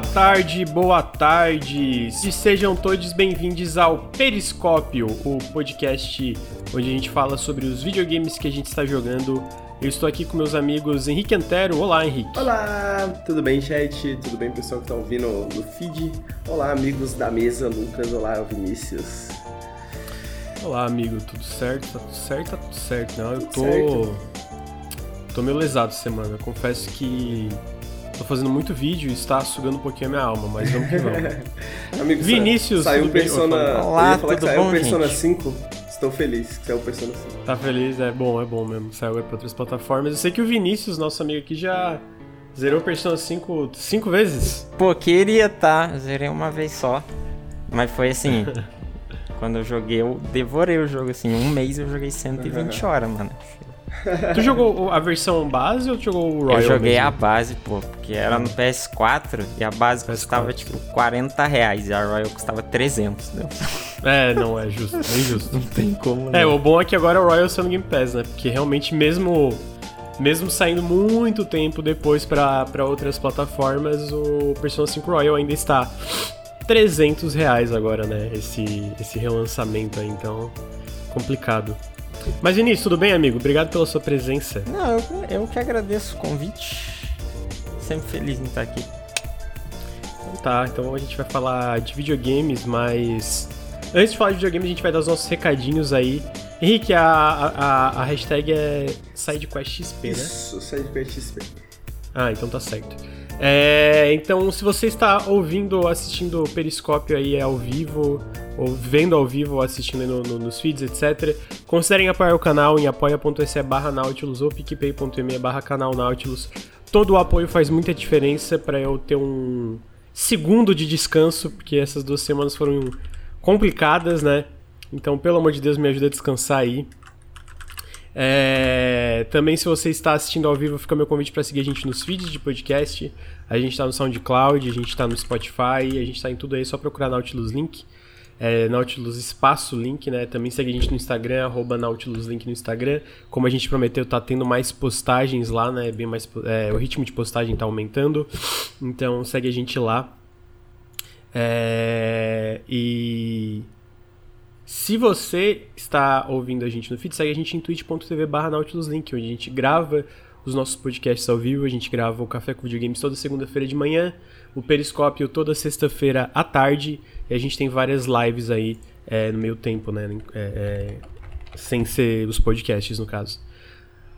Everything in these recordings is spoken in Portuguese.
boa tarde, boa tarde. E sejam todos bem-vindos ao Periscópio, o podcast onde a gente fala sobre os videogames que a gente está jogando. Eu estou aqui com meus amigos Henrique Antero. Olá, Henrique. Olá, tudo bem, chat? Tudo bem, pessoal que está ouvindo no feed? Olá, amigos da mesa, Lucas. Olá, Vinícius. Olá, amigo. Tudo certo? Tá tudo certo? Tá tudo certo. Não, eu tô. Certo. Tô meio lesado semana. Eu confesso que Tô fazendo muito vídeo e está sugando um pouquinho a minha alma, mas vamos que vamos. Amigo, Vinícius, saiu Persona. Olá, tudo que saiu bom, Persona gente? 5. Estou feliz que saiu Persona 5. Tá feliz? É bom, é bom mesmo. Saiu para outras plataformas. Eu sei que o Vinícius, nosso amigo aqui, já zerou Persona 5 cinco vezes. Pô, queria tá. Zerei uma vez só. Mas foi assim. quando eu joguei, eu devorei o jogo assim. Um mês eu joguei 120 horas, mano. tu jogou a versão base ou tu jogou o Royal? Eu joguei mesmo? a base, pô, porque era no PS4 e a base PS4. custava tipo 40 reais e a Royal custava 300, né? É, não, é justo, é injusto. não tem como, É, o bom é que agora o Royal no Game Pass, né? Porque realmente mesmo mesmo saindo muito tempo depois para outras plataformas, o Persona 5 Royal ainda está 300 reais agora, né? Esse, esse relançamento aí, então complicado. Mas Vinícius, tudo bem, amigo? Obrigado pela sua presença. Não, eu, eu que agradeço o convite. Sempre feliz em estar aqui. Então tá, então a gente vai falar de videogames, mas antes de falar de videogames, a gente vai dar os nossos recadinhos aí. Henrique, a, a, a hashtag é SideQuestXP, né? Isso, SideQuestXP. Ah, então tá certo. É, então, se você está ouvindo, assistindo o Periscópio aí ao vivo, ou vendo ao vivo, ou assistindo no, no, nos feeds, etc., considerem apoiar o canal em apoia.se barra Nautilus ou picpay.me barra canal Nautilus. Todo o apoio faz muita diferença para eu ter um segundo de descanso, porque essas duas semanas foram complicadas, né? Então, pelo amor de Deus, me ajuda a descansar aí. É, também, se você está assistindo ao vivo, fica meu convite para seguir a gente nos feeds de podcast. A gente está no SoundCloud, a gente está no Spotify, a gente está em tudo aí, é só procurar Nautilus Link. É, Nautilus Espaço Link, né? Também segue a gente no Instagram, arroba Nautilus Link no Instagram. Como a gente prometeu, tá tendo mais postagens lá, né? Bem mais, é, o ritmo de postagem tá aumentando. Então segue a gente lá. É, e se você está ouvindo a gente no feed, segue a gente em twitch.tv barra nautiluslink, onde a gente grava os nossos podcasts ao vivo, a gente grava o Café com Videogames toda segunda-feira de manhã, o Periscópio toda sexta-feira à tarde, e a gente tem várias lives aí é, no meio tempo, né, é, é, sem ser os podcasts, no caso.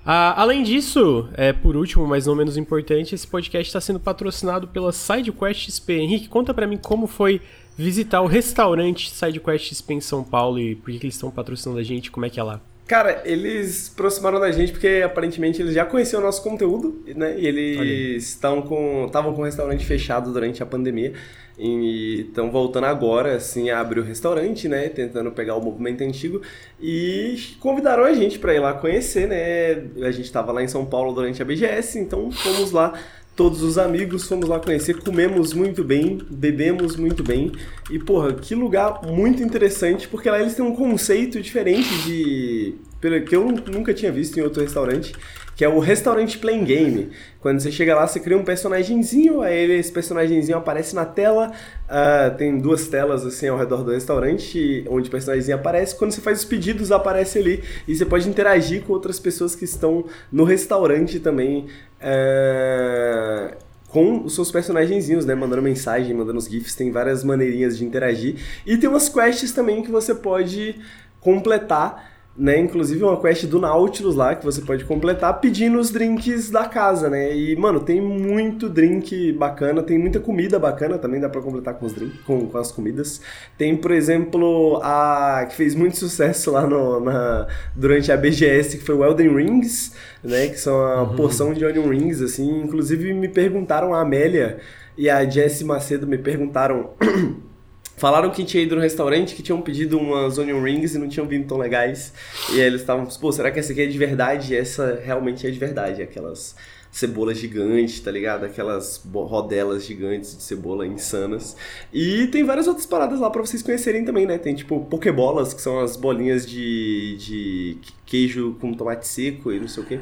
Ah, além disso, é, por último, mas não menos importante, esse podcast está sendo patrocinado pela SideQuest XP. Henrique, conta para mim como foi visitar o restaurante SideQuest XP em São Paulo e por que eles estão patrocinando a gente, como é que é lá? Cara, eles aproximaram da gente porque aparentemente eles já conheciam o nosso conteúdo, né? E eles estão com estavam com o restaurante fechado durante a pandemia e estão voltando agora, assim, a abrir o restaurante, né? Tentando pegar o movimento antigo e convidaram a gente para ir lá conhecer, né? A gente estava lá em São Paulo durante a BGS, então fomos lá todos os amigos, fomos lá conhecer, comemos muito bem, bebemos muito bem. E, porra, que lugar muito interessante, porque lá eles têm um conceito diferente de. que eu nunca tinha visto em outro restaurante, que é o restaurante playing game. Quando você chega lá, você cria um personagemzinho, aí esse personagemzinho aparece na tela, uh, tem duas telas assim ao redor do restaurante, onde o personagemzinho aparece. Quando você faz os pedidos, aparece ali, e você pode interagir com outras pessoas que estão no restaurante também. Uh, com os seus personagenzinhos, né? Mandando mensagem, mandando os GIFs, tem várias maneirinhas de interagir. E tem umas quests também que você pode completar né? Inclusive uma quest do Nautilus lá que você pode completar pedindo os drinks da casa, né? E, mano, tem muito drink bacana, tem muita comida bacana também, dá pra completar com os drinks, com, com as comidas. Tem, por exemplo, a que fez muito sucesso lá no, na, durante a BGS, que foi o Elden Rings, né? Que são a uhum. porção de Elden Rings, assim. Inclusive me perguntaram, a Amélia e a Jessie Macedo me perguntaram. Falaram que tinha ido no restaurante, que tinham pedido umas onion rings e não tinham vindo tão legais. E aí eles estavam, pô, será que essa aqui é de verdade? E essa realmente é de verdade, aquelas cebola gigante, tá ligado? Aquelas rodelas gigantes de cebola insanas. E tem várias outras paradas lá para vocês conhecerem também, né? Tem tipo pokebolas, que são as bolinhas de, de queijo com tomate seco e não sei o que.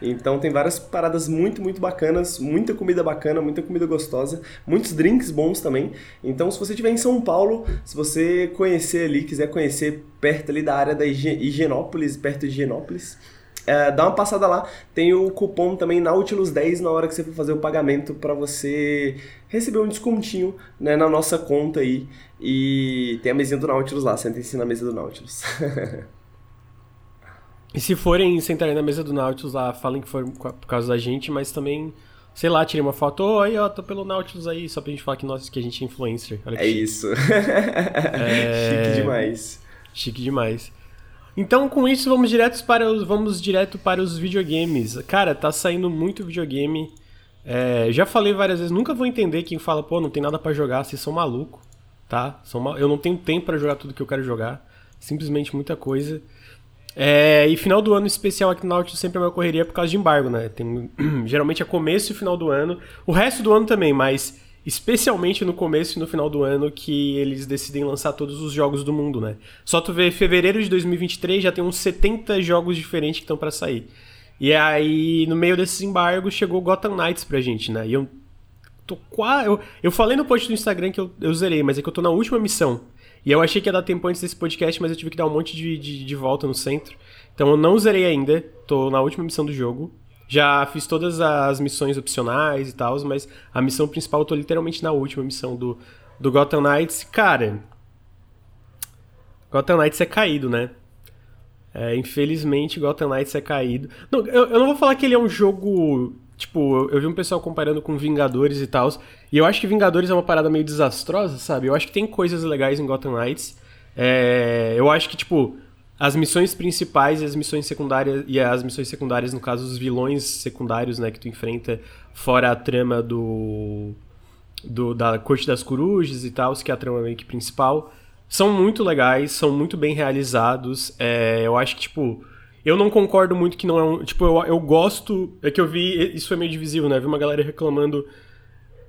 Então tem várias paradas muito, muito bacanas, muita comida bacana, muita comida gostosa, muitos drinks bons também. Então se você estiver em São Paulo, se você conhecer ali, quiser conhecer perto ali da área da Higienópolis, perto de Higienópolis, é, dá uma passada lá. Tem o cupom também Nautilus 10 na hora que você for fazer o pagamento para você receber um descontinho né, na nossa conta aí. E tem a mesinha do Nautilus lá, sentem-se na mesa do Nautilus. e se forem sentarem na mesa do Nautilus lá, falem que foi por causa da gente, mas também sei lá, tirei uma foto, oh, aí ó, tô pelo Nautilus aí, só pra gente falar que, nós, que a gente é influencer. é isso. é... Chique demais. Chique demais. Então, com isso, vamos direto para os, vamos direto para os videogames. Cara, tá saindo muito videogame. É, já falei várias vezes, nunca vou entender quem fala, pô, não tem nada para jogar, vocês são maluco, tá? São mal... Eu não tenho tempo para jogar tudo que eu quero jogar. Simplesmente muita coisa. É, e final do ano especial aqui no Nautilus sempre é uma correria por causa de embargo, né? Tem, geralmente é começo e final do ano. O resto do ano também, mas especialmente no começo e no final do ano que eles decidem lançar todos os jogos do mundo, né? Só tu vê fevereiro de 2023 já tem uns 70 jogos diferentes que estão para sair. E aí, no meio desses embargos, chegou Gotham Knights pra gente, né? E eu tô quase. Eu, eu falei no post do Instagram que eu, eu zerei, mas é que eu tô na última missão. E eu achei que ia dar tempo antes desse podcast, mas eu tive que dar um monte de, de, de volta no centro. Então eu não zerei ainda, tô na última missão do jogo. Já fiz todas as missões opcionais e tal, mas a missão principal eu tô literalmente na última missão do, do Gotham Knights. Cara, Gotham Knights é caído, né? É, infelizmente, Gotham Knights é caído. Não, eu, eu, não vou falar que ele é um jogo. Tipo, eu, eu vi um pessoal comparando com Vingadores e tal. E eu acho que Vingadores é uma parada meio desastrosa, sabe? Eu acho que tem coisas legais em Gotham Knights. É, eu acho que, tipo, as missões principais e as missões secundárias e as missões secundárias no caso os vilões secundários né que tu enfrenta fora a trama do, do da corte das corujas e tal que é a trama meio que principal são muito legais são muito bem realizados. É, eu acho que tipo eu não concordo muito que não é um tipo eu, eu gosto é que eu vi isso foi meio divisível né vi uma galera reclamando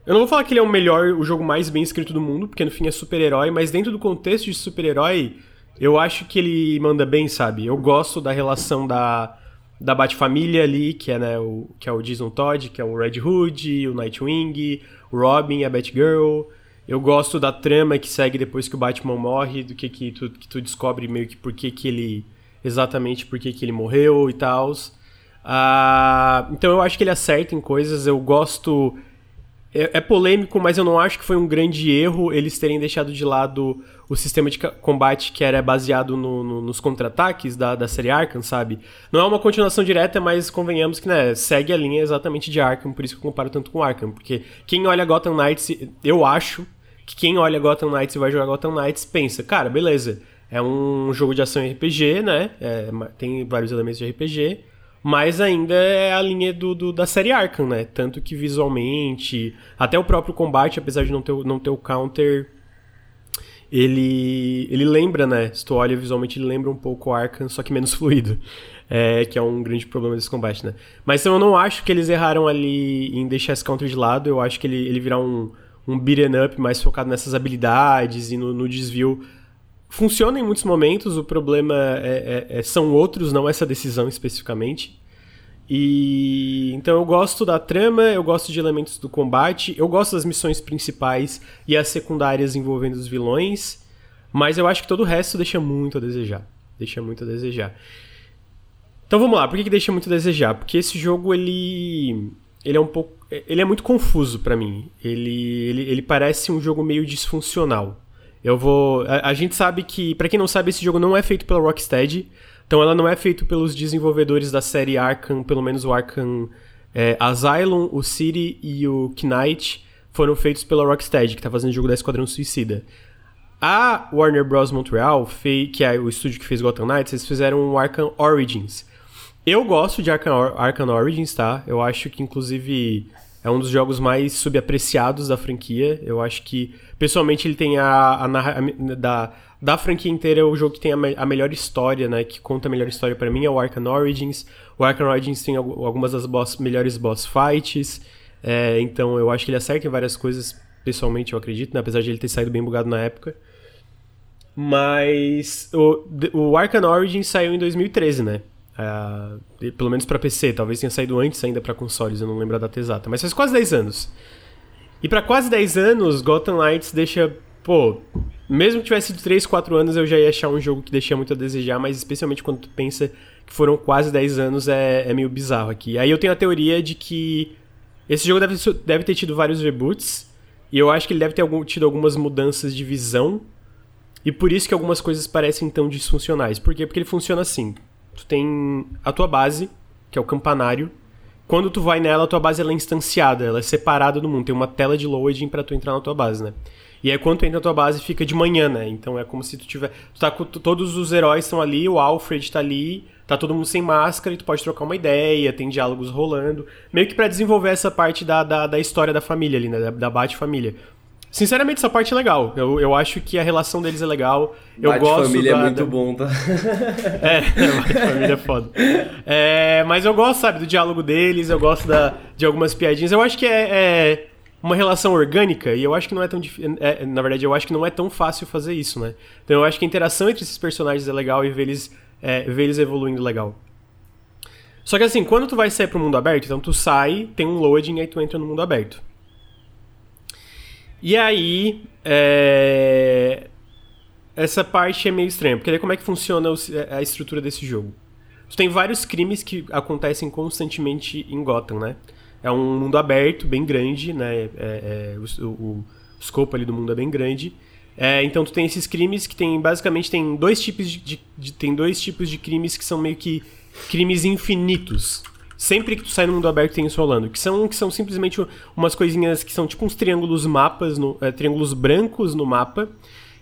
eu não vou falar que ele é o melhor o jogo mais bem escrito do mundo porque no fim é super herói mas dentro do contexto de super herói eu acho que ele manda bem, sabe? Eu gosto da relação da, da Bat-família ali, que é, né, o, que é o Jason Todd, que é o Red Hood, o Nightwing, o Robin, a Batgirl. Eu gosto da trama que segue depois que o Batman morre, do que, que, tu, que tu descobre meio que por que, que ele. Exatamente por que, que ele morreu e tal. Uh, então eu acho que ele acerta em coisas. Eu gosto é, é, polêmico, mas eu não acho que foi um grande erro eles terem deixado de lado o sistema de combate que era baseado no, no, nos contra-ataques da, da série Arkham, sabe? Não é uma continuação direta, mas convenhamos que né, segue a linha exatamente de Arkham, por isso que eu comparo tanto com Arkham. Porque quem olha Gotham Knights, eu acho que quem olha Gotham Knights e vai jogar Gotham Knights pensa, cara, beleza, é um jogo de ação RPG, né? É, tem vários elementos de RPG mas ainda é a linha do, do, da série Arkham, né? Tanto que visualmente, até o próprio combate, apesar de não ter, não ter o counter, ele, ele lembra, né? Se tu olha visualmente, ele lembra um pouco o Arkham, só que menos fluido. É, que é um grande problema desse combate, né? Mas eu não acho que eles erraram ali em deixar esse counter de lado. Eu acho que ele, ele virar um, um beat'em up mais focado nessas habilidades e no, no desvio Funciona em muitos momentos, o problema é, é, é, são outros, não essa decisão especificamente. E então eu gosto da trama, eu gosto de elementos do combate, eu gosto das missões principais e as secundárias envolvendo os vilões, mas eu acho que todo o resto deixa muito a desejar. Deixa muito a desejar. Então vamos lá, por que, que deixa muito a desejar? Porque esse jogo ele ele é um pouco ele é muito confuso para mim. Ele, ele ele parece um jogo meio disfuncional. Eu vou. A, a gente sabe que, para quem não sabe, esse jogo não é feito pela Rocksteady. Então ela não é feito pelos desenvolvedores da série Arkham, pelo menos o Arkham é, Asylum, o City e o Knight foram feitos pela Rocksteady, que está fazendo o jogo da Esquadrão Suicida. A Warner Bros. Montreal, que é o estúdio que fez Gotham Knights, eles fizeram o Arkham Origins. Eu gosto de Arkham, Arkham Origins, tá? Eu acho que, inclusive, é um dos jogos mais subapreciados da franquia. Eu acho que, pessoalmente, ele tem a, a, a da da franquia inteira, o jogo que tem a, me a melhor história, né? Que conta a melhor história para mim é o Arkham Origins. O Arkham Origins tem algumas das boss, melhores boss fights. É, então eu acho que ele acerta em várias coisas, pessoalmente, eu acredito, né? apesar de ele ter saído bem bugado na época. Mas o, o Arkham Origins saiu em 2013, né? Uh, pelo menos para PC, talvez tenha saído antes ainda para consoles, eu não lembro a data exata, mas faz quase 10 anos. E para quase 10 anos, Gotham Knights deixa, pô, mesmo que tivesse sido 3, 4 anos, eu já ia achar um jogo que deixa muito a desejar, mas especialmente quando tu pensa que foram quase 10 anos, é, é meio bizarro aqui. Aí eu tenho a teoria de que esse jogo deve, deve ter tido vários reboots, e eu acho que ele deve ter algum, tido algumas mudanças de visão, e por isso que algumas coisas parecem tão disfuncionais. Por quê? Porque ele funciona assim. Tu tem a tua base, que é o campanário. Quando tu vai nela, a tua base ela é instanciada, ela é separada do mundo. Tem uma tela de loading para tu entrar na tua base, né? E aí quando tu entra na tua base, fica de manhã, né? Então é como se tu tiver... Tu tá com... Todos os heróis estão ali, o Alfred tá ali, tá todo mundo sem máscara e tu pode trocar uma ideia, tem diálogos rolando. Meio que para desenvolver essa parte da, da, da, história da família ali, né? Da, da Bate-família. Sinceramente, essa parte é legal. Eu, eu acho que a relação deles é legal. Eu Bate gosto família é da, é muito da... bom, tá? é, Bate família é foda. É, mas eu gosto, sabe, do diálogo deles, eu gosto da, de algumas piadinhas. Eu acho que é, é uma relação orgânica e eu acho que não é tão difícil. É, na verdade, eu acho que não é tão fácil fazer isso, né? Então eu acho que a interação entre esses personagens é legal e ver eles, é, ver eles evoluindo legal. Só que assim, quando tu vai sair pro mundo aberto, então tu sai, tem um loading aí tu entra no mundo aberto. E aí, é... essa parte é meio estranha, porque daí como é que funciona a estrutura desse jogo? Tu tem vários crimes que acontecem constantemente em Gotham, né? É um mundo aberto, bem grande, né? É, é, o, o, scope ali do mundo é bem grande. É, então tu tem esses crimes que tem basicamente tem dois tipos de, de, de, tem dois tipos de crimes que são meio que crimes infinitos. Sempre que tu sai no mundo aberto tem isso rolando. Que são, que são simplesmente umas coisinhas que são tipo uns triângulos mapas, no, é, triângulos brancos no mapa.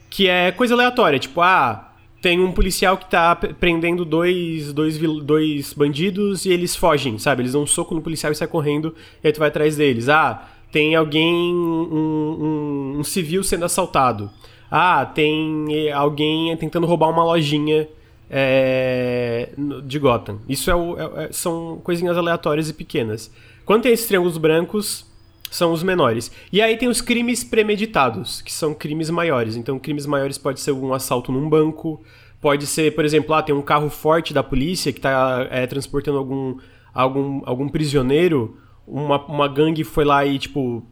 Que é coisa aleatória. Tipo, ah, tem um policial que tá prendendo dois, dois, dois bandidos e eles fogem, sabe? Eles dão um soco no policial e saem correndo e aí tu vai atrás deles. Ah, tem alguém, um, um, um civil sendo assaltado. Ah, tem alguém tentando roubar uma lojinha é, de Gotham. Isso é é, é, são coisinhas aleatórias e pequenas. Quando tem esses triângulos brancos, são os menores. E aí tem os crimes premeditados, que são crimes maiores. Então, crimes maiores pode ser um assalto num banco, pode ser, por exemplo, ah, tem um carro forte da polícia que está é, transportando algum, algum, algum prisioneiro, uma, uma gangue foi lá e, tipo,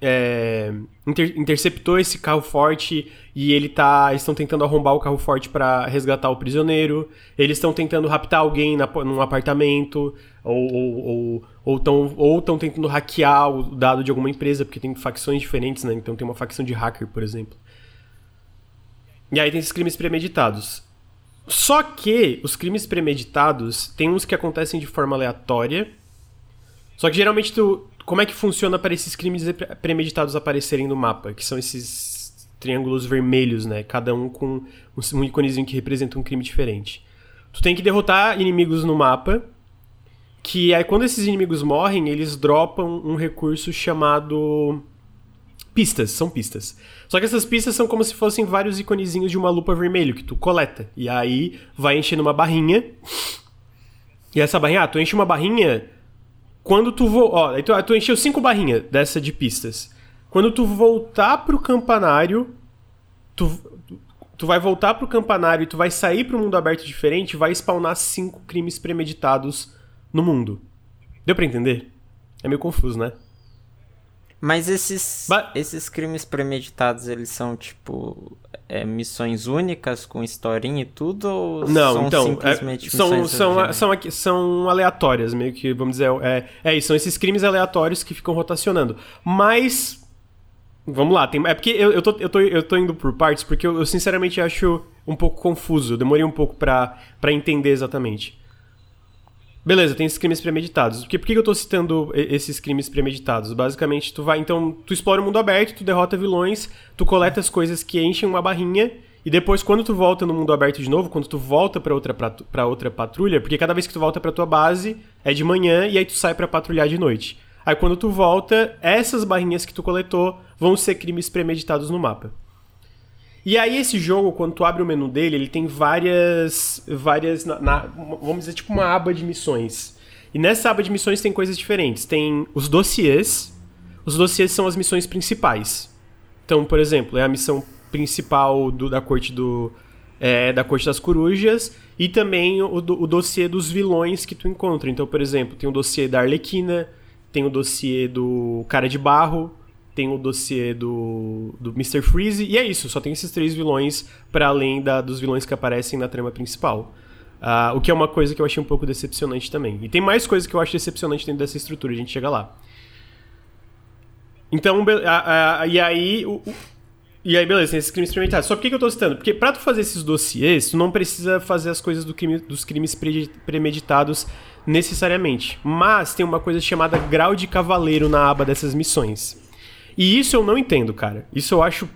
é, inter, interceptou esse carro forte e ele tá. Eles estão tentando arrombar o carro forte para resgatar o prisioneiro. Eles estão tentando raptar alguém na, num apartamento. Ou estão ou, ou, ou tentando hackear o dado de alguma empresa, porque tem facções diferentes, né? Então tem uma facção de hacker, por exemplo. E aí tem esses crimes premeditados. Só que os crimes premeditados tem uns que acontecem de forma aleatória. Só que geralmente tu, como é que funciona para esses crimes premeditados aparecerem no mapa? Que são esses triângulos vermelhos, né? Cada um com um íconezinho que representa um crime diferente. Tu tem que derrotar inimigos no mapa, que aí quando esses inimigos morrem, eles dropam um recurso chamado pistas, são pistas. Só que essas pistas são como se fossem vários iconezinhos de uma lupa vermelho que tu coleta. E aí vai enchendo uma barrinha. E essa barrinha, ah, tu enche uma barrinha quando tu vo... ó, tu, tu encheu cinco barrinhas dessa de pistas. Quando tu voltar pro campanário, tu, tu vai voltar pro campanário e tu vai sair pro mundo aberto diferente, vai spawnar cinco crimes premeditados no mundo. Deu para entender? É meio confuso, né? Mas esses, ba esses crimes premeditados, eles são, tipo, é, missões únicas com historinha e tudo? Ou não, são então, simplesmente é, são, são, são, aqui, são aleatórias, meio que, vamos dizer, é, é isso, são esses crimes aleatórios que ficam rotacionando. Mas, vamos lá, tem, é porque eu, eu, tô, eu, tô, eu tô indo por partes, porque eu, eu sinceramente acho um pouco confuso, eu demorei um pouco para entender exatamente. Beleza, tem esses crimes premeditados. Por que eu tô citando esses crimes premeditados? Basicamente, tu vai, então, tu explora o mundo aberto, tu derrota vilões, tu coleta as coisas que enchem uma barrinha, e depois, quando tu volta no mundo aberto de novo, quando tu volta para outra, pra outra patrulha, porque cada vez que tu volta pra tua base é de manhã e aí tu sai para patrulhar de noite. Aí quando tu volta, essas barrinhas que tu coletou vão ser crimes premeditados no mapa. E aí esse jogo, quando tu abre o menu dele, ele tem várias. várias. Na, na, vamos dizer, tipo uma aba de missões. E nessa aba de missões tem coisas diferentes. Tem os dossiês. Os dossiês são as missões principais. Então, por exemplo, é a missão principal do, da corte do. É, da corte das corujas e também o, o dossiê dos vilões que tu encontra. Então, por exemplo, tem o dossiê da Arlequina, tem o dossiê do Cara de Barro, tem o dossiê do, do Mr. Freeze, e é isso, só tem esses três vilões para além da, dos vilões que aparecem na trama principal. Uh, o que é uma coisa que eu achei um pouco decepcionante também. E tem mais coisas que eu acho decepcionante dentro dessa estrutura, a gente chega lá. Então, e aí. E aí, beleza, tem esses crimes premeditados. Só por que, que eu tô citando? Porque pra tu fazer esses dossiês, tu não precisa fazer as coisas do crime, dos crimes pre, premeditados necessariamente. Mas tem uma coisa chamada grau de cavaleiro na aba dessas missões. E isso eu não entendo, cara. Isso eu acho.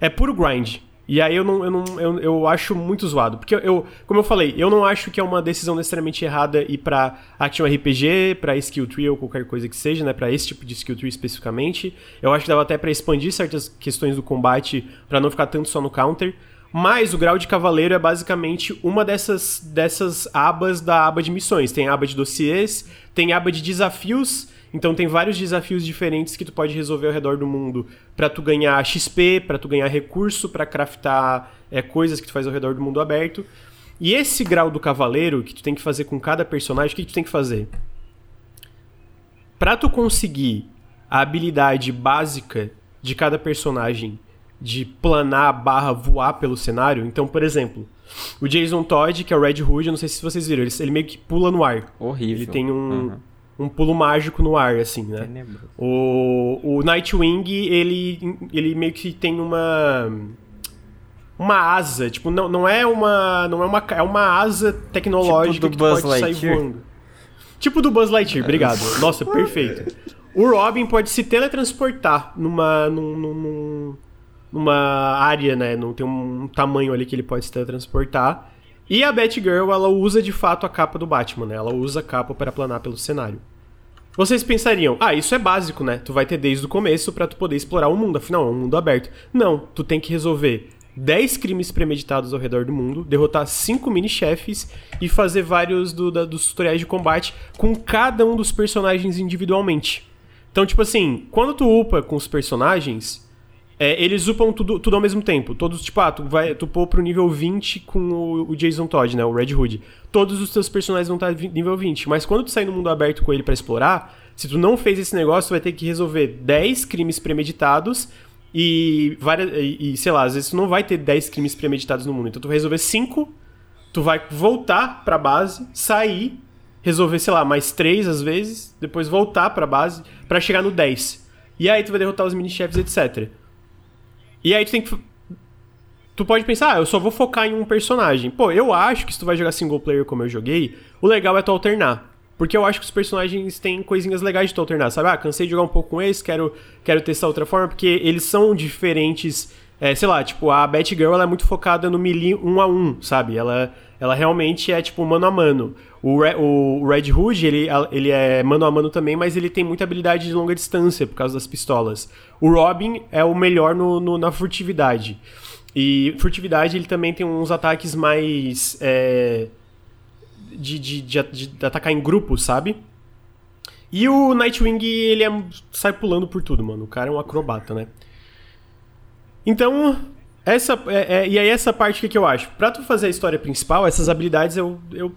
É puro grind. E aí eu não, eu não eu, eu acho muito zoado. Porque eu, como eu falei, eu não acho que é uma decisão necessariamente errada ir pra Action RPG, pra Skill Tree ou qualquer coisa que seja, né? Pra esse tipo de Skill Tree especificamente. Eu acho que dava até para expandir certas questões do combate para não ficar tanto só no counter. Mas o grau de cavaleiro é basicamente uma dessas, dessas abas da aba de missões. Tem a aba de dossiês, tem a aba de desafios então tem vários desafios diferentes que tu pode resolver ao redor do mundo para tu ganhar XP, para tu ganhar recurso, para craftar é, coisas que tu faz ao redor do mundo aberto. E esse grau do cavaleiro que tu tem que fazer com cada personagem, o que, que tu tem que fazer? Para tu conseguir a habilidade básica de cada personagem de planar barra voar pelo cenário. Então, por exemplo, o Jason Todd, que é o Red Hood, eu não sei se vocês viram, ele, ele meio que pula no ar. Horrível. Ele tem um. Uhum um pulo mágico no ar, assim, né? O, o Nightwing, ele, ele meio que tem uma uma asa, tipo, não, não é uma não é uma é uma asa tecnológica tipo que pode Lightyear. sair voando. Tipo do Buzz Lightyear, obrigado. Nossa, perfeito. O Robin pode se teletransportar numa num, num, numa área, né? Não tem um tamanho ali que ele pode se teletransportar. E a Batgirl, ela usa de fato a capa do Batman, né? Ela usa a capa para planar pelo cenário. Vocês pensariam, ah, isso é básico, né? Tu vai ter desde o começo para tu poder explorar o mundo, afinal é um mundo aberto. Não, tu tem que resolver 10 crimes premeditados ao redor do mundo, derrotar 5 mini-chefes e fazer vários do, da, dos tutoriais de combate com cada um dos personagens individualmente. Então, tipo assim, quando tu upa com os personagens, é, eles upam tudo, tudo ao mesmo tempo. Todos, tipo, ah, tu, vai, tu pô pro nível 20 com o, o, Jason Todd, né? O Red Hood. Todos os teus personagens vão estar nível 20. Mas quando tu sair no mundo aberto com ele para explorar, se tu não fez esse negócio, tu vai ter que resolver 10 crimes premeditados e, várias, e, sei lá, às vezes tu não vai ter 10 crimes premeditados no mundo. Então tu vai resolver 5, tu vai voltar pra base, sair, resolver, sei lá, mais 3 às vezes, depois voltar pra base para chegar no 10. E aí tu vai derrotar os mini-chefes, etc. E aí tu tem que. Tu pode pensar, ah, eu só vou focar em um personagem. Pô, eu acho que se tu vai jogar single player como eu joguei, o legal é tu alternar. Porque eu acho que os personagens têm coisinhas legais de tu alternar, sabe? Ah, cansei de jogar um pouco com esse, quero, quero testar outra forma, porque eles são diferentes. É, sei lá, tipo, a Batgirl ela é muito focada no melee um a um, sabe? Ela, ela realmente é, tipo, mano a mano. O, Re o Red Hood, ele, ele é mano a mano também, mas ele tem muita habilidade de longa distância por causa das pistolas. O Robin é o melhor no, no na furtividade. E furtividade, ele também tem uns ataques mais. É, de, de, de, de, atacar em grupo, sabe? E o Nightwing, ele é, sai pulando por tudo, mano. O cara é um acrobata, né? Então, essa. É, é, e aí, essa parte que, que eu acho? Pra tu fazer a história principal, essas habilidades eu, eu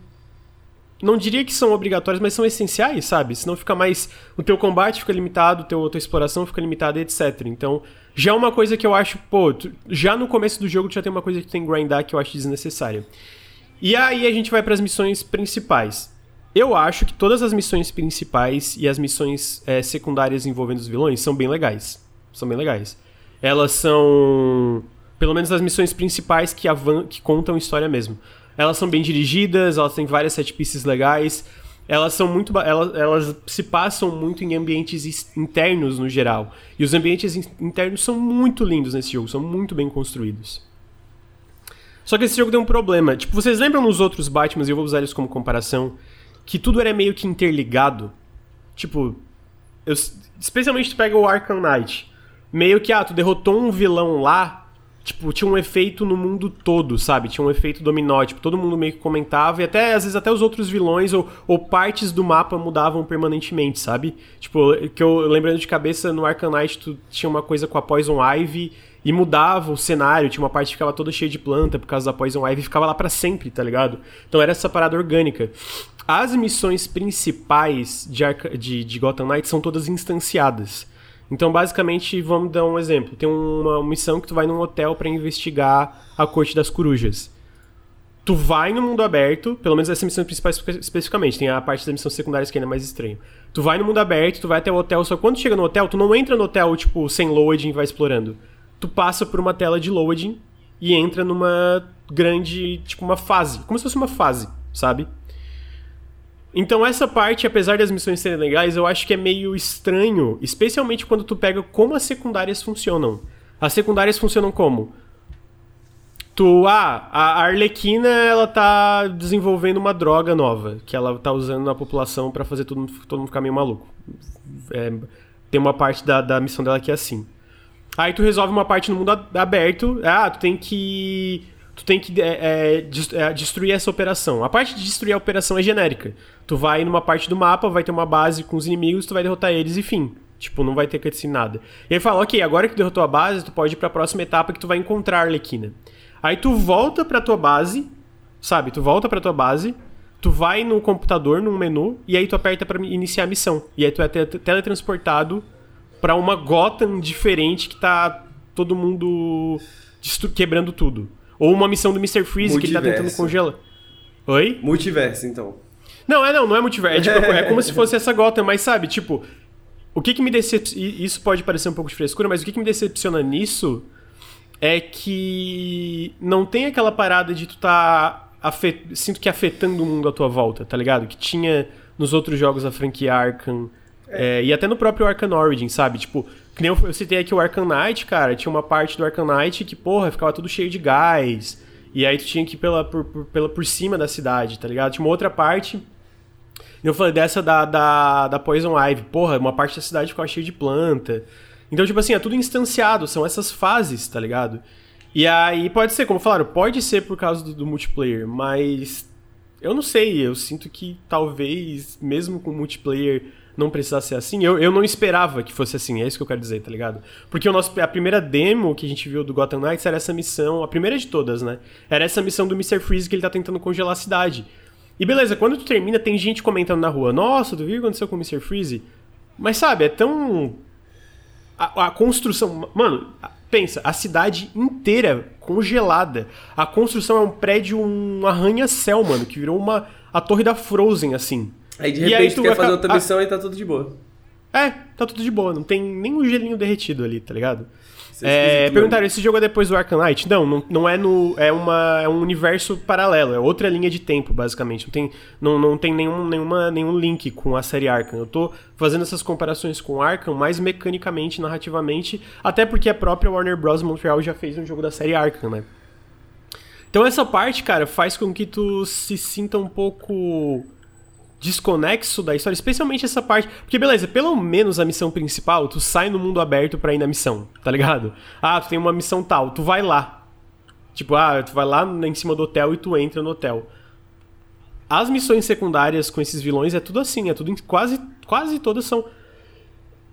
não diria que são obrigatórias, mas são essenciais, sabe? Senão fica mais. O teu combate fica limitado, teu, tua exploração fica limitada, etc. Então, já é uma coisa que eu acho, pô, tu, já no começo do jogo tu já tem uma coisa que tu tem que grindar que eu acho desnecessária. E aí a gente vai para as missões principais. Eu acho que todas as missões principais e as missões é, secundárias envolvendo os vilões são bem legais. São bem legais. Elas são. Pelo menos as missões principais que, que contam história mesmo. Elas são bem dirigidas, elas têm várias set pieces legais. Elas são muito. Elas, elas se passam muito em ambientes internos no geral. E os ambientes internos são muito lindos nesse jogo, são muito bem construídos. Só que esse jogo tem um problema. Tipo, vocês lembram nos outros Batman, e eu vou usar eles como comparação, que tudo era meio que interligado? Tipo, eu, especialmente tu pega o Arkham Knight. Meio que, ah, tu derrotou um vilão lá, tipo, tinha um efeito no mundo todo, sabe? Tinha um efeito dominó, tipo, todo mundo meio que comentava, e até, às vezes, até os outros vilões ou, ou partes do mapa mudavam permanentemente, sabe? Tipo, que eu lembrando de cabeça, no Arcanite tu tinha uma coisa com a Poison Ivy e mudava o cenário, tinha uma parte que ficava toda cheia de planta por causa da Poison Ivy e ficava lá para sempre, tá ligado? Então era essa parada orgânica. As missões principais de, Arca de, de Gotham Knights são todas instanciadas. Então, basicamente, vamos dar um exemplo. Tem uma missão que tu vai num hotel para investigar a Corte das Corujas. Tu vai no mundo aberto, pelo menos essa missão principal especificamente, tem a parte da missão secundária que ainda é mais estranho. Tu vai no mundo aberto, tu vai até o hotel, só que quando chega no hotel, tu não entra no hotel, tipo, sem loading e vai explorando. Tu passa por uma tela de loading e entra numa grande, tipo, uma fase. Como se fosse uma fase, sabe? Então essa parte, apesar das missões serem legais, eu acho que é meio estranho, especialmente quando tu pega como as secundárias funcionam. As secundárias funcionam como? Tu, ah, a Arlequina, ela tá desenvolvendo uma droga nova, que ela tá usando na população para fazer todo mundo, todo mundo ficar meio maluco. É, tem uma parte da, da missão dela que é assim. Aí tu resolve uma parte no mundo aberto, ah, tu tem que tu tem que é, é, é, destruir essa operação. A parte de destruir a operação é genérica. Tu vai numa parte do mapa, vai ter uma base com os inimigos, tu vai derrotar eles e fim. Tipo, não vai ter cutscene nada. E aí fala, ok, agora que tu derrotou a base, tu pode ir pra próxima etapa que tu vai encontrar a Arlequina. Aí tu volta pra tua base, sabe? Tu volta pra tua base, tu vai no computador, num menu, e aí tu aperta para iniciar a missão. E aí tu é teletransportado para uma Gotham diferente que tá todo mundo quebrando tudo. Ou uma missão do Mr. Freeze Multiverso. que ele tá tentando congelar. Oi? Multiverso, então. Não, é não, não é multiverso. É, tipo, é como se fosse essa Gotham, mas sabe, tipo, o que que me decepciona. Isso pode parecer um pouco de frescura, mas o que que me decepciona nisso é que não tem aquela parada de tu tá. Afet... Sinto que afetando o mundo à tua volta, tá ligado? Que tinha nos outros jogos da franquia Arkham. É. É, e até no próprio Arkham Origin, sabe? Tipo, que nem eu, eu citei aqui o Arkham Knight, cara, tinha uma parte do Arkham Knight que, porra, ficava tudo cheio de gás. E aí tu tinha que ir pela, por, por, pela, por cima da cidade, tá ligado? Tinha uma outra parte. Eu falei dessa da, da, da Poison Ivy. Porra, uma parte da cidade ficava cheia de planta. Então, tipo assim, é tudo instanciado, são essas fases, tá ligado? E aí pode ser, como falaram, pode ser por causa do, do multiplayer, mas eu não sei, eu sinto que talvez, mesmo com multiplayer não precisasse ser assim. Eu, eu não esperava que fosse assim, é isso que eu quero dizer, tá ligado? Porque o nosso, a primeira demo que a gente viu do Gotham Knights era essa missão, a primeira de todas, né? Era essa missão do Mr. Freeze que ele tá tentando congelar a cidade. E beleza, quando tu termina, tem gente comentando na rua: Nossa, tu viu o que aconteceu com o Mr. Freeze? Mas sabe, é tão. A, a construção. Mano, pensa, a cidade inteira congelada. A construção é um prédio, um arranha-céu, mano, que virou uma. A torre da Frozen, assim. Aí de repente aí, tu quer fazer outra missão e tá tudo de boa. É, tá tudo de boa, não tem nem um gelinho derretido ali, tá ligado? É, é perguntaram, esse jogo é depois do Arcanite? Não, não, não é no. É, uma, é um universo paralelo, é outra linha de tempo, basicamente. Não tem, não, não tem nenhum, nenhuma, nenhum link com a série Arkham. Eu tô fazendo essas comparações com Arkham mais mecanicamente, narrativamente, até porque a própria Warner Bros. Montreal já fez um jogo da série Arkham, né? Então essa parte, cara, faz com que tu se sinta um pouco desconexo da história, especialmente essa parte. Porque, beleza, pelo menos a missão principal, tu sai no mundo aberto pra ir na missão, tá ligado? Ah, tu tem uma missão tal, tu vai lá. Tipo, ah, tu vai lá em cima do hotel e tu entra no hotel. As missões secundárias com esses vilões é tudo assim, é tudo. Quase, quase todas são.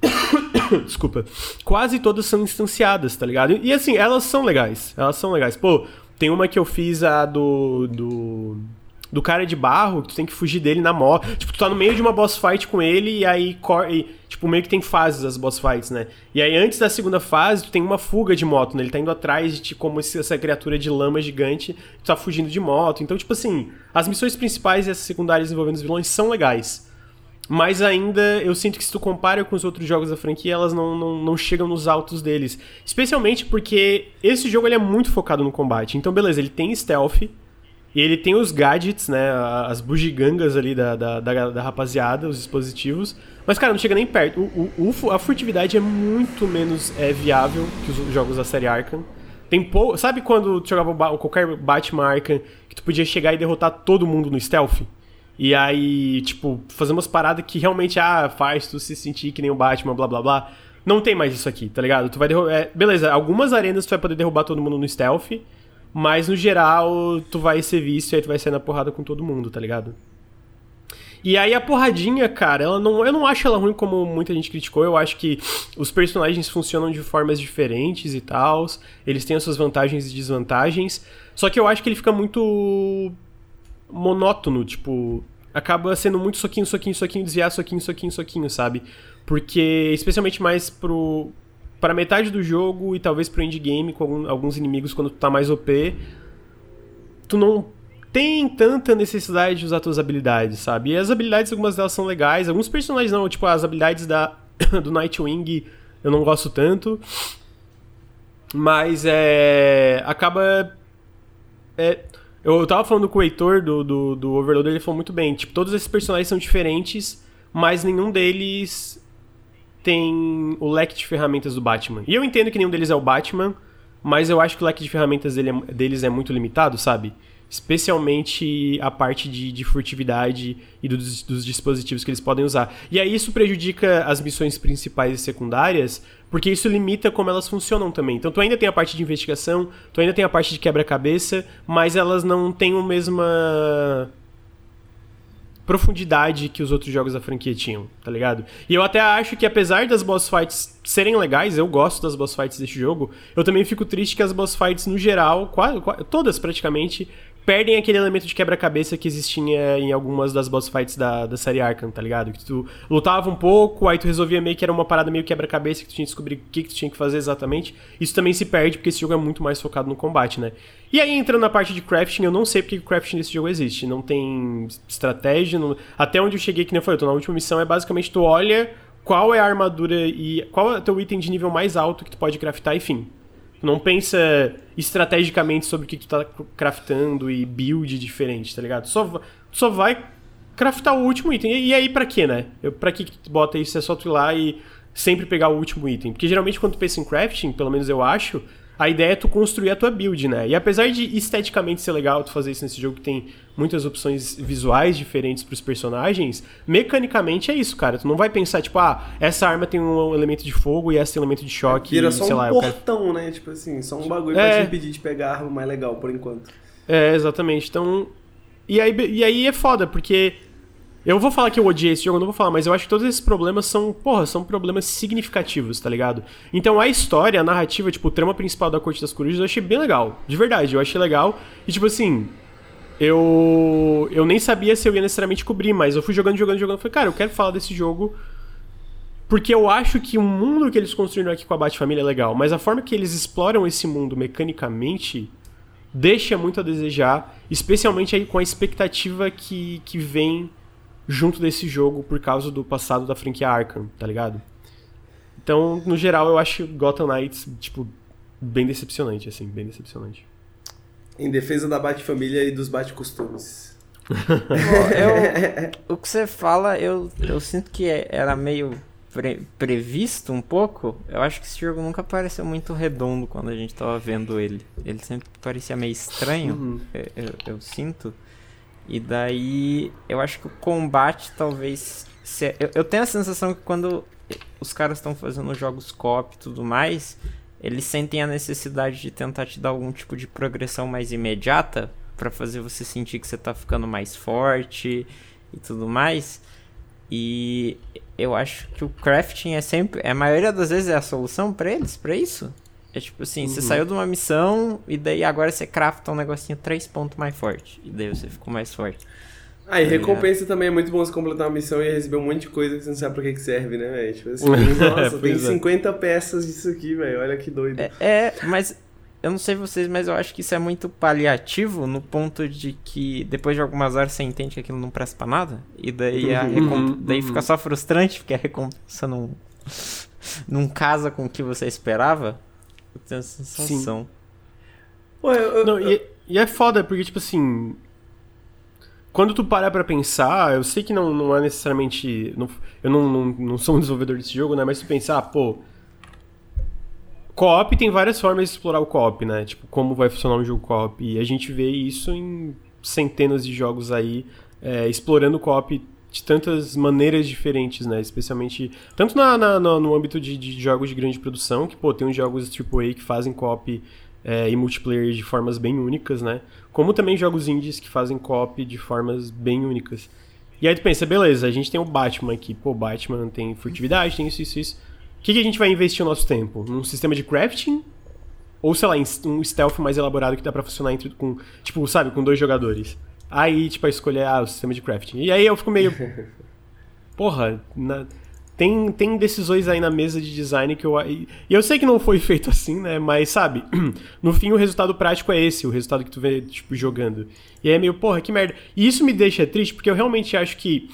Desculpa. Quase todas são instanciadas, tá ligado? E assim, elas são legais. Elas são legais. Pô, tem uma que eu fiz a do. do do cara de barro, que tu tem que fugir dele na moto. Tipo, tu tá no meio de uma boss fight com ele e aí, e, tipo, meio que tem fases as boss fights, né? E aí, antes da segunda fase, tu tem uma fuga de moto, né? Ele tá indo atrás de ti como essa criatura de lama gigante, tu tá fugindo de moto. Então, tipo assim, as missões principais e as secundárias envolvendo os vilões são legais. Mas ainda eu sinto que se tu compara com os outros jogos da franquia, elas não, não, não chegam nos altos deles. Especialmente porque esse jogo ele é muito focado no combate. Então, beleza, ele tem stealth, e ele tem os gadgets, né? As bugigangas ali da, da, da, da rapaziada, os dispositivos. Mas, cara, não chega nem perto. O, o, o a furtividade é muito menos é, viável que os jogos da série Arkham. Tem pou... Sabe quando tu jogava qualquer Batman Arkham que tu podia chegar e derrotar todo mundo no stealth? E aí, tipo, fazer umas paradas que realmente ah, faz tu se sentir que nem o Batman, blá blá blá. não tem mais isso aqui, tá ligado? Tu vai derrubar. É, beleza, algumas arenas tu vai poder derrubar todo mundo no stealth, mas no geral tu vai ser visto e aí tu vai sair na porrada com todo mundo, tá ligado? E aí a porradinha, cara, ela não, eu não acho ela ruim como muita gente criticou. Eu acho que os personagens funcionam de formas diferentes e tal. Eles têm as suas vantagens e desvantagens. Só que eu acho que ele fica muito monótono, tipo, acaba sendo muito soquinho, soquinho, soquinho, desviar, soquinho, soquinho, soquinho, sabe? Porque, especialmente mais pro. Para metade do jogo e talvez pro endgame, com alguns inimigos, quando tu tá mais OP, tu não tem tanta necessidade de usar tuas habilidades, sabe? E as habilidades, algumas delas são legais, alguns personagens não, tipo, as habilidades da, do Nightwing eu não gosto tanto. Mas é. acaba. É, eu tava falando com o Heitor do, do, do Overloader, ele falou muito bem. Tipo, todos esses personagens são diferentes, mas nenhum deles tem o leque de ferramentas do Batman. E eu entendo que nenhum deles é o Batman, mas eu acho que o leque de ferramentas dele é, deles é muito limitado, sabe? especialmente a parte de, de furtividade e dos, dos, dispositivos que eles podem usar. E aí isso prejudica as missões principais e secundárias, porque isso limita como elas funcionam também. Então tu ainda tem a parte de investigação, tu ainda tem a parte de quebra-cabeça, mas elas não têm a mesma profundidade que os outros jogos da franquia tinham, tá ligado? E eu até acho que apesar das boss fights serem legais, eu gosto das boss fights deste jogo, eu também fico triste que as boss fights no geral, quase, quase todas praticamente, perdem aquele elemento de quebra-cabeça que existia em algumas das boss fights da, da série Arkham, tá ligado? Que tu lutava um pouco, aí tu resolvia meio que era uma parada meio quebra-cabeça que tu tinha que descobrir o que, que tu tinha que fazer exatamente. Isso também se perde porque esse jogo é muito mais focado no combate, né? E aí entrando na parte de crafting, eu não sei porque o crafting desse jogo existe. Não tem estratégia, não... até onde eu cheguei, que nem falei, eu tô na última missão, é basicamente tu olha qual é a armadura e qual é o teu item de nível mais alto que tu pode craftar, enfim não pensa estrategicamente sobre o que, tu tá craftando e build diferente, tá ligado? Só, só vai craftar o último item. E, aí para quê, né? Pra que, que tu bota isso? É só tu ir lá e sempre pegar o último item. Porque geralmente quando tu pensa em crafting, pelo menos eu acho, a ideia é tu construir a tua build, né? E apesar de esteticamente ser legal tu fazer isso nesse jogo que tem muitas opções visuais diferentes pros personagens, mecanicamente é isso, cara. Tu não vai pensar, tipo, ah, essa arma tem um elemento de fogo e essa tem um elemento de choque. Vira só um lá, portão, quero... né? Tipo assim, só um bagulho é... pra te impedir de pegar a arma mais legal por enquanto. É, exatamente. Então. E aí, e aí é foda, porque eu vou falar que eu odiei esse jogo, não vou falar, mas eu acho que todos esses problemas são, porra, são problemas significativos, tá ligado? Então a história, a narrativa, tipo, o trama principal da Corte das Corujas eu achei bem legal. De verdade, eu achei legal. E tipo assim, eu eu nem sabia se eu ia necessariamente cobrir, mas eu fui jogando, jogando, jogando, falei, cara, eu quero falar desse jogo porque eu acho que o mundo que eles construíram aqui com a Bat-Família é legal, mas a forma que eles exploram esse mundo mecanicamente deixa muito a desejar, especialmente aí com a expectativa que, que vem junto desse jogo por causa do passado da franquia Arkham, tá ligado? Então, no geral, eu acho Gotham Knights, tipo, bem decepcionante, assim, bem decepcionante. Em defesa da Bat-família e dos Bat-costumes. o que você fala, eu, eu sinto que é, era meio pre, previsto um pouco. Eu acho que esse jogo nunca pareceu muito redondo quando a gente tava vendo ele. Ele sempre parecia meio estranho, uhum. eu, eu, eu sinto. E daí eu acho que o combate talvez. Se, eu, eu, tenho a sensação que quando os caras estão fazendo jogos cop e tudo mais, eles sentem a necessidade de tentar te dar algum tipo de progressão mais imediata para fazer você sentir que você tá ficando mais forte e tudo mais. E eu acho que o crafting é sempre, a maioria das vezes é a solução para eles, para isso. É tipo assim, uhum. você saiu de uma missão e daí agora você crafta um negocinho três pontos mais forte. E daí você ficou mais forte. Ah, e tá recompensa também é muito bom você completar uma missão e receber um monte de coisa que você não sabe pra que, que serve, né, velho? Tipo assim, nossa, tem 50 é. peças disso aqui, velho. Olha que doido. É, é, mas eu não sei vocês, mas eu acho que isso é muito paliativo no ponto de que depois de algumas horas você entende que aquilo não presta pra nada. E daí, a uhum, uhum, daí fica só frustrante, porque a recompensa não, não casa com o que você esperava. Eu tenho essa sensação. Sim. Pô, eu, não, eu... E, e, é foda, porque, tipo assim. Quando tu parar pra pensar, eu sei que não, não é necessariamente. Não, eu não, não, não sou um desenvolvedor desse jogo, né? Mas se tu pensar, pô. Co-op tem várias formas de explorar o co-op, né? Tipo, como vai funcionar um jogo co-op. E a gente vê isso em centenas de jogos aí, é, explorando o co-op de tantas maneiras diferentes, né? Especialmente, tanto na, na no, âmbito de, de, jogos de grande produção, que, pô, tem uns jogos AAA que fazem co-op é, e multiplayer de formas bem únicas, né? Como também jogos indies que fazem co-op de formas bem únicas. E aí tu pensa, beleza, a gente tem o Batman aqui, pô, Batman tem furtividade, tem isso, isso, isso. O que, que a gente vai investir o nosso tempo? Num sistema de crafting? Ou, sei lá, um stealth mais elaborado que dá pra funcionar entre, com, tipo, sabe, com dois jogadores? Aí, tipo, a escolher ah, o sistema de crafting. E aí eu fico meio. Porra, na... tem, tem decisões aí na mesa de design que eu. E eu sei que não foi feito assim, né? Mas, sabe, no fim o resultado prático é esse, o resultado que tu vê, tipo, jogando. E aí é meio, porra, que merda. E isso me deixa triste, porque eu realmente acho que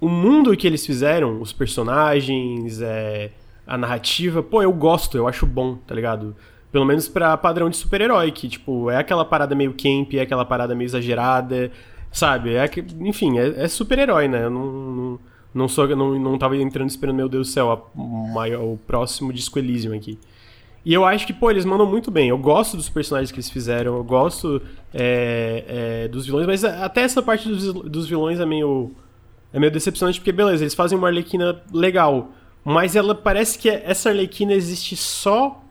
o mundo que eles fizeram, os personagens, é, a narrativa, pô, eu gosto, eu acho bom, tá ligado? Pelo menos pra padrão de super-herói, que, tipo, é aquela parada meio camp, é aquela parada meio exagerada, sabe? É, enfim, é, é super-herói, né? Eu não, não, não, sou, não, não tava entrando esperando, meu Deus do céu, o, maior, o próximo disco Elysium aqui. E eu acho que, pô, eles mandam muito bem. Eu gosto dos personagens que eles fizeram, eu gosto é, é, dos vilões, mas até essa parte dos, dos vilões é meio, é meio decepcionante, porque, beleza, eles fazem uma Arlequina legal, mas ela parece que essa Arlequina existe só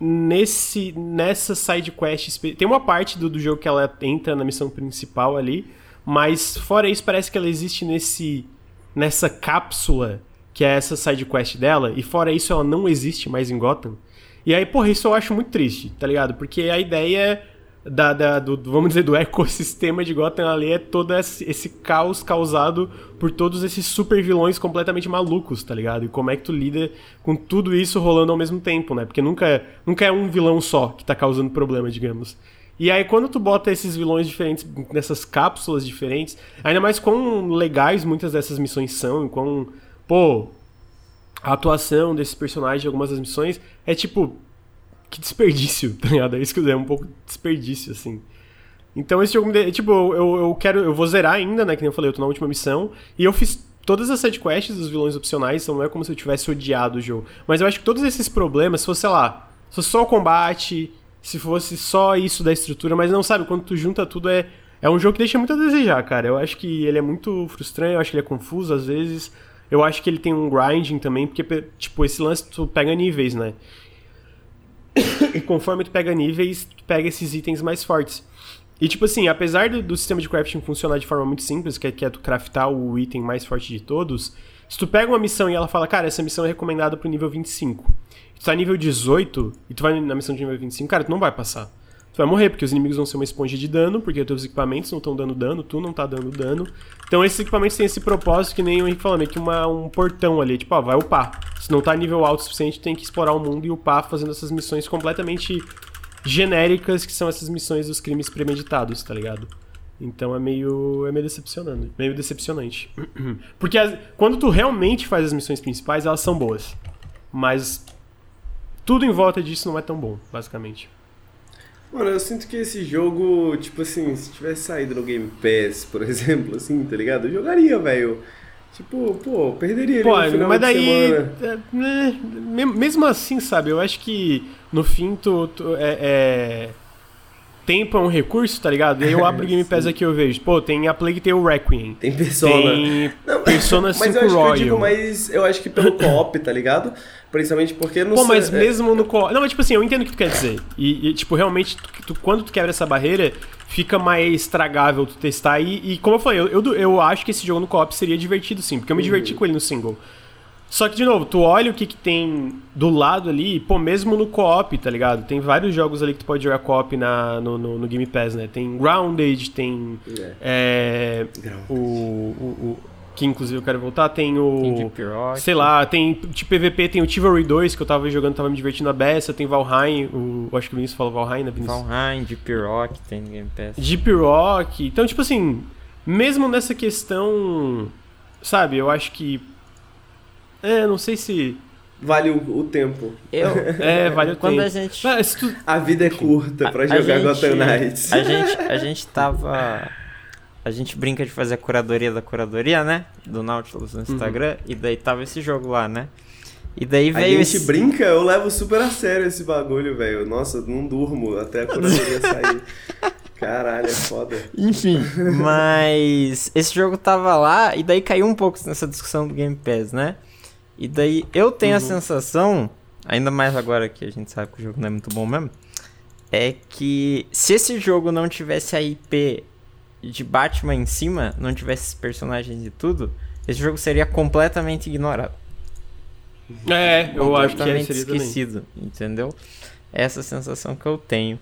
nesse nessa side quest tem uma parte do, do jogo que ela entra na missão principal ali mas fora isso parece que ela existe nesse nessa cápsula que é essa side quest dela e fora isso ela não existe mais em Gotham. E aí porra isso eu acho muito triste tá ligado? Porque a ideia é da, da do, vamos dizer, do ecossistema de Gotham ali é todo esse, caos causado por todos esses super vilões completamente malucos, tá ligado? E como é que tu lida com tudo isso rolando ao mesmo tempo, né? Porque nunca, é, nunca é um vilão só que tá causando problema, digamos. E aí quando tu bota esses vilões diferentes nessas cápsulas diferentes, ainda mais quão legais muitas dessas missões são, e quão, pô, a atuação desses personagens de algumas das missões é tipo, que desperdício, tá ligado? É isso que eu é um pouco desperdício, assim. Então esse jogo me tipo, eu, eu quero, eu vou zerar ainda, né, que nem eu falei, eu tô na última missão, e eu fiz todas as sidequests dos vilões opcionais, então não é como se eu tivesse odiado o jogo. Mas eu acho que todos esses problemas, se fosse, sei lá, se fosse só o combate, se fosse só isso da estrutura, mas não sabe, quando tu junta tudo é é um jogo que deixa muito a desejar, cara. Eu acho que ele é muito frustrante, eu acho que ele é confuso às vezes. Eu acho que ele tem um grinding também, porque, tipo, esse lance tu pega níveis, né? e conforme tu pega níveis, tu pega esses itens mais fortes. E tipo assim, apesar do, do sistema de crafting funcionar de forma muito simples, que é, que é tu craftar o item mais forte de todos, se tu pega uma missão e ela fala, cara, essa missão é recomendada pro nível 25, tu tá nível 18 e tu vai na missão de nível 25, cara, tu não vai passar tu vai morrer, porque os inimigos vão ser uma esponja de dano, porque teus equipamentos não estão dando dano, tu não tá dando dano. Então esses equipamentos têm esse propósito, que nem o Henrique falou, meio que uma, um portão ali, tipo, ó, vai upar. Se não tá nível alto o suficiente, tem que explorar o mundo e upar fazendo essas missões completamente genéricas, que são essas missões dos crimes premeditados, tá ligado? Então é meio, é meio decepcionante, meio decepcionante. Porque as, quando tu realmente faz as missões principais, elas são boas. Mas tudo em volta disso não é tão bom, basicamente. Mano, eu sinto que esse jogo, tipo assim, se tivesse saído no Game Pass, por exemplo, assim, tá ligado? Eu jogaria, velho. Tipo, pô, perderia ele pô, no final mas daí, é, né, mesmo assim, sabe, eu acho que no fim tu, tu é, é, tempo é um recurso, tá ligado? E aí eu abro o Game Pass aqui e eu vejo, pô, tem a Plague Tale Requiem. Tem Persona. Tem Não, Persona 5 mas eu acho Royal. Que eu digo, mas eu acho que pelo co-op, tá ligado? Principalmente porque não Pô, mas é... mesmo no co Não, mas tipo assim, eu entendo o que tu quer dizer. E, e tipo, realmente, tu, tu, quando tu quebra essa barreira, fica mais estragável tu testar. E, e como eu falei, eu, eu, eu, acho que esse jogo no co-op seria divertido sim, porque eu me diverti uhum. com ele no single. Só que, de novo, tu olha o que, que tem do lado ali, pô, mesmo no co-op, tá ligado? Tem vários jogos ali que tu pode jogar co-op na, no, no, no, Game Pass, né? Tem Grounded, tem. É. É, o, o, que inclusive eu quero voltar, tem o. Tem Deep Rock. Sei lá, tem de PVP, tem o Chivalry 2 que eu tava jogando, tava me divertindo a beça, tem Valheim, o, eu acho que o Vinícius falou Valheim, né, Vinícius? Valheim, Deep Rock tem Game Pass. Deep Rock. Então, tipo assim, mesmo nessa questão, sabe, eu acho que. É, não sei se. Vale o, o tempo. Eu, é, vale o quando tempo. A, gente... tu... a vida é curta para jogar Gotham Knights. A gente, a gente tava a gente brinca de fazer a curadoria da curadoria, né? Do Nautilus no uhum. Instagram. Uhum. E daí tava esse jogo lá, né? E daí veio. A gente esse... brinca, eu levo super a sério esse bagulho, velho. Nossa, não durmo até a curadoria sair. Caralho, é foda. Enfim, mas esse jogo tava lá e daí caiu um pouco nessa discussão do Game Pass, né? E daí eu tenho uhum. a sensação, ainda mais agora que a gente sabe que o jogo não é muito bom mesmo, é que se esse jogo não tivesse a IP de Batman em cima, não tivesse esses personagens e tudo, esse jogo seria completamente ignorado. É, eu acho que seria esquecido, também. entendeu? Essa sensação que eu tenho.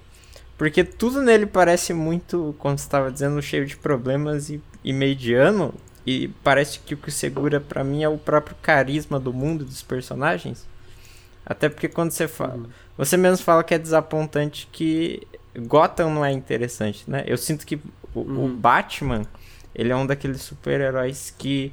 Porque tudo nele parece muito, como você estava dizendo, cheio de problemas e, e mediano. E parece que o que segura para mim é o próprio carisma do mundo dos personagens. Até porque quando você fala. Uhum. Você mesmo fala que é desapontante que Gotham não é interessante, né? Eu sinto que o, uhum. o Batman, ele é um daqueles super-heróis que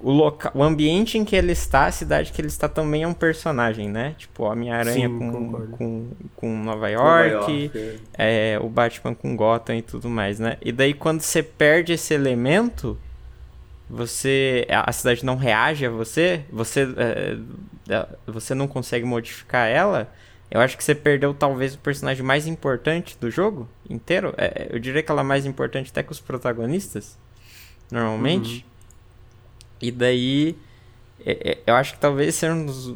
o, local, o ambiente em que ele está, a cidade que ele está também é um personagem, né? Tipo, Homem-Aranha com, com, com Nova York, Nova York é. é, o Batman com Gotham e tudo mais, né? E daí quando você perde esse elemento, você a cidade não reage a você, você é, é, você não consegue modificar ela. Eu acho que você perdeu talvez o personagem mais importante do jogo inteiro. É, eu diria que ela é mais importante até que os protagonistas, normalmente. Uhum. E daí, é, é, eu acho que talvez seja um dos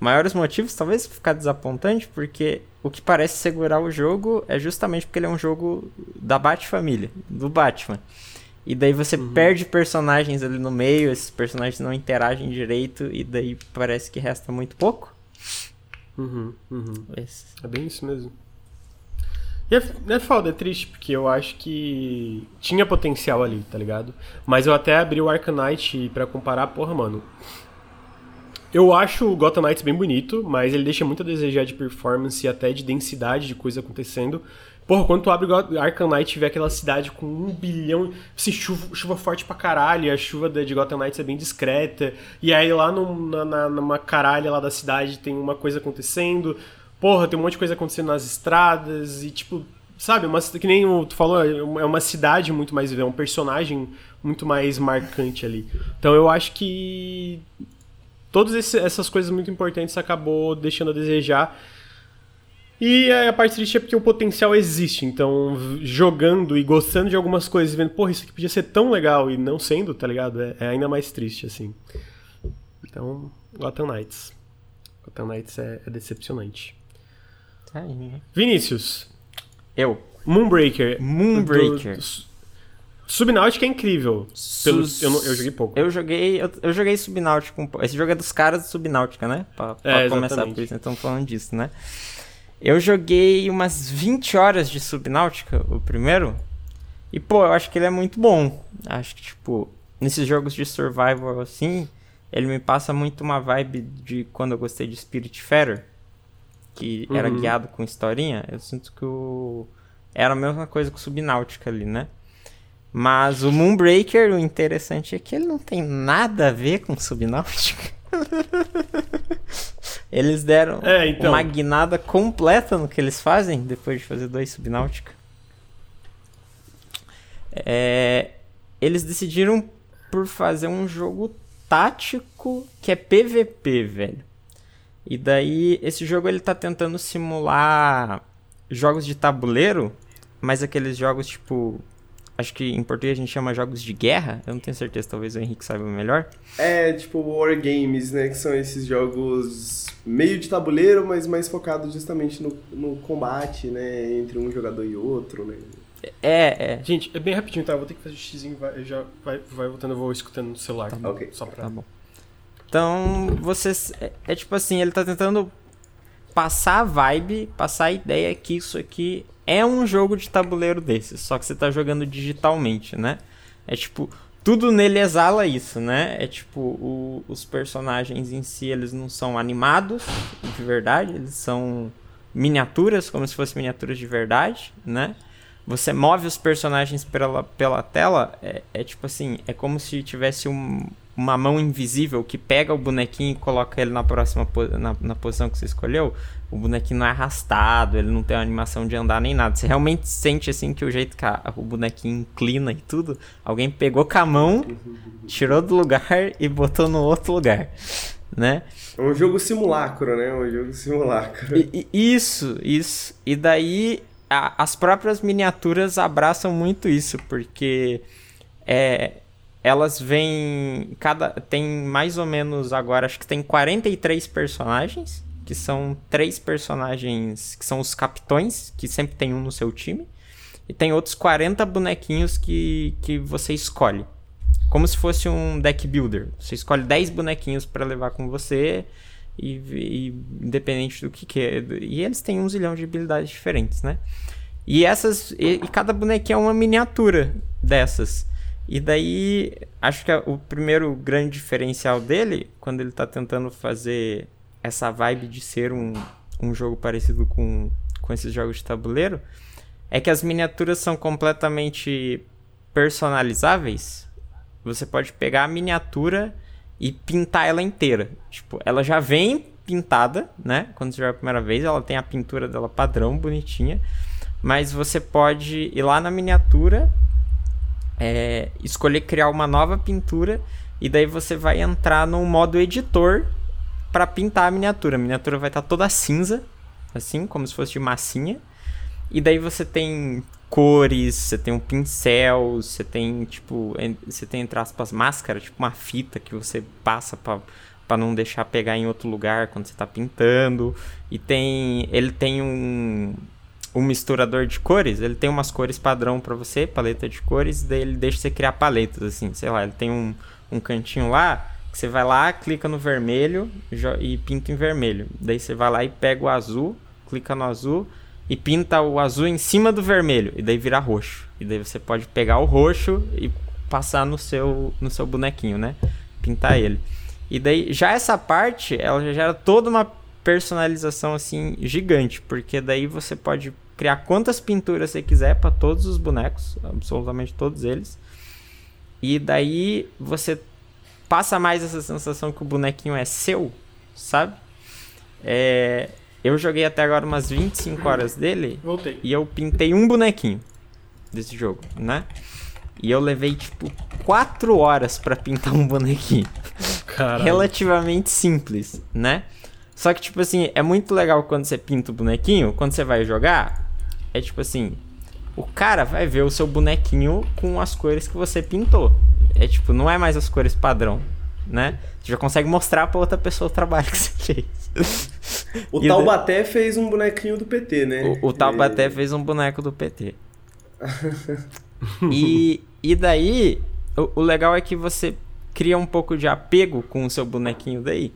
maiores motivos, talvez ficar desapontante, porque o que parece segurar o jogo é justamente porque ele é um jogo da Bat-família, do Batman. E daí você uhum. perde personagens ali no meio, esses personagens não interagem direito, e daí parece que resta muito pouco. Uhum, uhum. É bem isso mesmo. E é, é foda, é triste, porque eu acho que tinha potencial ali, tá ligado? Mas eu até abri o Arcanite pra comparar, porra, mano. Eu acho o Gotham Knights bem bonito, mas ele deixa muito a desejar de performance e até de densidade de coisa acontecendo. Porra, quando tu abre o Arkham Knight e vê aquela cidade com um bilhão, assim, chuva, chuva forte pra caralho, a chuva de Gotham Knights é bem discreta, e aí lá no, na, numa caralha lá da cidade tem uma coisa acontecendo, porra, tem um monte de coisa acontecendo nas estradas e, tipo, sabe, uma, que nem tu falou, é uma cidade muito mais é um personagem muito mais marcante ali. Então eu acho que todas essas coisas muito importantes acabou deixando a desejar. E a parte triste é porque o potencial existe, então jogando e gostando de algumas coisas e vendo, porra, isso aqui podia ser tão legal e não sendo, tá ligado? É, é ainda mais triste, assim. Então, Gotham Knights. Gotham Knights é, é decepcionante. Tá aí, né? Vinícius. Eu. Moonbreaker. Moonbreaker. Do, do, Subnáutica é incrível. Pelo, eu, eu, joguei pouco. Eu joguei, eu, eu joguei Subnáutica. Um, esse jogo é dos caras do Subnáutica, né? Pra, pra é, começar por isso, então falando disso, né? Eu joguei umas 20 horas de Subnáutica, o primeiro. E, pô, eu acho que ele é muito bom. Acho que, tipo, nesses jogos de survival assim, ele me passa muito uma vibe de quando eu gostei de Spirit Fetter que uhum. era guiado com historinha, eu sinto que o... era a mesma coisa com o Subnáutica ali, né? Mas o Moonbreaker, o interessante é que ele não tem nada a ver com Subnáutica. eles deram é, então... uma guinada completa no que eles fazem depois de fazer dois Subnáutica. É... Eles decidiram por fazer um jogo tático que é PVP, velho. E daí esse jogo ele tá tentando simular jogos de tabuleiro, mas aqueles jogos tipo acho que em português a gente chama jogos de guerra, eu não tenho certeza, talvez o Henrique saiba melhor. É, tipo War Games, né, que são esses jogos meio de tabuleiro, mas mais focados justamente no, no combate, né, entre um jogador e outro, né. É, é. Gente, é bem rapidinho, tá? Eu vou ter que fazer o xizinho, vai, já vai, vai voltando, eu vou escutando no celular. Tá bom. Ok. Só pra... Tá bom. Então, você. É, é, tipo assim, ele tá tentando passar a vibe, passar a ideia que isso aqui é um jogo de tabuleiro desses, só que você tá jogando digitalmente, né? É tipo, tudo nele exala isso, né? É tipo, o, os personagens em si, eles não são animados de verdade, eles são miniaturas, como se fossem miniaturas de verdade, né? Você move os personagens pela, pela tela, é, é tipo assim, é como se tivesse um, uma mão invisível que pega o bonequinho e coloca ele na próxima na, na, posição que você escolheu, o bonequinho não é arrastado, ele não tem uma animação de andar nem nada. Você realmente sente assim que o jeito que a, o bonequinho inclina e tudo, alguém pegou com a mão, tirou do lugar e botou no outro lugar, né? É um jogo simulacro, né? É um jogo simulacro. E, e, isso, isso. E daí a, as próprias miniaturas abraçam muito isso, porque é, elas vêm. Cada. Tem mais ou menos agora, acho que tem 43 personagens. Que são três personagens que são os capitões, que sempre tem um no seu time. E tem outros 40 bonequinhos que, que você escolhe. Como se fosse um deck builder. Você escolhe 10 bonequinhos para levar com você. E, e, independente do que, que é. E eles têm um zilhão de habilidades diferentes, né? E essas. E, e cada bonequinho é uma miniatura dessas. E daí, acho que o primeiro grande diferencial dele, quando ele está tentando fazer essa vibe de ser um, um jogo parecido com, com esses jogos de tabuleiro, é que as miniaturas são completamente personalizáveis. Você pode pegar a miniatura e pintar ela inteira. Tipo, ela já vem pintada, né? Quando você joga a primeira vez, ela tem a pintura dela padrão, bonitinha. Mas você pode ir lá na miniatura, é, escolher criar uma nova pintura e daí você vai entrar no modo editor para pintar a miniatura. A miniatura vai estar tá toda cinza, assim, como se fosse de massinha. E daí você tem cores, você tem um pincel, você tem, tipo, você tem, entre aspas, máscara, tipo uma fita que você passa para para não deixar pegar em outro lugar quando você está pintando. E tem, ele tem um um misturador de cores, ele tem umas cores padrão para você, paleta de cores, daí ele deixa você criar paletas assim, sei lá, ele tem um, um cantinho lá você vai lá, clica no vermelho e pinta em vermelho. Daí você vai lá e pega o azul, clica no azul e pinta o azul em cima do vermelho e daí vira roxo. E daí você pode pegar o roxo e passar no seu no seu bonequinho, né? Pintar ele. E daí já essa parte, ela já gera toda uma personalização assim gigante, porque daí você pode criar quantas pinturas você quiser para todos os bonecos, absolutamente todos eles. E daí você passa mais essa sensação que o bonequinho é seu, sabe? É, eu joguei até agora umas 25 horas dele. Voltei. E eu pintei um bonequinho desse jogo, né? E eu levei tipo 4 horas para pintar um bonequinho. Caralho. Relativamente simples, né? Só que, tipo assim, é muito legal quando você pinta o bonequinho, quando você vai jogar, é tipo assim, o cara vai ver o seu bonequinho com as cores que você pintou. É tipo, não é mais as cores padrão, né? Você já consegue mostrar pra outra pessoa o trabalho que você fez. O e Taubaté fez um bonequinho do PT, né? O, o Taubaté e... fez um boneco do PT. e, e daí, o, o legal é que você cria um pouco de apego com o seu bonequinho daí.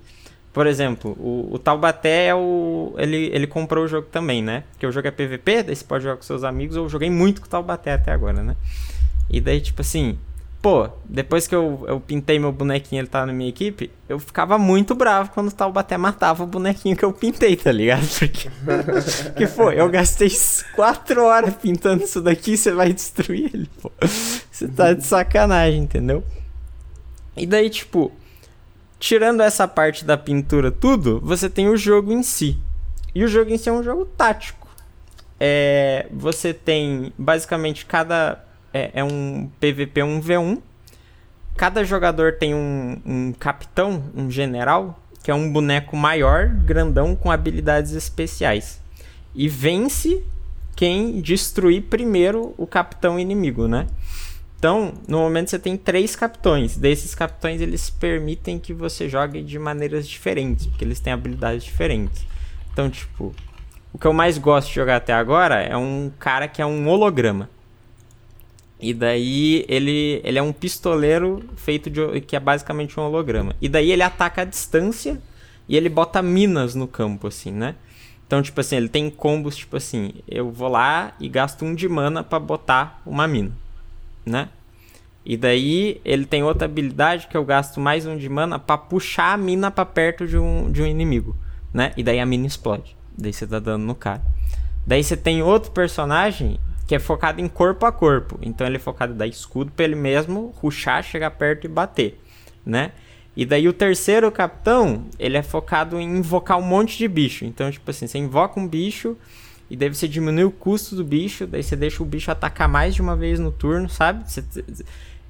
Por exemplo, o, o Taubaté é o. Ele, ele comprou o jogo também, né? Porque o jogo é PVP, daí você pode jogar com seus amigos. Eu joguei muito com o Taubaté até agora, né? E daí, tipo assim, pô, depois que eu, eu pintei meu bonequinho ele tava na minha equipe, eu ficava muito bravo quando o Taubaté matava o bonequinho que eu pintei, tá ligado? Porque. que foi? Eu gastei 4 horas pintando isso daqui você vai destruir ele, pô. Você tá de sacanagem, entendeu? E daí, tipo, tirando essa parte da pintura, tudo, você tem o jogo em si. E o jogo em si é um jogo tático. É, você tem basicamente cada. É, é um PVP 1v1. Cada jogador tem um, um capitão, um general, que é um boneco maior, grandão, com habilidades especiais. E vence quem destruir primeiro o capitão inimigo, né? Então, no momento você tem três capitões. Desses capitões, eles permitem que você jogue de maneiras diferentes, porque eles têm habilidades diferentes. Então, tipo, o que eu mais gosto de jogar até agora é um cara que é um holograma. E daí ele, ele é um pistoleiro feito de que é basicamente um holograma. E daí ele ataca a distância e ele bota minas no campo assim, né? Então, tipo assim, ele tem combos tipo assim, eu vou lá e gasto um de mana para botar uma mina né? E daí ele tem outra habilidade que eu gasto mais um de mana para puxar a mina para perto de um, de um inimigo, né? E daí a mina explode. Daí você tá dando no cara. Daí você tem outro personagem que é focado em corpo a corpo. Então ele é focado dar escudo pra ele mesmo, ruxar, chegar perto e bater, né? E daí o terceiro capitão, ele é focado em invocar um monte de bicho. Então, tipo assim, você invoca um bicho e daí você diminui o custo do bicho, daí você deixa o bicho atacar mais de uma vez no turno, sabe? Você,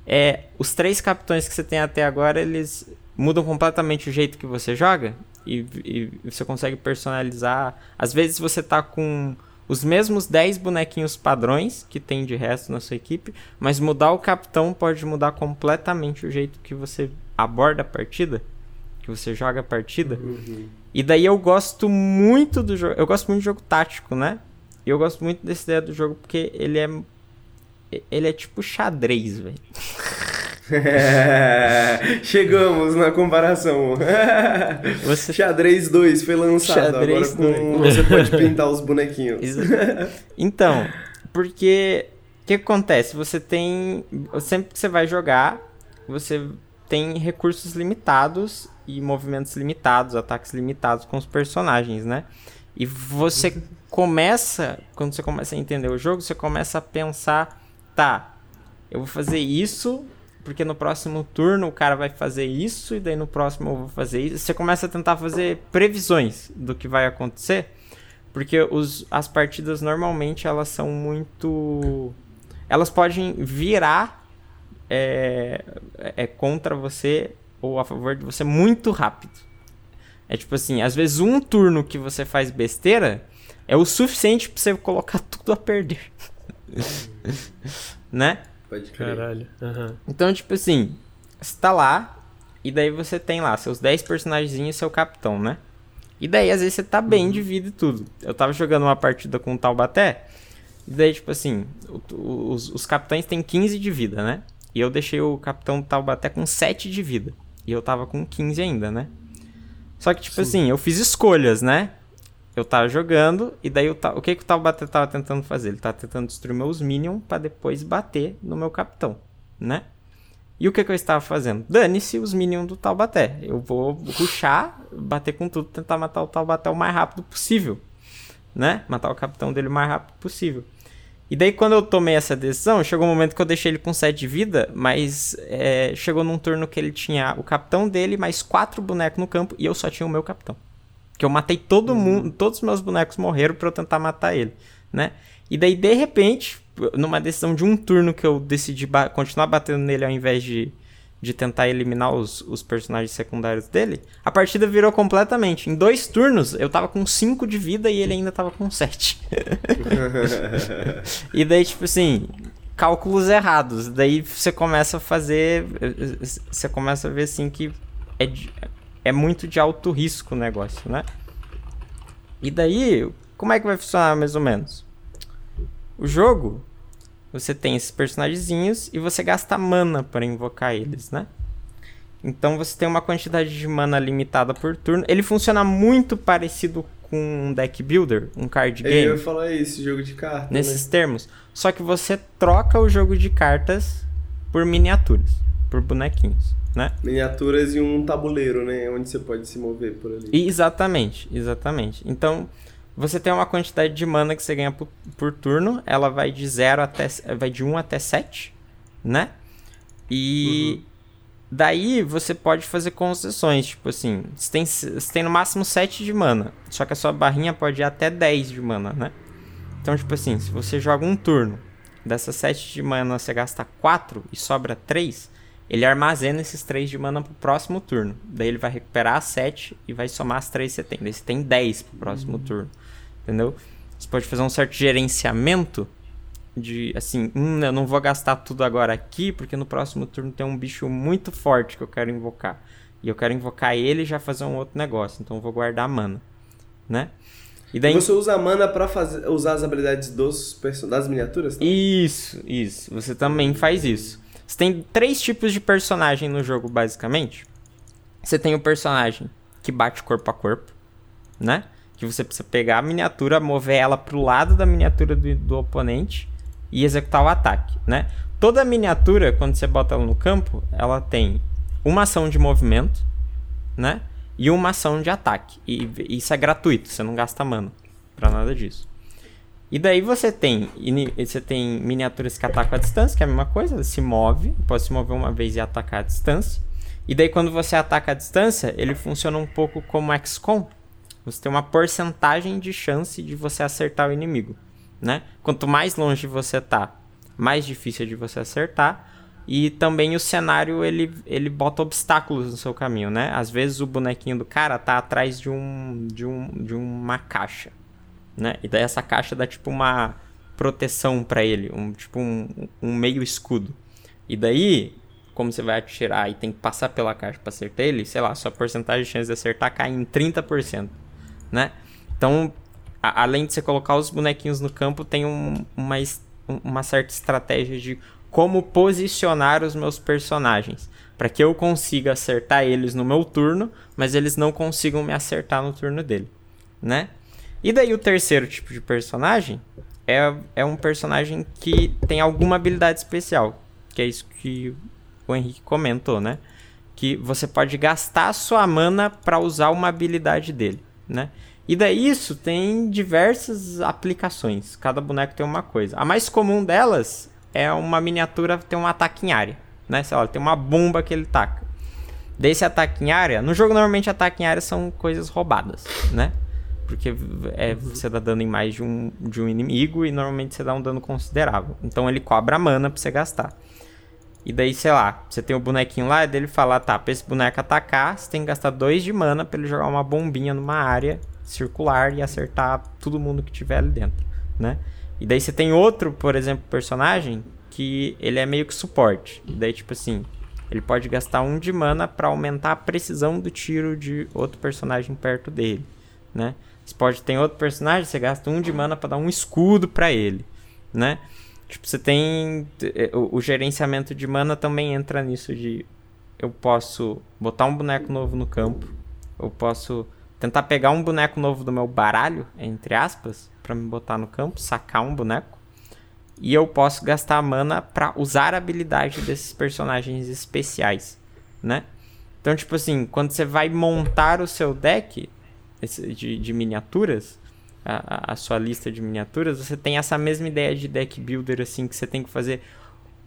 é, os três capitões que você tem até agora, eles mudam completamente o jeito que você joga. E, e você consegue personalizar. Às vezes você tá com os mesmos 10 bonequinhos padrões que tem de resto na sua equipe, mas mudar o capitão pode mudar completamente o jeito que você aborda a partida, que você joga a partida. Uhum. E daí eu gosto muito do jogo, eu gosto muito do jogo tático, né? E eu gosto muito dessa ideia do jogo porque ele é ele é tipo xadrez, velho. É, chegamos na comparação. Você... Xadrez 2 foi lançado. Xadrez agora com... você pode pintar os bonequinhos. então, porque o que acontece? Você tem. Sempre que você vai jogar, você tem recursos limitados e movimentos limitados, ataques limitados com os personagens, né? E você começa, quando você começa a entender o jogo, você começa a pensar, tá, eu vou fazer isso porque no próximo turno o cara vai fazer isso e daí no próximo eu vou fazer isso. Você começa a tentar fazer previsões do que vai acontecer, porque os, as partidas normalmente elas são muito, elas podem virar é, é contra você ou a favor de você muito rápido. É tipo assim, às vezes um turno que você faz besteira é o suficiente para você colocar tudo a perder. né? Pode crer. Caralho. Uhum. Então, tipo assim, você tá lá, e daí você tem lá seus 10 personagens e seu capitão, né? E daí, às vezes, você tá bem uhum. de vida e tudo. Eu tava jogando uma partida com o Taubaté, e daí, tipo assim, o, os, os capitães têm 15 de vida, né? E eu deixei o capitão do Taubaté com 7 de vida. E eu tava com 15 ainda, né? Só que, tipo Sim. assim, eu fiz escolhas, né? Eu tava jogando, e daí o, o que, que o Taubaté tava tentando fazer? Ele tava tentando destruir meus minions para depois bater no meu capitão, né? E o que, que eu estava fazendo? Dane-se os minions do Taubaté. Eu vou ruxar, bater com tudo, tentar matar o Taubaté o mais rápido possível, né? Matar o capitão dele o mais rápido possível. E daí, quando eu tomei essa decisão, chegou um momento que eu deixei ele com 7 de vida, mas é, chegou num turno que ele tinha o capitão dele, mais quatro bonecos no campo, e eu só tinha o meu capitão. Que eu matei todo uhum. mundo, todos os meus bonecos morreram para eu tentar matar ele, né? E daí, de repente, numa decisão de um turno que eu decidi ba continuar batendo nele ao invés de, de tentar eliminar os, os personagens secundários dele, a partida virou completamente. Em dois turnos, eu tava com 5 de vida e ele ainda tava com 7. e daí, tipo assim, cálculos errados. Daí você começa a fazer. Você começa a ver assim que é, é muito de alto risco o negócio, né? E daí, como é que vai funcionar mais ou menos? O jogo, você tem esses personagens e você gasta mana para invocar eles, né? Então você tem uma quantidade de mana limitada por turno. Ele funciona muito parecido com um deck builder, um card game. Eu ia falar isso, jogo de cartas. Nesses né? termos. Só que você troca o jogo de cartas por miniaturas, por bonequinhos né? Miniaturas e um tabuleiro, né? Onde você pode se mover por ali. E exatamente, exatamente. Então, você tem uma quantidade de mana que você ganha por, por turno. Ela vai de 0 até. Vai de 1 um até 7, né? E. Uhum. Daí você pode fazer concessões, tipo assim, você tem, você tem no máximo 7 de mana, só que a sua barrinha pode ir até 10 de mana, né? Então, tipo assim, se você joga um turno, dessas 7 de mana você gasta 4 e sobra 3, ele armazena esses 3 de mana pro próximo turno. Daí ele vai recuperar as 7 e vai somar as 3 que você tem. Daí você tem 10 pro próximo uhum. turno. Entendeu? Você pode fazer um certo gerenciamento de assim, hum, eu não vou gastar tudo agora aqui, porque no próximo turno tem um bicho muito forte que eu quero invocar. E eu quero invocar ele e já fazer um outro negócio. Então eu vou guardar mana. Né? E daí... Você usa mana para fazer, usar as habilidades dos, das miniaturas? Tá? Isso, isso. Você também faz isso. Você tem três tipos de personagem no jogo, basicamente. Você tem o personagem que bate corpo a corpo, né? Que você precisa pegar a miniatura, mover ela pro lado da miniatura do, do oponente e executar o ataque, né? Toda miniatura, quando você bota ela no campo, ela tem uma ação de movimento, né? E uma ação de ataque. E isso é gratuito, você não gasta mana pra nada disso. E daí você tem, você tem miniaturas que atacam à distância, que é a mesma coisa, se move, pode se mover uma vez e atacar à distância. E daí quando você ataca à distância, ele funciona um pouco como XCOM. Você tem uma porcentagem de chance de você acertar o inimigo, né? Quanto mais longe você tá, mais difícil de você acertar. E também o cenário ele, ele bota obstáculos no seu caminho, né? Às vezes o bonequinho do cara tá atrás de um de, um, de uma caixa né? E daí essa caixa dá tipo uma proteção para ele, um tipo um, um meio escudo. E daí, como você vai atirar e tem que passar pela caixa para acertar ele, sei lá, sua porcentagem de chance de acertar cai em 30%, né? Então, a, além de você colocar os bonequinhos no campo, tem um, uma, uma certa estratégia de como posicionar os meus personagens para que eu consiga acertar eles no meu turno, mas eles não consigam me acertar no turno dele, né? E daí o terceiro tipo de personagem é, é um personagem que tem alguma habilidade especial, que é isso que o Henrique comentou, né? Que você pode gastar a sua mana para usar uma habilidade dele, né? E daí isso tem diversas aplicações. Cada boneco tem uma coisa. A mais comum delas é uma miniatura ter um ataque em área né? Sei lá, tem uma bomba que ele taca. Desse ataque em área, no jogo normalmente ataque em área são coisas roubadas, né? Porque é, você dá dano em mais de um, de um inimigo e normalmente você dá um dano considerável. Então ele cobra mana pra você gastar. E daí, sei lá, você tem o bonequinho lá, e dele fala, tá, pra esse boneco atacar, você tem que gastar 2 de mana pra ele jogar uma bombinha numa área circular e acertar todo mundo que tiver ali dentro, né? E daí você tem outro, por exemplo, personagem que ele é meio que suporte. Daí, tipo assim, ele pode gastar um de mana para aumentar a precisão do tiro de outro personagem perto dele, né? Pode ter outro personagem, você gasta um de mana para dar um escudo para ele, né? Tipo, você tem eh, o, o, gerenciamento de mana também entra nisso de eu posso botar um boneco novo no campo, eu posso tentar pegar um boneco novo do meu baralho, entre aspas, para me botar no campo, sacar um boneco e eu posso gastar mana para usar a habilidade desses personagens especiais, né? Então, tipo assim, quando você vai montar o seu deck de, de miniaturas, a, a, sua lista de miniaturas, você tem essa mesma ideia de deck builder, assim, que você tem que fazer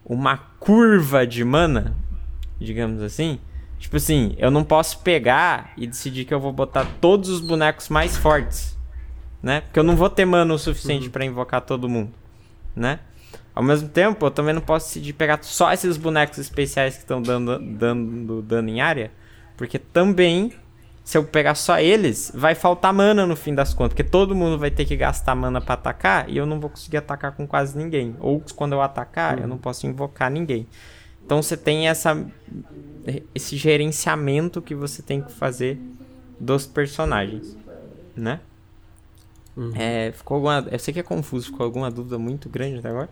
uma curva de mana, digamos assim. Tipo assim, eu não posso pegar e decidir que eu vou botar todos os bonecos mais fortes, né? Porque eu não vou ter mana o suficiente uhum. para invocar todo mundo né? Ao mesmo tempo, eu também não posso decidir pegar só esses bonecos especiais que estão dando, dando dano em área, porque também, se eu pegar só eles, vai faltar mana no fim das contas, porque todo mundo vai ter que gastar mana para atacar e eu não vou conseguir atacar com quase ninguém. Ou quando eu atacar, eu não posso invocar ninguém. Então você tem essa esse gerenciamento que você tem que fazer dos personagens, né? Uhum. É, ficou alguma. Eu sei que é confuso, ficou alguma dúvida muito grande até agora?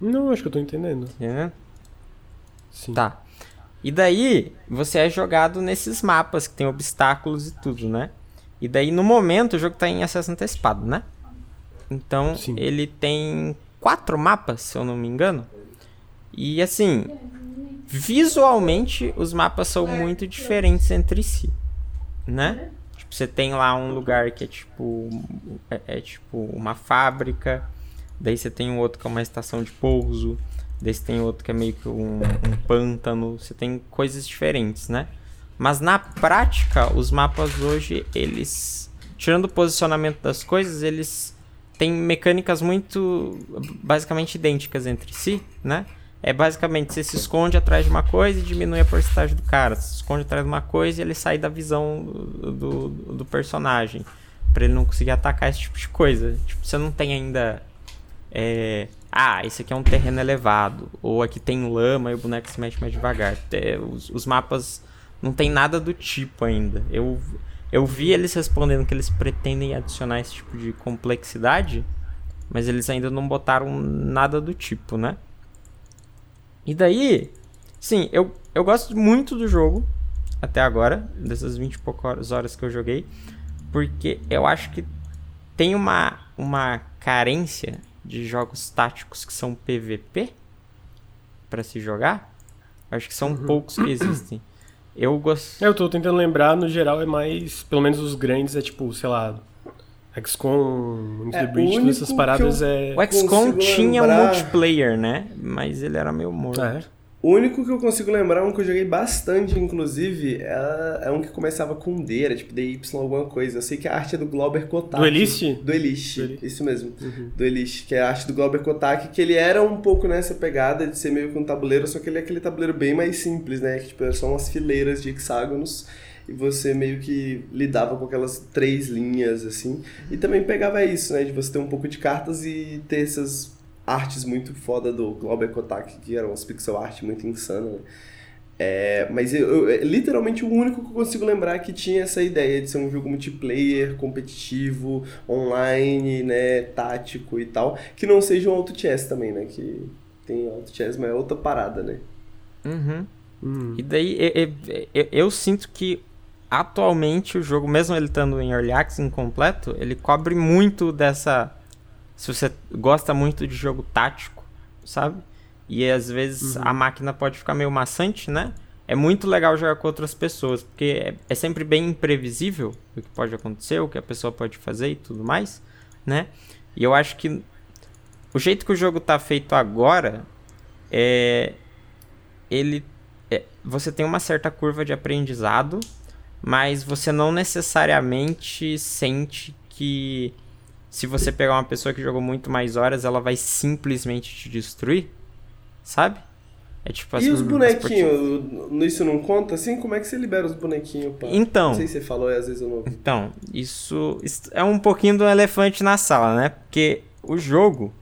Não, acho que eu tô entendendo. É? Sim. Tá. E daí, você é jogado nesses mapas que tem obstáculos e tudo, né? E daí, no momento, o jogo tá em acesso antecipado, né? Então, Sim. ele tem quatro mapas, se eu não me engano. E assim, visualmente, os mapas são muito diferentes entre si, né? você tem lá um lugar que é tipo. É, é, tipo uma fábrica. Daí você tem um outro que é uma estação de pouso. Você tem outro que é meio que um, um pântano. Você tem coisas diferentes, né? Mas na prática, os mapas hoje, eles. Tirando o posicionamento das coisas, eles têm mecânicas muito. basicamente idênticas entre si, né? É basicamente, você se esconde atrás de uma coisa e diminui a porcentagem do cara. Você se esconde atrás de uma coisa e ele sai da visão do, do, do personagem. para ele não conseguir atacar esse tipo de coisa. Tipo, você não tem ainda. É, ah, esse aqui é um terreno elevado. Ou aqui tem lama e o boneco se mexe mais devagar. É, os, os mapas não tem nada do tipo ainda. Eu, eu vi eles respondendo que eles pretendem adicionar esse tipo de complexidade. Mas eles ainda não botaram nada do tipo, né? E daí, sim, eu, eu gosto muito do jogo até agora, dessas 20 e poucas horas que eu joguei, porque eu acho que tem uma, uma carência de jogos táticos que são PVP para se jogar. Acho que são uhum. poucos que existem. Eu gosto. Eu tô tentando lembrar, no geral é mais, pelo menos os grandes é tipo, sei lá, XCOM, Into é, the Breach, todas essas paradas é. O XCOM tinha lembrar... um multiplayer, né? Mas ele era meio morto. É. O único que eu consigo lembrar, um que eu joguei bastante, inclusive, é, é um que começava com D, era tipo DY alguma coisa. Eu sei que a arte é do Glauber Kotak. Do Elist? Do Elist, isso mesmo. Uhum. Do Elist, que é a arte do Glauber Kotak, que ele era um pouco nessa pegada de ser meio que um tabuleiro, só que ele é aquele tabuleiro bem mais simples, né? Que tipo, são umas fileiras de hexágonos e você meio que lidava com aquelas três linhas, assim. E também pegava isso, né? De você ter um pouco de cartas e ter essas artes muito foda do Glauber Kotak, que eram as pixel art muito insana, né? É, mas eu, eu, literalmente o único que eu consigo lembrar que tinha essa ideia de ser um jogo multiplayer, competitivo, online, né, tático e tal, que não seja um auto chess também, né, que tem auto chess, mas é outra parada, né. Uhum. Uhum. E daí eu, eu, eu, sinto que atualmente o jogo, mesmo ele estando em early access incompleto, ele cobre muito dessa. Se você gosta muito de jogo tático, sabe? E às vezes uhum. a máquina pode ficar meio maçante, né? É muito legal jogar com outras pessoas, porque é, é, sempre bem imprevisível o que pode acontecer, o que a pessoa pode fazer e tudo mais, né? E eu acho que o jeito que o jogo tá feito agora é ele é, você tem uma certa curva de aprendizado, mas você não necessariamente sente que se você pegar uma pessoa que jogou muito mais horas, ela vai simplesmente te destruir sabe? É tipo E os bonequinhos, isso não conta assim? Como é que você libera os bonequinhos? Pá? Então. Não sei se você falou, às vezes eu não. Então, isso, isso é um pouquinho do elefante na sala, né? Porque o jogo,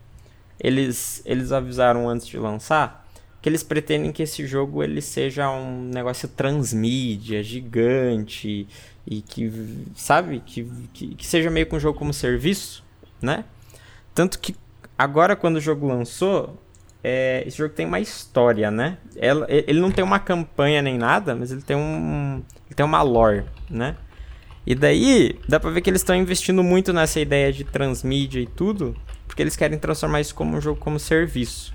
eles, eles avisaram antes de lançar que eles pretendem que esse jogo ele seja um negócio transmídia, gigante e que, sabe, que, que, que seja meio que um jogo como serviço, né? Tanto que agora quando o jogo lançou, é, esse jogo tem uma história, né? Ela, ele não tem uma campanha nem nada, mas ele tem um. Ele tem uma lore, né? E daí, dá pra ver que eles estão investindo muito nessa ideia de transmídia e tudo, porque eles querem transformar isso como um jogo como serviço.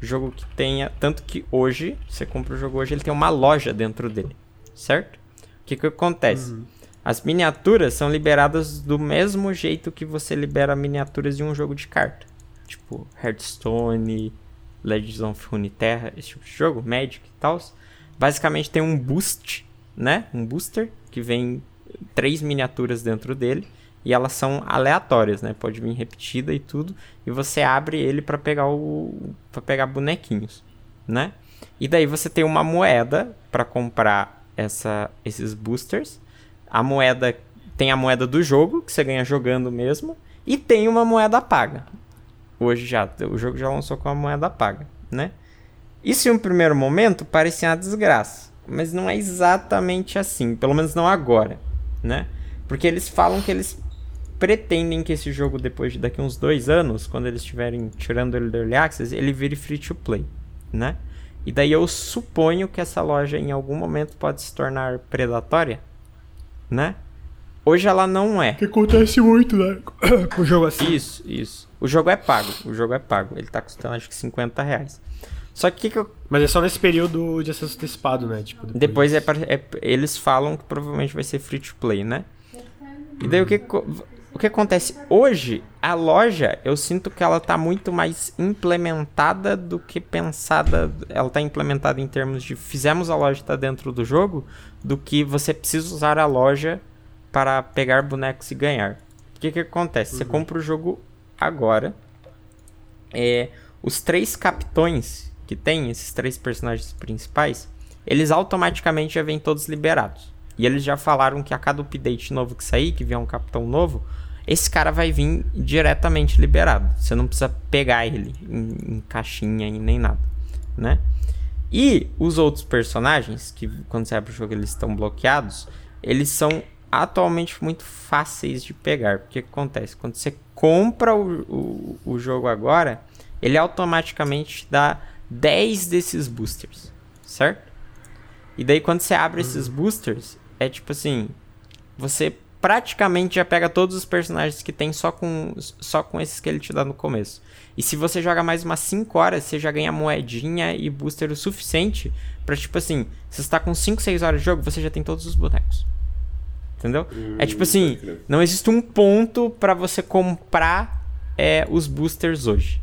Jogo que tenha. Tanto que hoje, você compra o jogo hoje, ele tem uma loja dentro dele, certo? O que que acontece? Uhum. As miniaturas são liberadas do mesmo jeito que você libera miniaturas de um jogo de carta. Tipo, Hearthstone, Legends of Runeterra, esse tipo de jogo, Magic e tal, basicamente tem um boost, né? Um booster que vem três miniaturas dentro dele e elas são aleatórias, né? Pode vir repetida e tudo, e você abre ele para pegar o para pegar bonequinhos, né? E daí você tem uma moeda para comprar essa esses boosters. A moeda tem a moeda do jogo que você ganha jogando mesmo e tem uma moeda paga. Hoje já, o jogo já lançou com a moeda paga, né? Isso em um primeiro momento parecia uma desgraça, mas não é exatamente assim, pelo menos não agora, né? Porque eles falam que eles pretendem que esse jogo, depois de daqui uns dois anos, quando eles estiverem tirando ele do Early Access, ele vire free to play, né? E daí eu suponho que essa loja em algum momento pode se tornar predatória, né? Hoje ela não é. Que acontece muito, né? Com o jogo assim. Isso, isso. O jogo é pago. O jogo é pago. Ele tá custando acho que 50 reais. Só que, que eu... Mas é só nesse período de acesso antecipado, né? Tipo, depois, depois é, pra, é, Eles falam que provavelmente vai ser free to play, né? E daí o que, o que acontece? Hoje, a loja, eu sinto que ela tá muito mais implementada do que pensada. Ela tá implementada em termos de fizemos a loja estar tá dentro do jogo, do que você precisa usar a loja para pegar bonecos e ganhar. O que, que acontece? Uhum. Você compra o jogo agora. É, os três capitões que tem, esses três personagens principais, eles automaticamente já vêm todos liberados. E eles já falaram que a cada update novo que sair, que vier um capitão novo, esse cara vai vir diretamente liberado. Você não precisa pegar ele em, em caixinha e nem nada, né? E os outros personagens, que quando você abre o jogo eles estão bloqueados, eles são atualmente muito fáceis de pegar. Porque o que acontece? Quando você compra o, o, o jogo agora, ele automaticamente dá 10 desses boosters, certo? E daí quando você abre esses uhum. boosters, é tipo assim, você praticamente já pega todos os personagens que tem só com só com esses que ele te dá no começo. E se você joga mais umas 5 horas, você já ganha moedinha e booster o suficiente para tipo assim, se você está com 5, 6 horas de jogo, você já tem todos os bonecos. Entendeu? Hum, é tipo assim, não existe um ponto para você comprar é, os boosters hoje.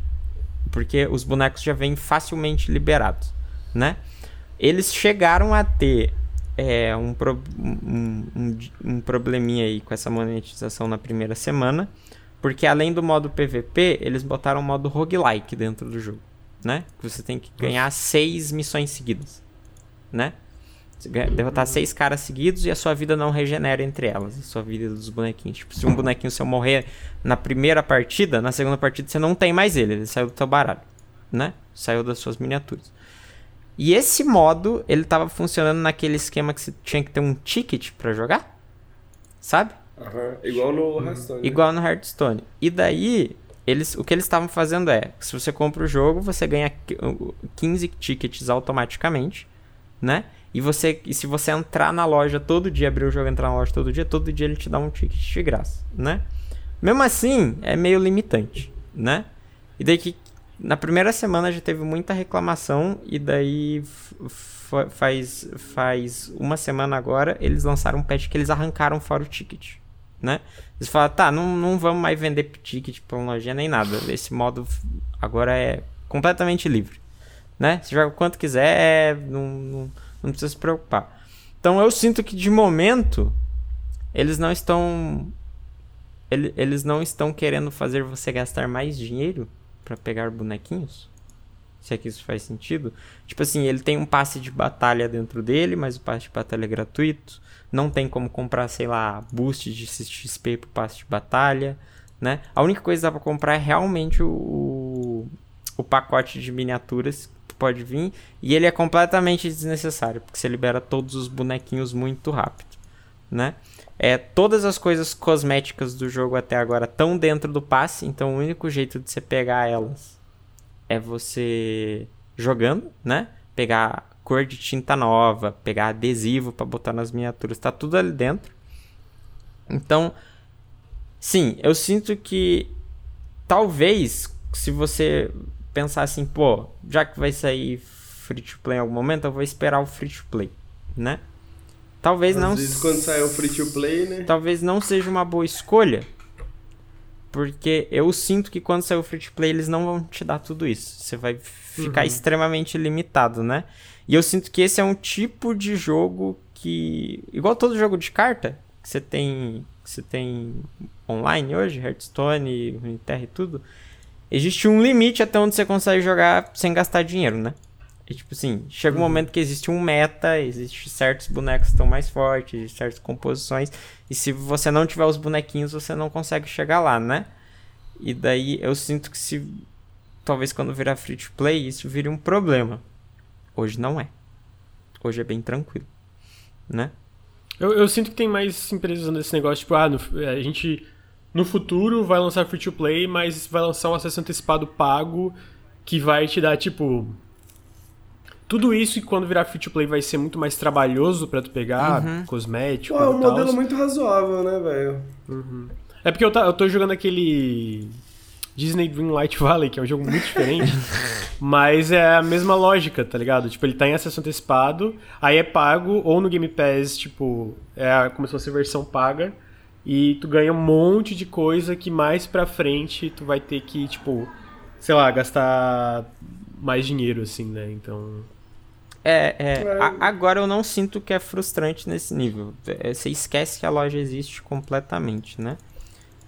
Porque os bonecos já vêm facilmente liberados, né? Eles chegaram a ter é, um, pro, um, um, um probleminha aí com essa monetização na primeira semana. Porque além do modo PVP, eles botaram o modo roguelike dentro do jogo, né? Que você tem que ganhar seis missões seguidas, né? derrotar seis caras seguidos e a sua vida não regenera entre elas. A sua vida dos bonequinhos. Tipo, se um bonequinho seu morrer na primeira partida, na segunda partida você não tem mais ele. Ele saiu do teu baralho. Né? Saiu das suas miniaturas. E esse modo, ele tava funcionando naquele esquema que você tinha que ter um ticket para jogar. Sabe? Uhum. Igual no Hearthstone. Igual no Hearthstone. E daí, eles, o que eles estavam fazendo é, se você compra o jogo, você ganha 15 tickets automaticamente, né? E, você, e se você entrar na loja todo dia, abrir o jogo e entrar na loja todo dia, todo dia ele te dá um ticket de graça, né? Mesmo assim, é meio limitante, né? E daí que na primeira semana já teve muita reclamação e daí faz, faz uma semana agora eles lançaram um patch que eles arrancaram fora o ticket, né? Eles falaram, tá, não, não vamos mais vender ticket pra loja nem nada. Esse modo agora é completamente livre, né? Você joga quanto quiser, não, não, não precisa se preocupar. Então eu sinto que de momento eles não estão eles não estão querendo fazer você gastar mais dinheiro para pegar bonequinhos? Se é que isso faz sentido. Tipo assim, ele tem um passe de batalha dentro dele, mas o passe de batalha é gratuito. Não tem como comprar, sei lá, boost de XP pro passe de batalha, né? A única coisa que dá pra comprar é realmente o, o pacote de miniaturas que pode vir. E ele é completamente desnecessário, porque você libera todos os bonequinhos muito rápido, né? É, todas as coisas cosméticas do jogo até agora estão dentro do passe, então o único jeito de você pegar elas é você jogando, né? Pegar cor de tinta nova, pegar adesivo para botar nas miniaturas, tá tudo ali dentro. Então, sim, eu sinto que talvez se você pensar assim, pô, já que vai sair free to play em algum momento, eu vou esperar o free to play, né? Talvez Às não. Vezes quando sai o free to play, né? Talvez não seja uma boa escolha. Porque eu sinto que quando sair o free to play, eles não vão te dar tudo isso. Você vai ficar uhum. extremamente limitado, né? E eu sinto que esse é um tipo de jogo que. Igual todo jogo de carta, que você tem. Que você tem online hoje, Hearthstone, Runeterra e tudo. Existe um limite até onde você consegue jogar sem gastar dinheiro, né? E, tipo assim, chega um uhum. momento que existe um meta, existe certos bonecos que estão mais fortes, certas composições. E se você não tiver os bonequinhos, você não consegue chegar lá, né? E daí eu sinto que se. Talvez quando virar free to play, isso vire um problema. Hoje não é. Hoje é bem tranquilo, né? Eu, eu sinto que tem mais empresas nesse negócio, tipo, ah, no, a gente no futuro vai lançar free to play, mas vai lançar um acesso antecipado pago que vai te dar, tipo, tudo isso e quando virar free to play vai ser muito mais trabalhoso para tu pegar, uhum. cosmético. Pô, é um modelo muito razoável, né, velho? Uhum. É porque eu, tá, eu tô jogando aquele Disney Dreamlight Valley, que é um jogo muito diferente, mas é a mesma lógica, tá ligado? Tipo, ele tá em acesso antecipado, aí é pago, ou no Game Pass, tipo, é como se fosse versão paga, e tu ganha um monte de coisa que mais pra frente tu vai ter que, tipo, sei lá, gastar mais dinheiro, assim, né? Então. É, é, é. A, agora eu não sinto que é frustrante nesse nível. É, você esquece que a loja existe completamente, né?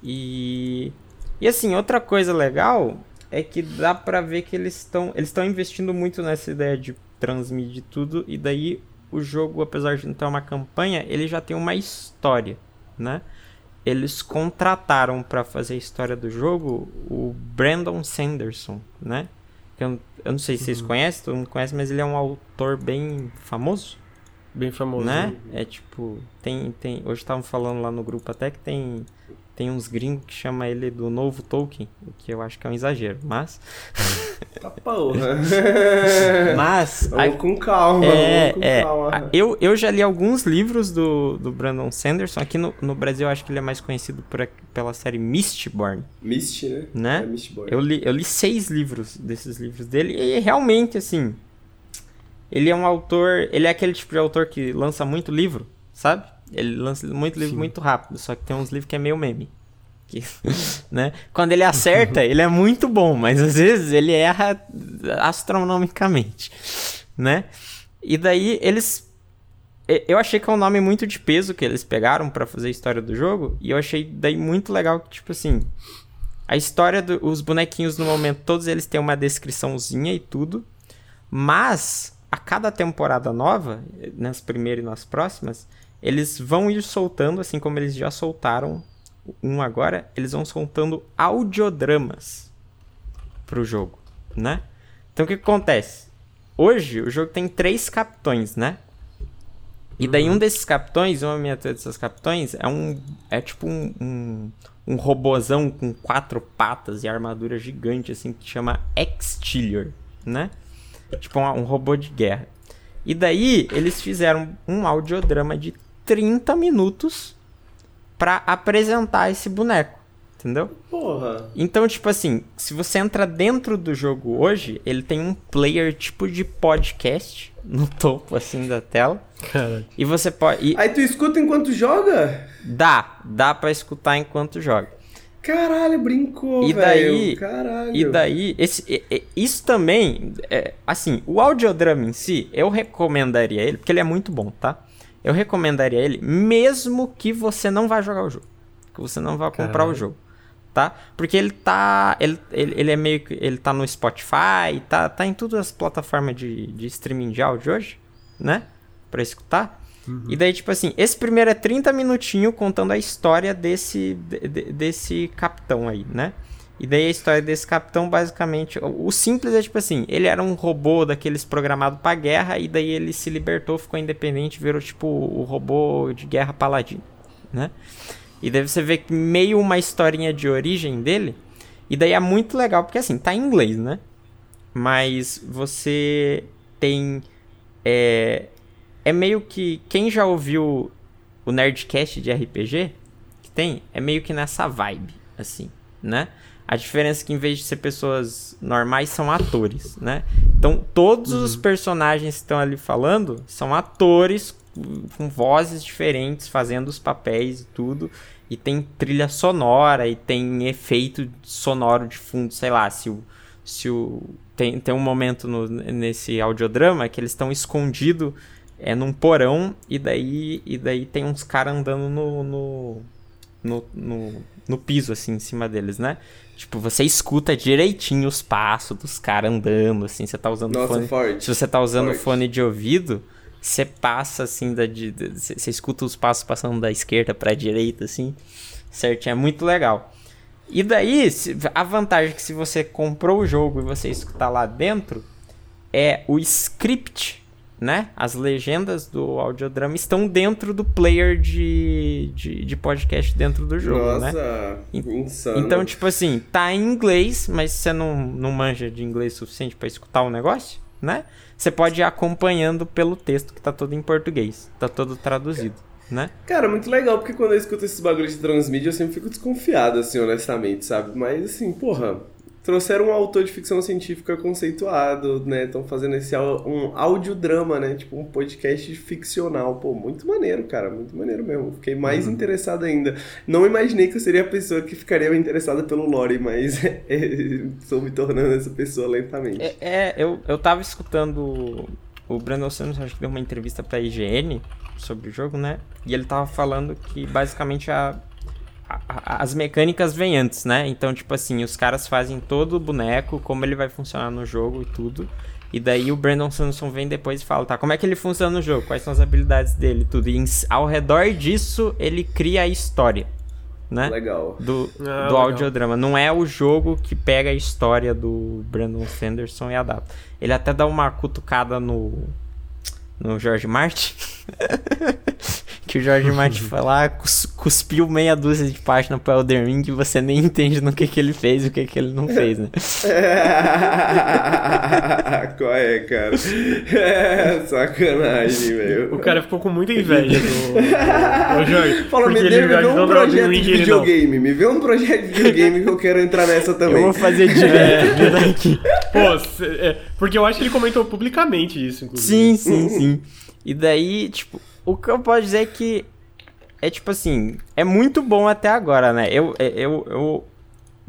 E. E assim, outra coisa legal é que dá pra ver que eles estão eles estão investindo muito nessa ideia de transmitir tudo e daí o jogo, apesar de não ter uma campanha, ele já tem uma história, né? Eles contrataram para fazer a história do jogo o Brandon Sanderson, né? Eu, eu não sei se vocês uhum. conhecem, todo mundo conhece, mas ele é um autor bem famoso. Bem famoso. Né? É tipo, tem, tem. Hoje estavam falando lá no grupo até que tem tem uns gringos que chama ele do novo Tolkien, o que eu acho que é um exagero, mas. Tá porra. mas. Vamos com calma, é, com é, calma. Eu, eu já li alguns livros do, do Brandon Sanderson. Aqui no, no Brasil eu acho que ele é mais conhecido por, pela série Mistborn. Mist, né? né? É Mistborn. Eu li, eu li seis livros desses livros dele e realmente, assim. Ele é um autor. Ele é aquele tipo de autor que lança muito livro, sabe? Ele lança muito livro Sim. muito rápido, só que tem uns livros que é meio meme. Que, né? Quando ele acerta, ele é muito bom, mas às vezes ele erra astronomicamente, né? E daí eles eu achei que é um nome muito de peso que eles pegaram para fazer a história do jogo, e eu achei daí muito legal que tipo assim, a história dos bonequinhos no momento todos eles têm uma descriçãozinha e tudo, mas a cada temporada nova, nas primeiras e nas próximas, eles vão ir soltando, assim como eles já soltaram um agora, eles vão soltando audiodramas pro jogo, né? Então o que, que acontece? Hoje o jogo tem três capitões, né? E daí um uhum. desses capitões, uma miniatura desses capitões, é um. É tipo um, um, um robozão com quatro patas e armadura gigante, assim, que chama Extilior, né? Tipo um, um robô de guerra. E daí eles fizeram um audiodrama de 30 minutos para apresentar esse boneco. Entendeu? Porra. Então, tipo assim, se você entra dentro do jogo hoje, ele tem um player tipo de podcast no topo, assim, da tela. Cara. E você pode. E... Aí tu escuta enquanto joga? Dá, dá para escutar enquanto joga. Caralho, brincou, e daí, Caralho. E daí, esse, isso também, é, assim, o audiodrama em si, eu recomendaria ele, porque ele é muito bom, tá? Eu recomendaria ele, mesmo que você não vá jogar o jogo. Que você não vá comprar Caralho. o jogo. Tá? Porque ele tá. Ele, ele, ele, é meio que. Ele tá no Spotify, tá, tá em todas as plataformas de, de streaming de áudio hoje, né? Pra escutar. Uhum. E daí, tipo assim, esse primeiro é 30 minutinhos contando a história desse, de, desse capitão aí, né? E daí a história desse capitão, basicamente, o simples é tipo assim, ele era um robô daqueles programado pra guerra, e daí ele se libertou, ficou independente, virou tipo o robô de guerra paladino, né? E daí você vê meio uma historinha de origem dele, e daí é muito legal, porque assim, tá em inglês, né? Mas você tem. É, é meio que. Quem já ouviu o Nerdcast de RPG, que tem, é meio que nessa vibe, assim, né? A diferença é que em vez de ser pessoas normais, são atores, né? Então, todos uhum. os personagens que estão ali falando são atores com vozes diferentes, fazendo os papéis e tudo. E tem trilha sonora e tem efeito sonoro de fundo, sei lá, se o. Se o tem, tem um momento no, nesse audiodrama que eles estão escondidos é, num porão e daí, e daí tem uns caras andando no, no, no, no, no piso, assim, em cima deles, né? Tipo, você escuta direitinho os passos dos caras andando, assim, você tá usando Nossa, fone. Forte. Se você tá usando forte. fone de ouvido, você passa assim da de, você, escuta os passos passando da esquerda para direita assim, certinho, é muito legal. E daí, a vantagem é que se você comprou o jogo e você escutar lá dentro é o script né? As legendas do audiodrama estão dentro do player de, de, de podcast dentro do jogo, Nossa, né? insano. Então, tipo assim, tá em inglês, mas você não, não manja de inglês suficiente para escutar o negócio, né? Você pode ir acompanhando pelo texto que tá todo em português, tá todo traduzido. Né? Cara, muito legal, porque quando eu escuto esses bagulhos de transmídia, eu sempre fico desconfiado, assim, honestamente, sabe? Mas, assim, porra, trouxeram um autor de ficção científica conceituado, né? Estão fazendo esse um audiodrama, né? Tipo um podcast ficcional. Pô, muito maneiro, cara, muito maneiro mesmo. Fiquei mais uhum. interessado ainda. Não imaginei que eu seria a pessoa que ficaria interessada pelo lore, mas estou me tornando essa pessoa lentamente. É, é, eu, eu tava escutando o Brandon Santos, acho que deu uma entrevista pra IGN sobre o jogo, né? E ele tava falando que basicamente a as mecânicas vêm antes, né? Então, tipo assim, os caras fazem todo o boneco, como ele vai funcionar no jogo e tudo. E daí o Brandon Sanderson vem depois e fala, tá, como é que ele funciona no jogo? Quais são as habilidades dele tudo. E ao redor disso, ele cria a história, né? Legal. Do, ah, do audiodrama. Não é o jogo que pega a história do Brandon Sanderson e adapta. Ele até dá uma cutucada no, no George Martin. que o George Martin foi lá, cus, cuspiu meia dúzia de página pro Elden Ring e você nem entende no que, que ele fez e o que, que ele não fez, né? Qual é, cara? É, sacanagem, velho. O cara ficou com muita inveja do, do, Jorge. Fala, me, dê, vê um projeto de videogame, me vê um projeto de videogame que eu quero entrar nessa também. Eu vou fazer direto é, daqui. Pô, é, porque eu acho que ele comentou publicamente isso, inclusive. Sim, sim, sim. E daí, tipo, o que eu posso dizer é que é tipo assim, é muito bom até agora, né? Eu, é, eu, eu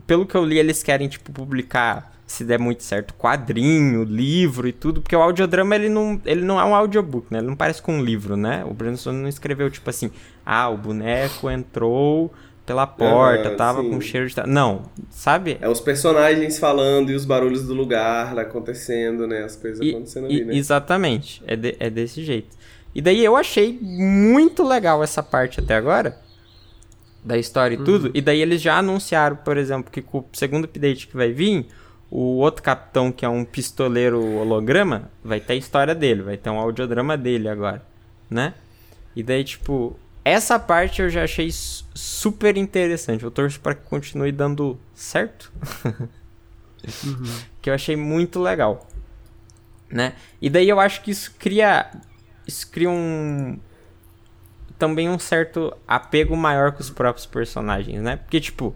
pelo que eu li, eles querem tipo publicar, se der muito certo, quadrinho, livro e tudo, porque o audiodrama ele não, ele não é um audiobook, né? Ele não parece com um livro, né? O Brandon não escreveu tipo assim: "Ah, o boneco entrou pela porta, ah, tava sim. com cheiro de. Não, sabe? É os personagens falando e os barulhos do lugar acontecendo, né? As coisas e, acontecendo ali, né? Exatamente, é, de, é desse jeito. E daí eu achei muito legal essa parte até agora. Da história e uhum. tudo. E daí eles já anunciaram, por exemplo, que com o segundo update que vai vir, o outro capitão, que é um pistoleiro holograma, vai ter a história dele, vai ter um audiodrama dele agora, né? E daí, tipo, essa parte eu já achei super interessante. Eu torço para que continue dando certo. uhum. Que eu achei muito legal. Né? E daí eu acho que isso cria. Isso cria um. Também um certo apego maior com os próprios personagens, né? Porque, tipo,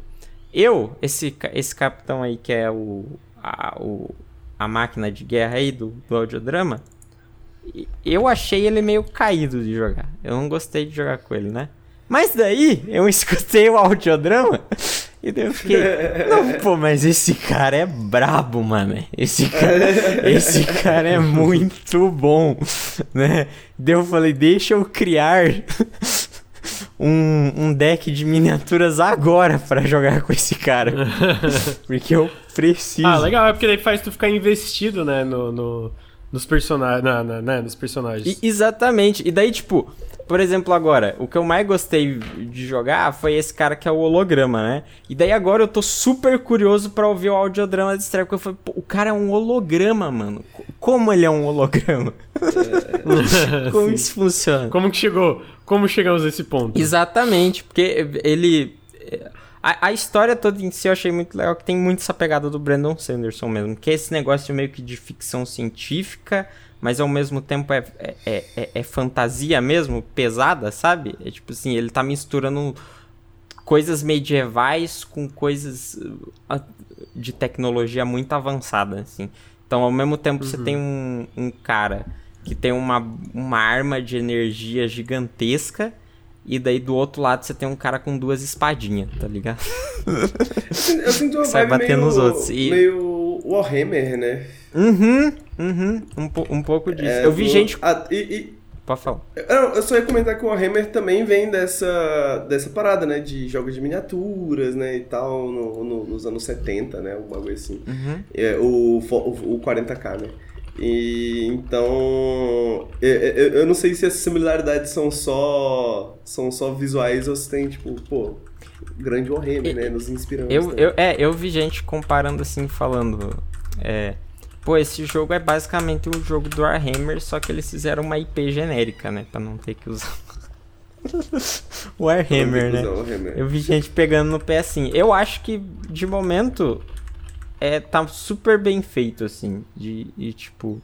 eu, esse, esse capitão aí que é o. A, o, a máquina de guerra aí do, do audiodrama eu achei ele meio caído de jogar. Eu não gostei de jogar com ele, né? Mas daí eu escutei o audiodrama e daí eu fiquei. Não, pô, mas esse cara é brabo, mano. Esse cara, esse cara é muito bom, né? Daí eu falei, deixa eu criar um, um deck de miniaturas agora para jogar com esse cara. Porque eu preciso. Ah, legal, é porque daí faz tu ficar investido, né, no... no nos personagens, na, na, né, nos personagens. E, exatamente. E daí, tipo, por exemplo, agora, o que eu mais gostei de jogar foi esse cara que é o holograma, né? E daí agora eu tô super curioso para ouvir o audiodrama de estreia, porque eu falei, o cara é um holograma, mano. Como ele é um holograma? É. Como isso funciona? Como que chegou? Como chegamos a esse ponto? Exatamente, porque ele a, a, história toda em si eu achei muito legal, que tem muito essa pegada do Brandon Sanderson mesmo. Que é esse negócio meio que de ficção científica, mas ao mesmo tempo é, é, é, é fantasia mesmo, pesada, sabe? É tipo assim, ele tá misturando coisas medievais com coisas uh, de tecnologia muito avançada, assim. Então, ao mesmo tempo, uhum. você tem um, um cara que tem uma, uma arma de energia gigantesca e daí do outro lado você tem um cara com duas espadinhas, tá ligado? Eu sinto uma Sai batendo meio, nos outros. E... Meio Warhammer, né? Uhum, uhum. Um, um pouco disso. É, eu vi gente. Ah, e, e... Pode falar. Eu, eu só ia comentar que o Warhammer também vem dessa, dessa parada, né? De jogos de miniaturas, né? E tal, no, no, nos anos 70, né? Um bagulho assim. Uhum. É, o, o, o 40k, né? E então eu, eu, não sei se as similaridades são só são só visuais ou se tem tipo, pô, grande Warhammer, né, nos inspirando. Eu, eu, é, eu vi gente comparando assim falando, é, pô, esse jogo é basicamente o jogo do Warhammer, só que eles fizeram uma IP genérica, né, para não ter que usar Warhammer, né? Warhammer. Eu vi gente pegando no pé assim. Eu acho que de momento é, tá super bem feito, assim. De, de tipo.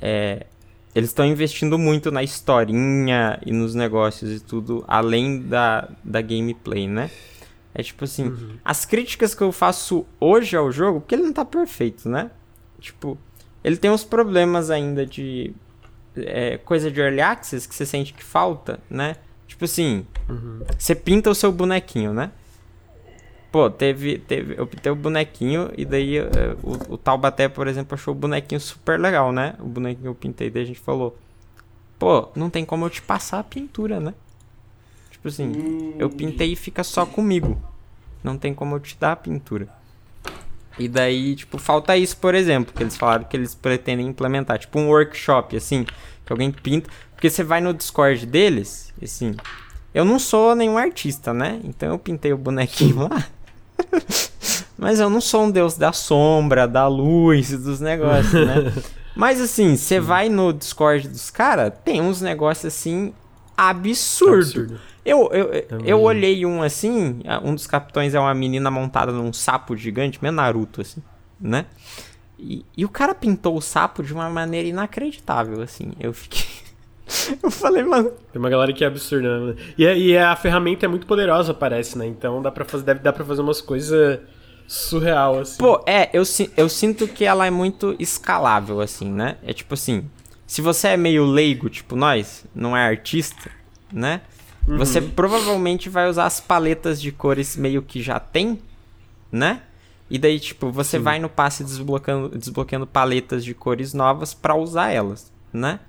É, eles estão investindo muito na historinha e nos negócios e tudo, além da, da gameplay, né? É tipo assim, uhum. as críticas que eu faço hoje ao jogo, porque ele não tá perfeito, né? Tipo, ele tem uns problemas ainda de é, coisa de early access que você sente que falta, né? Tipo assim, uhum. você pinta o seu bonequinho, né? Pô, teve, teve, eu pintei o bonequinho e daí uh, o, o Taubaté, por exemplo, achou o bonequinho super legal, né? O bonequinho que eu pintei, daí a gente falou, pô, não tem como eu te passar a pintura, né? Tipo assim, hum. eu pintei e fica só comigo. Não tem como eu te dar a pintura. E daí, tipo, falta isso, por exemplo, que eles falaram que eles pretendem implementar. Tipo um workshop, assim, que alguém pinta. Porque você vai no Discord deles, assim. Eu não sou nenhum artista, né? Então eu pintei o bonequinho lá. Mas eu não sou um deus da sombra, da luz, dos negócios, né? Mas assim, você vai no Discord dos caras, tem uns negócios assim absurdo. absurdo. Eu, eu, eu olhei um assim, um dos capitões é uma menina montada num sapo gigante, meio Naruto, assim, né? E, e o cara pintou o sapo de uma maneira inacreditável, assim. Eu fiquei. Eu falei, mano. Tem uma galera que é absurda, né? E, e a ferramenta é muito poderosa, parece, né? Então dá pra fazer, deve dar pra fazer umas coisas surreal, assim. Pô, é, eu, eu sinto que ela é muito escalável, assim, né? É tipo assim, se você é meio leigo, tipo nós, não é artista, né? Uhum. Você provavelmente vai usar as paletas de cores meio que já tem, né? E daí, tipo, você Sim. vai no passe desbloqueando, desbloqueando paletas de cores novas para usar elas, né?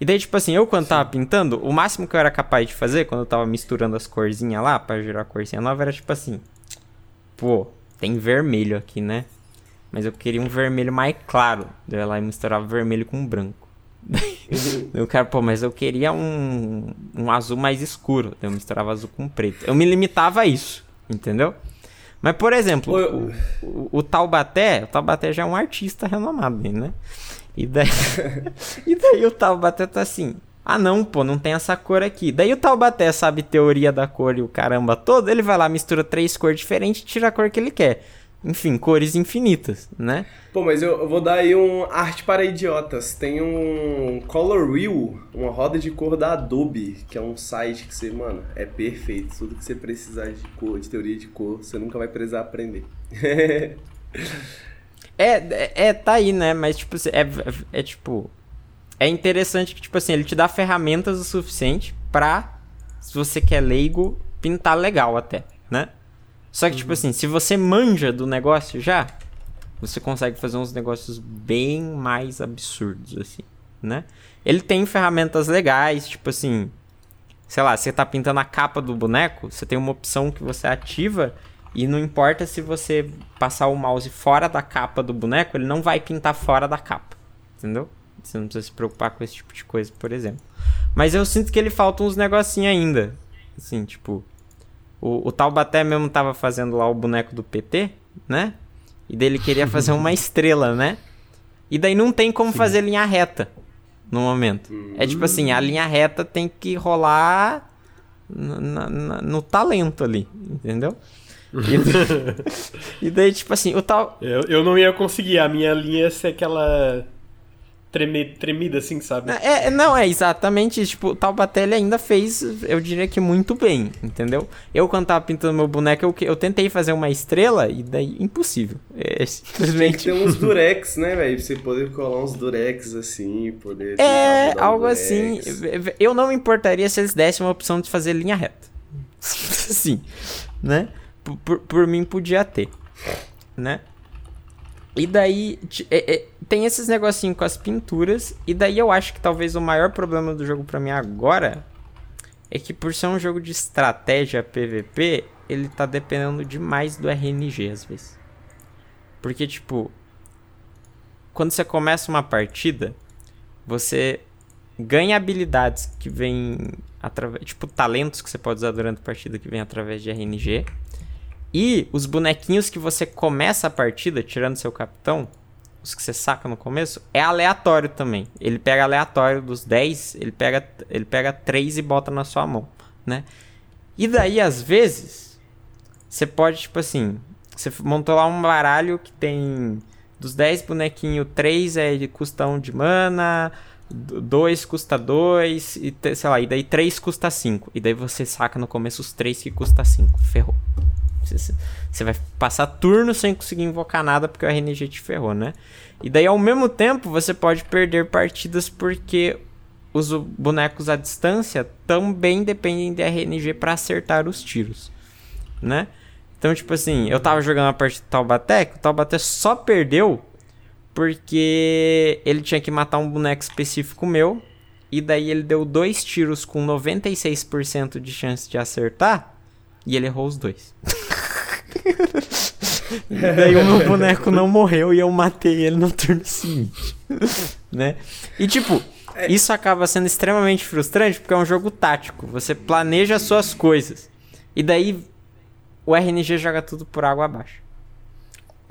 E daí, tipo assim, eu quando Sim. tava pintando, o máximo que eu era capaz de fazer, quando eu tava misturando as corzinhas lá, pra gerar a corzinha nova, era tipo assim. Pô, tem vermelho aqui, né? Mas eu queria um vermelho mais claro. Eu ia lá e misturava vermelho com branco. eu quero, pô, mas eu queria um, um azul mais escuro. Eu misturava azul com preto. Eu me limitava a isso, entendeu? Mas, por exemplo, o, o, o, Taubaté, o Taubaté já é um artista renomado, né? E daí, e daí o Taubaté tá assim, ah não, pô, não tem essa cor aqui. Daí o Taubaté sabe teoria da cor e o caramba todo, ele vai lá, mistura três cores diferentes e tira a cor que ele quer enfim, cores infinitas, né? Pô, mas eu, eu, vou dar aí um arte para idiotas. Tem um Color Wheel, uma roda de cor da Adobe, que é um site que você, mano, é perfeito. Tudo que você precisar de cor, de teoria de cor, você nunca vai precisar aprender. é, é, é, tá aí, né? Mas, tipo, é, é, é tipo. É interessante que, tipo assim, ele te dá ferramentas o suficiente pra, se você quer leigo, pintar legal até, né? Só que, tipo uhum. tipo assim, se você manja do negócio já, você consegue fazer uns negócios bem mais absurdos, assim, né? Ele tem ferramentas legais, tipo assim, sei lá, você tá pintando a capa do boneco, você tem uma opção que você ativa e não importa se você passar o mouse fora da capa do boneco, ele não vai pintar fora da capa, entendeu? Você não precisa se preocupar com esse tipo de coisa, por exemplo. Mas eu sinto que ele falta uns negocinhos ainda. Assim, tipo, o, o Taubaté mesmo tava fazendo lá o boneco do PT, né? E daí ele queria fazer uma estrela, né? E daí não tem como Sim. fazer linha reta no momento. É tipo assim, a linha reta tem que rolar no, no, no talento ali, entendeu? E, e, daí, tipo assim, o tal. Eu, eu não ia conseguir, a minha linha ia ser aquela treme, tremida, assim, sabe? É, é, não, é exatamente isso. Tipo, o Taubaté ainda fez, eu diria que muito bem, entendeu? Eu, quando tava pintando meu boneco, eu, eu tentei fazer uma estrela e daí, impossível. É simplesmente... Tem que ter uns durex, né, velho? Pra você poder colar uns durex, assim, poder... É, algo assim. Eu não me importaria se eles dessem uma opção de fazer linha reta. Sim, né? Por, por, mim, podia ter, né? E daí é, é, tem esses negocinhos com as pinturas. E daí eu acho que talvez o maior problema do jogo para mim agora é que por ser um jogo de estratégia PVP, ele tá dependendo demais do RNG às vezes. Porque, tipo, quando você começa uma partida, você ganha habilidades que vêm através. Tipo, talentos que você pode usar durante a partida que vem através de RNG. E os bonequinhos que você começa a partida, tirando seu capitão, os que você saca no começo, é aleatório também. Ele pega aleatório dos 10, ele pega, ele pega 3 e bota na sua mão, né? E daí, às vezes, você pode, tipo assim, você montou lá um baralho que tem dos 10 bonequinhos, 3 é de custão de mana, 2 custa 2, e sei lá, e daí 3 custa 5. E daí você saca no começo os 3 que custa 5. Ferrou. Você vai passar turno sem conseguir invocar nada porque o RNG te ferrou, né? E daí ao mesmo tempo você pode perder partidas porque os bonecos à distância também dependem de RNG para acertar os tiros, né? Então, tipo assim, eu tava jogando a partida do Taubaté, o Taubaté só perdeu porque ele tinha que matar um boneco específico meu, e daí ele deu dois tiros com 96% de chance de acertar, e ele errou os dois. daí o meu boneco não morreu e eu matei ele no turno seguinte. né? E tipo, é. isso acaba sendo extremamente frustrante porque é um jogo tático. Você planeja as suas coisas. E daí o RNG joga tudo por água abaixo.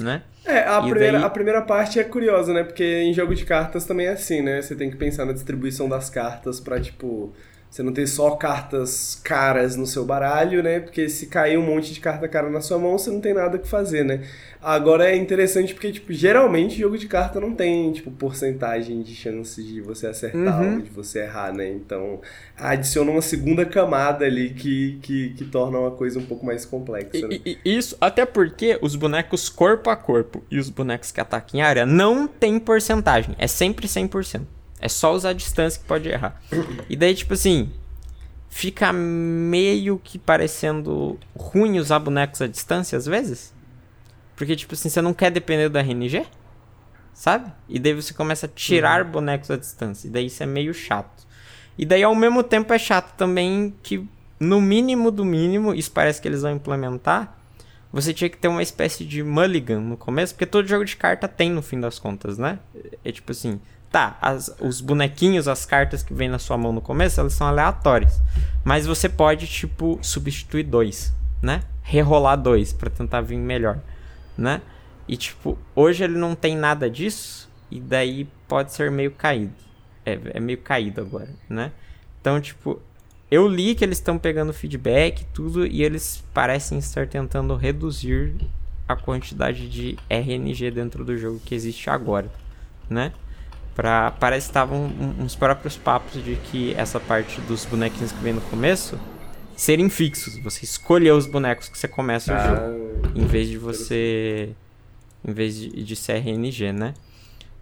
Né? É, a primeira, daí... a primeira parte é curiosa, né? Porque em jogo de cartas também é assim, né? Você tem que pensar na distribuição das cartas pra, tipo você não ter só cartas caras no seu baralho, né? Porque se cair um monte de carta cara na sua mão, você não tem nada que fazer, né? Agora é interessante porque, tipo, geralmente jogo de carta não tem, tipo, porcentagem de chance de você acertar uhum. ou de você errar, né? Então, adiciona uma segunda camada ali que, que, que torna uma coisa um pouco mais complexa, né? e, isso, até porque os bonecos corpo a corpo e os bonecos que atacam em área não tem porcentagem. É sempre 100%. É só usar a distância que pode errar. E daí, tipo assim, fica meio que parecendo ruim usar bonecos à distância às vezes. Porque, tipo assim, você não quer depender do RNG? sabe? E daí você começa a tirar uhum. bonecos à distância. E daí isso é meio chato. E daí ao mesmo tempo é chato também que, no mínimo do mínimo, isso parece que eles vão implementar. Você tinha que ter uma espécie de mulligan no começo, porque todo jogo de carta tem no fim das contas, né? É tipo assim, tá, as, os bonequinhos, as cartas que vem na sua mão no começo, elas são aleatórias. Mas você pode, tipo, substituir dois, né? Rerolar dois para tentar vir melhor, né? E, tipo, hoje ele não tem nada disso, e daí pode ser meio caído. É, é meio caído agora, né? Então, tipo, eu li que eles estão pegando feedback tudo, e eles parecem estar tentando reduzir a quantidade de RNG dentro do jogo que existe agora, né? Pra, parece que estavam uns próprios papos de que essa parte dos bonequinhos que vem no começo serem fixos. Você escolher os bonecos que você começa ah, o jogo. Em vez de você em vez de, de CRNG, né?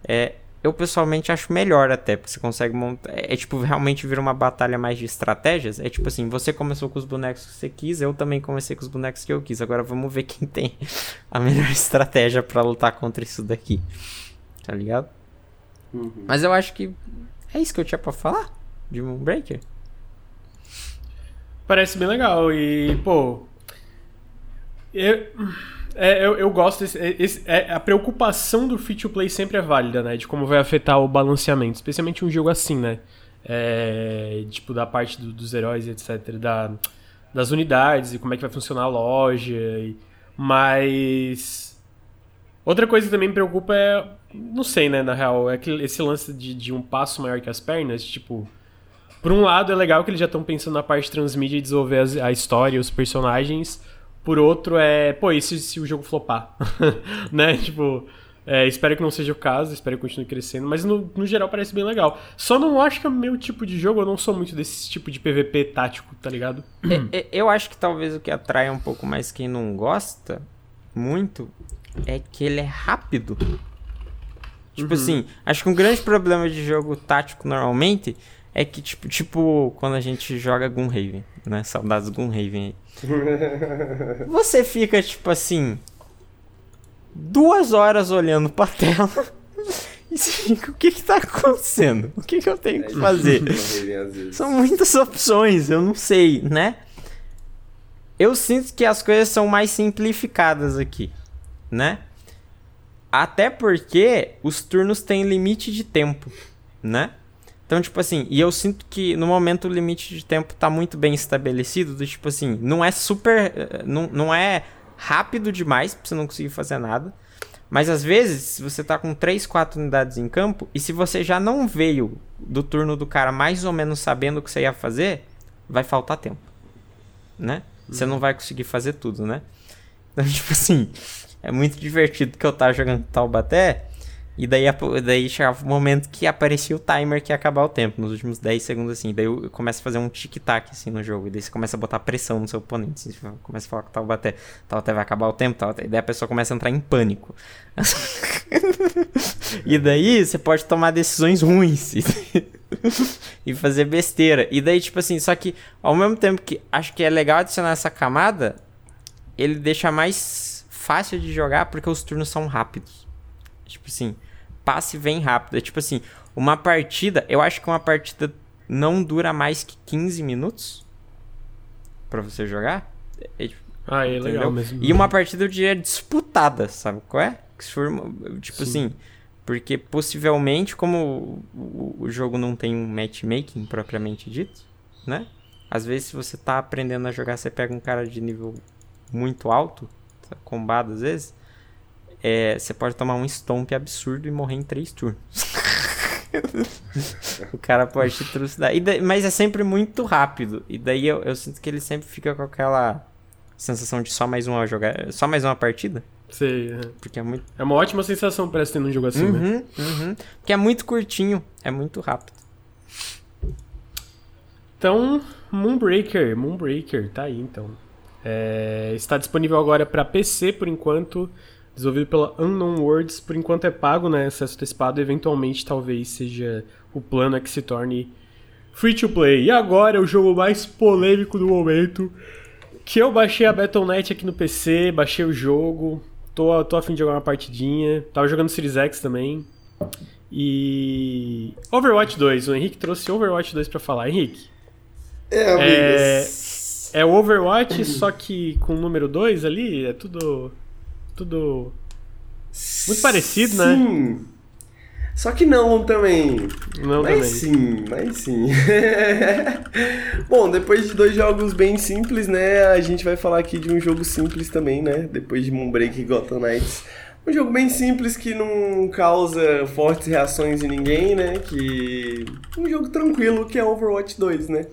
É, eu pessoalmente acho melhor até, porque você consegue montar. É, é, tipo, realmente vira uma batalha mais de estratégias. É tipo assim, você começou com os bonecos que você quis, eu também comecei com os bonecos que eu quis. Agora vamos ver quem tem a melhor estratégia para lutar contra isso daqui. Tá ligado? Uhum. Mas eu acho que é isso que eu tinha pra falar de Moonbreaker. Parece bem legal e, pô. Eu. É, eu, eu gosto desse, é, esse, é, a preocupação do free to play sempre é válida, né? De como vai afetar o balanceamento, especialmente um jogo assim, né? É, tipo, da parte do, dos heróis, etc. Da, das unidades e como é que vai funcionar a loja. E, mas. Outra coisa que também me preocupa é. Não sei, né, na real. É que esse lance de, de um passo maior que as pernas, tipo. Por um lado, é legal que eles já estão pensando na parte transmídia e desenvolver a, a história, os personagens. Por outro, é. Pô, e se, se o jogo flopar? né? Tipo. É, espero que não seja o caso, espero que continue crescendo, mas no, no geral parece bem legal. Só não acho que é o meu tipo de jogo, eu não sou muito desse tipo de PVP tático, tá ligado? É, é, eu acho que talvez o que atrai um pouco mais quem não gosta muito é que ele é rápido. Tipo uhum. assim, acho que um grande problema de jogo tático normalmente é que, tipo, tipo quando a gente joga Gunhaven, né? Saudades Gunhaven aí. Você fica, tipo assim, duas horas olhando pra tela e você fica, o que que tá acontecendo? O que que eu tenho que é fazer? São muitas opções, eu não sei, né? Eu sinto que as coisas são mais simplificadas aqui, né? Até porque os turnos têm limite de tempo, né? Então, tipo assim, e eu sinto que no momento o limite de tempo tá muito bem estabelecido, do tipo assim, não é super. Eh, não, não é rápido demais pra você não conseguir fazer nada. Mas às vezes, você tá com 3, 4 unidades em campo, e se você já não veio do turno do cara mais ou menos sabendo o que você ia fazer, vai faltar tempo. Né? Você não vai conseguir fazer tudo, né? Então, tipo assim, é muito divertido que eu tava jogando Taubaté. E daí, daí chegava o momento que aparecia o timer que ia acabar o tempo, nos últimos 10 segundos assim. Daí eu a fazer um tic-tac assim no jogo. E daí você começa a botar pressão no seu oponente. Assim, você começa a falar que o Taubaté, Taubaté vai acabar o tempo, Taubaté. E daí a pessoa começa a entrar em pânico. e daí você pode tomar decisões ruins. e fazer besteira. E daí, tipo assim, só que ao mesmo tempo que acho que é legal adicionar essa camada, ele deixa mais fácil de jogar porque os turnos são rápidos. Tipo assim, passe vem rápido. É tipo assim, uma partida, eu acho que uma partida não dura mais que 15 minutos para você jogar. É, é, ah, é entendeu? legal mesmo. E uma partida de disputada, sabe qual é? Que se for, tipo Sim. assim, porque possivelmente, como o, o, jogo não tem um matchmaking propriamente dito, né? Às vezes, se você tá aprendendo a jogar, você pega um cara de nível muito alto, combado às vezes, é, você pode tomar um stomp absurdo e morrer em três turnos. o cara pode te trucidar. Mas é sempre muito rápido. E daí eu, eu, sinto que ele sempre fica com aquela sensação de só mais uma jogar, só mais uma partida. Sei, é. Porque é muito. É uma ótima sensação parece ter num jogo assim, uhum, né? Uhum. Porque é muito curtinho, é muito rápido. Então, Moonbreaker, Moonbreaker, tá aí então. É, está disponível agora para PC por enquanto desenvolvido pela Unknown Words, por enquanto é pago, né? Acesso antecipado, eventualmente talvez seja o plano que se torne free to play. E agora é o jogo mais polêmico do momento, que eu baixei a Battle.net aqui no PC, baixei o jogo, tô, tô afim de jogar uma partidinha. Tava jogando Series X também. E. Overwatch 2. O Henrique trouxe Overwatch 2 pra falar. Henrique. É, amigos. É, é o Overwatch, só que com o número 2 ali, é tudo. Tudo. Muito parecido, sim. né? Sim. Só que não também. Não mas também. sim, mas sim. Bom, depois de dois jogos bem simples, né? A gente vai falar aqui de um jogo simples também, né? Depois de Moonbreak e Gotham Knights. Um jogo bem simples que não causa fortes reações em ninguém, né? Que. Um jogo tranquilo que é Overwatch 2, né?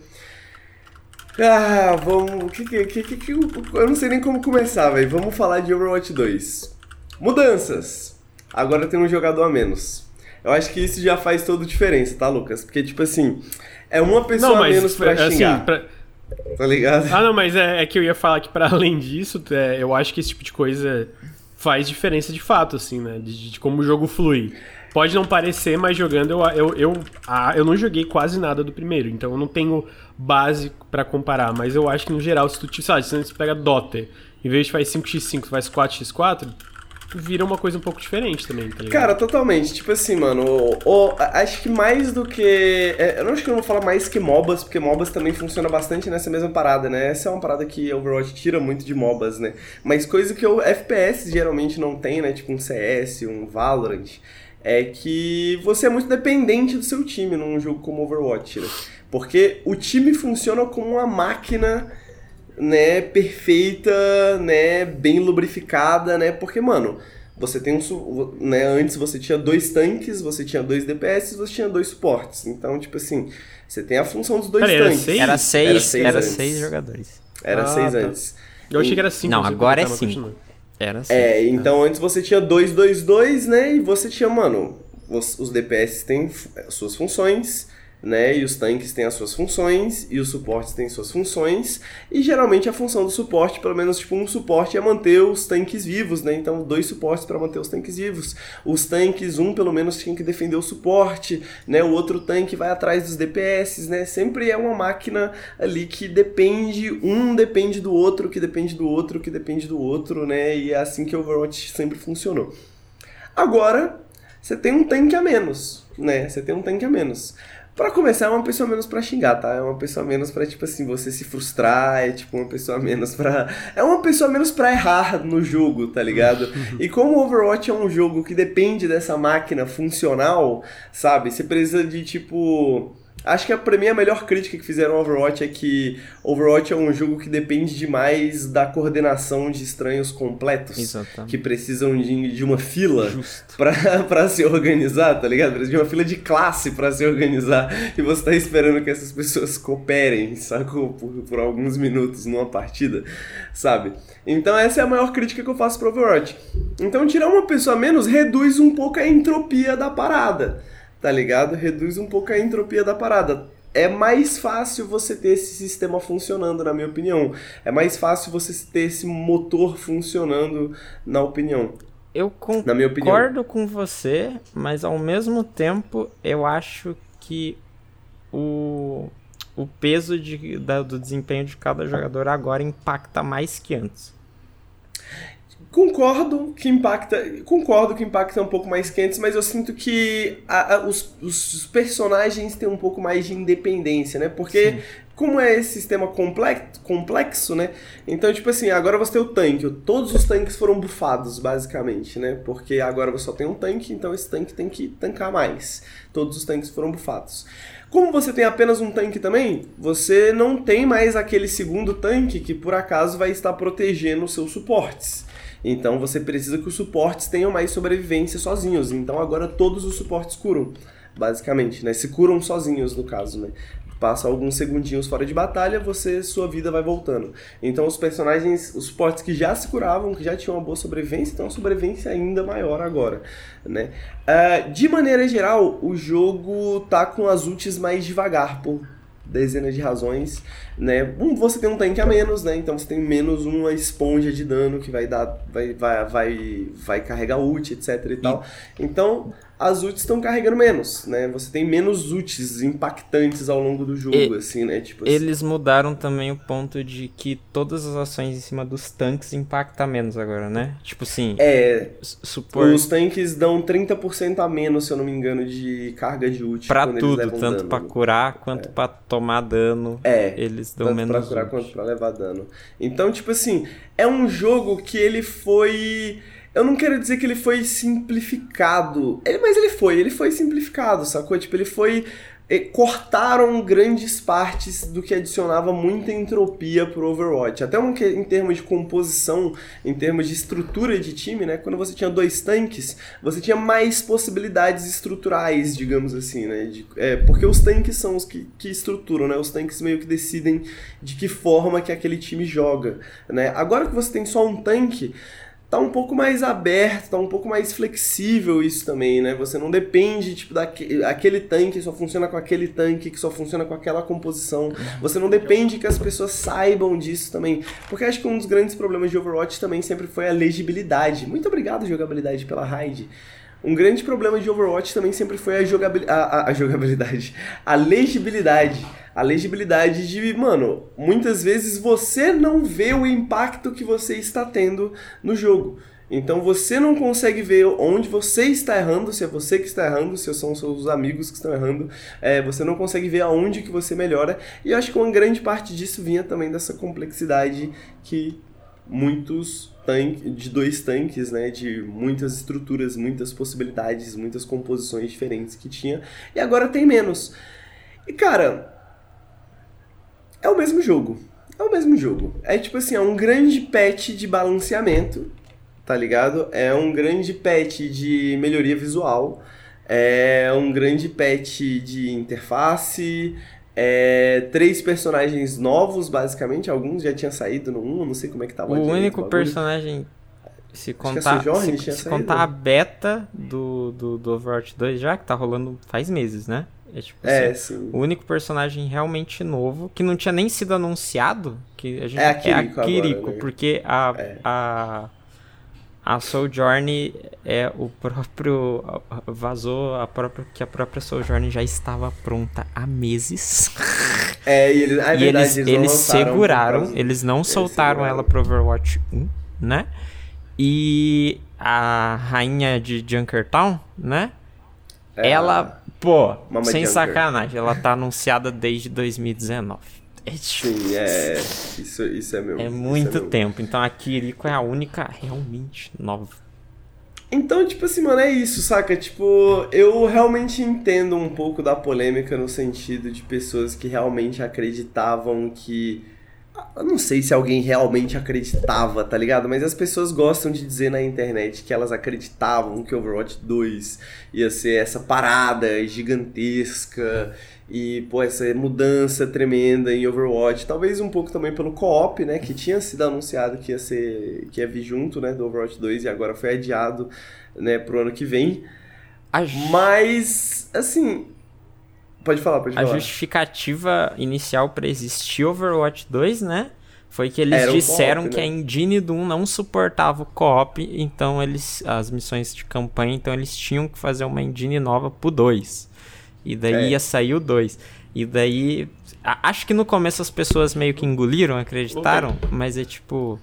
Ah, vamos. Que, que, que, que, eu não sei nem como começar, velho. Vamos falar de Overwatch 2. Mudanças. Agora tem um jogador a menos. Eu acho que isso já faz toda a diferença, tá, Lucas? Porque, tipo assim, é uma pessoa Não, a mas menos pra assim, xingar. pra- Tá ligado? Ah, não, mas é, é que eu ia falar que para além disso, é, eu acho que esse tipo de coisa faz diferença de fato, assim, né? De, de como o jogo flui. Pode não parecer, mas jogando eu, eu, eu, ah, eu não joguei quase nada do primeiro, então eu não tenho base pra comparar, mas eu acho que no geral, se tu, tipo, sabe, se você pega Dota, em vez de faz 5x5, tu faz 4x4, vira uma coisa um pouco diferente também, tá ligado? Cara, totalmente. Tipo assim, mano, o- o- acho que mais do que. é, eu não acho que eu não vou falar mais que MOBAs, porque MOBAs também funciona bastante nessa mesma parada, né? Essa é uma parada que Overwatch tira muito de MOBAs, né? Mas coisa que o FPS geralmente não tem, né? Tipo um CS, um Valorant, é que você é muito dependente do seu time num jogo como Overwatch, né? Porque o time funciona como uma máquina né, perfeita, né, bem lubrificada, né? Porque, mano, você tem um, né, antes você tinha dois tanques, você tinha dois DPS, você tinha dois suportes. Então, tipo assim, você tem a função dos dois Pera era tanques. seis? Era seis, Era era seis seis, antes. jogadores. Era Ah, seis tá. antes. Eu achei que era 5. Não, agora é cinco. Era seis. É, então antes você tinha dois, dois, dois, né? E você tinha, mano, os, os DPS têm suas funções, né? E os tanques têm as suas funções, e os suportes têm suas funções. E geralmente a função do suporte, pelo menos tipo um suporte, é manter os tanques vivos, né? Então dois suportes para manter os tanques vivos. Os tanques, um pelo menos tinha que defender o suporte, né? O outro tanque vai atrás dos DPS, né? Sempre é uma máquina ali que depende, um depende do outro, que depende do outro, que depende do outro, né? E é assim que o Overwatch sempre funcionou. Agora, você tem um tanque a menos, né? Você tem um tanque a menos. Pra começar, é uma pessoa menos pra xingar, tá? É uma pessoa menos pra, tipo assim, você se frustrar, é tipo uma pessoa menos pra. É uma pessoa menos pra errar no jogo, tá ligado? e como o Overwatch é um jogo que depende dessa máquina funcional, sabe? Você precisa de, tipo. Acho que a- pra mim a melhor crítica que fizeram ao Overwatch é que Overwatch é um jogo que depende demais da coordenação de estranhos completos Exatamente. que precisam de, de uma fila pra, pra se organizar, tá ligado? Precisa de uma fila de classe pra se organizar e você tá esperando que essas pessoas cooperem, sacou? Por, por alguns minutos numa partida, sabe? Então essa é a maior crítica que eu faço pro Overwatch. Então tirar uma pessoa a menos reduz um pouco a entropia da parada, tá ligado? Reduz um pouco a entropia da parada. É mais fácil você ter esse sistema funcionando, na minha opinião. É mais fácil você ter esse motor funcionando, na opinião. Eu Na minha opinião. concordo com você, mas ao mesmo tempo eu acho que o, o peso de, da- do desempenho de cada jogador agora impacta mais que antes. Concordo que impacta. Concordo que impacta um pouco mais que antes, mas eu sinto que a- a- os, os personagens têm um pouco mais de independência, né? Porque. Como é esse sistema complexo, complexo, né? Então, tipo assim, agora você tem o tanque. Todos os tanques foram bufados, basicamente, né? Porque agora você só tem um tanque, então esse tanque tem que tancar mais. Todos os tanques foram bufados. Como você tem apenas um tanque também, você não tem mais aquele segundo tanque que por acaso vai estar protegendo os seus suportes. Então você precisa que os suportes tenham mais sobrevivência sozinhos. Então agora todos os suportes curam, basicamente, né? Se curam sozinhos, no caso, né? Passa alguns segundinhos fora de batalha, você sua vida vai voltando. Então os personagens, os suportes que já se curavam, que já tinham uma boa sobrevivência, tem uma sobrevivência ainda maior agora, né? Ah, de maneira geral, o jogo tá com as ultis mais devagar, por dezenas de razões, né? Um, você tem um tanque a menos, né? Então você tem menos uma esponja de dano que vai dar, vai, vai, vai, vai carregar ult, etc e tal. Então as ults estão carregando menos, né? Você tem menos ults impactantes ao longo do jogo, e, assim, né? Tipo assim. Eles mudaram também o ponto de que todas as ações em cima dos tanques impactam menos agora, né? Tipo assim. É. Supor... Os tanques dão 30% a menos, se eu não me engano, de carga de ult. Pra tudo, tanto dano. pra curar quanto é. pra tomar dano. É. Eles dão tanto menos. Pra curar quanto pra levar dano. Então, tipo assim, é um jogo que ele foi eu não quero dizer que ele foi simplificado, ele, mas ele foi, ele foi simplificado, sacou? Tipo, ele foi. Cortaram grandes partes do que adicionava muita entropia pro Overwatch. Até um, em termos de composição, em termos de estrutura de time, né? Quando você tinha dois tanques, você tinha mais possibilidades estruturais, digamos assim, né? De, é, porque os tanques são os que, que estruturam, né? Os tanques meio que decidem de que forma que aquele time joga, né? Agora que você tem só um tanque tá um pouco mais aberto, tá um pouco mais flexível isso também, né? Você não depende, tipo, daquele aquele tanque só funciona com aquele tanque, que só funciona com aquela composição. Você não depende que as pessoas saibam disso também. Porque acho que um dos grandes problemas de Overwatch também sempre foi a legibilidade. Muito obrigado, jogabilidade, pela raid. Um grande problema de Overwatch também sempre foi a, jogabil a, a, a jogabilidade, a legibilidade a legibilidade de, mano, muitas vezes você não vê o impacto que você está tendo no jogo. Então você não consegue ver onde você está errando, se é você que está errando, se são seus amigos que estão errando, é, você não consegue ver aonde que você melhora. E eu acho que uma grande parte disso vinha também dessa complexidade que muitos tanques, de dois tanques, né, de muitas estruturas, muitas possibilidades, muitas composições diferentes que tinha, e agora tem menos. E cara, é o mesmo jogo. É o mesmo jogo. É tipo assim, é um grande patch de balanceamento, tá ligado? É um grande patch de melhoria visual. É um grande patch de interface. É, três personagens novos, basicamente. Alguns já tinham saído no 1, não sei como é que tava. O único personagem. Se contar, se, se contar a beta do, do, do Overwatch 2 já, que tá rolando faz meses, né? É, tipo, é assim, sim. O único personagem realmente novo, que não tinha nem sido anunciado, que a gente, é a Kiriko, é a Kiriko agora, né? porque a, é. a, a Sojourn é o próprio. Vazou a própria, que a própria Sojourn já estava pronta há meses. É, e eles, é e verdade, eles, eles, eles seguraram, eles não eles soltaram seguraram. ela pro Overwatch 1, né? E a rainha de Junkertown, né? É, ela Pô, sem Junker. sacanagem, ela tá anunciada desde 2019. É Sim, é. Isso, isso é meu. É muito é tempo. Então a Kiriko é a única realmente nova. Então, tipo assim, mano, é isso, saca? Tipo, eu realmente entendo um pouco da polêmica no sentido de pessoas que realmente acreditavam que eu não sei se alguém realmente acreditava, tá ligado? Mas as pessoas gostam de dizer na internet que elas acreditavam que Overwatch 2 ia ser essa parada gigantesca e, pô, essa mudança tremenda em Overwatch. Talvez um pouco também pelo co-op, né? Que tinha sido anunciado que ia ser. que ia vir junto, né? Do Overwatch 2 e agora foi adiado, né, pro ano que vem. Mas, assim, Pode falar, pode falar. A justificativa inicial para existir Overwatch 2, né? Foi que eles disseram que né? a engine do 1 não suportava o co-op, então eles as missões de campanha, então eles tinham que fazer uma engine nova pro 2. E daí é. ia sair o 2. E daí acho que no começo as pessoas meio que engoliram, acreditaram, mas é tipo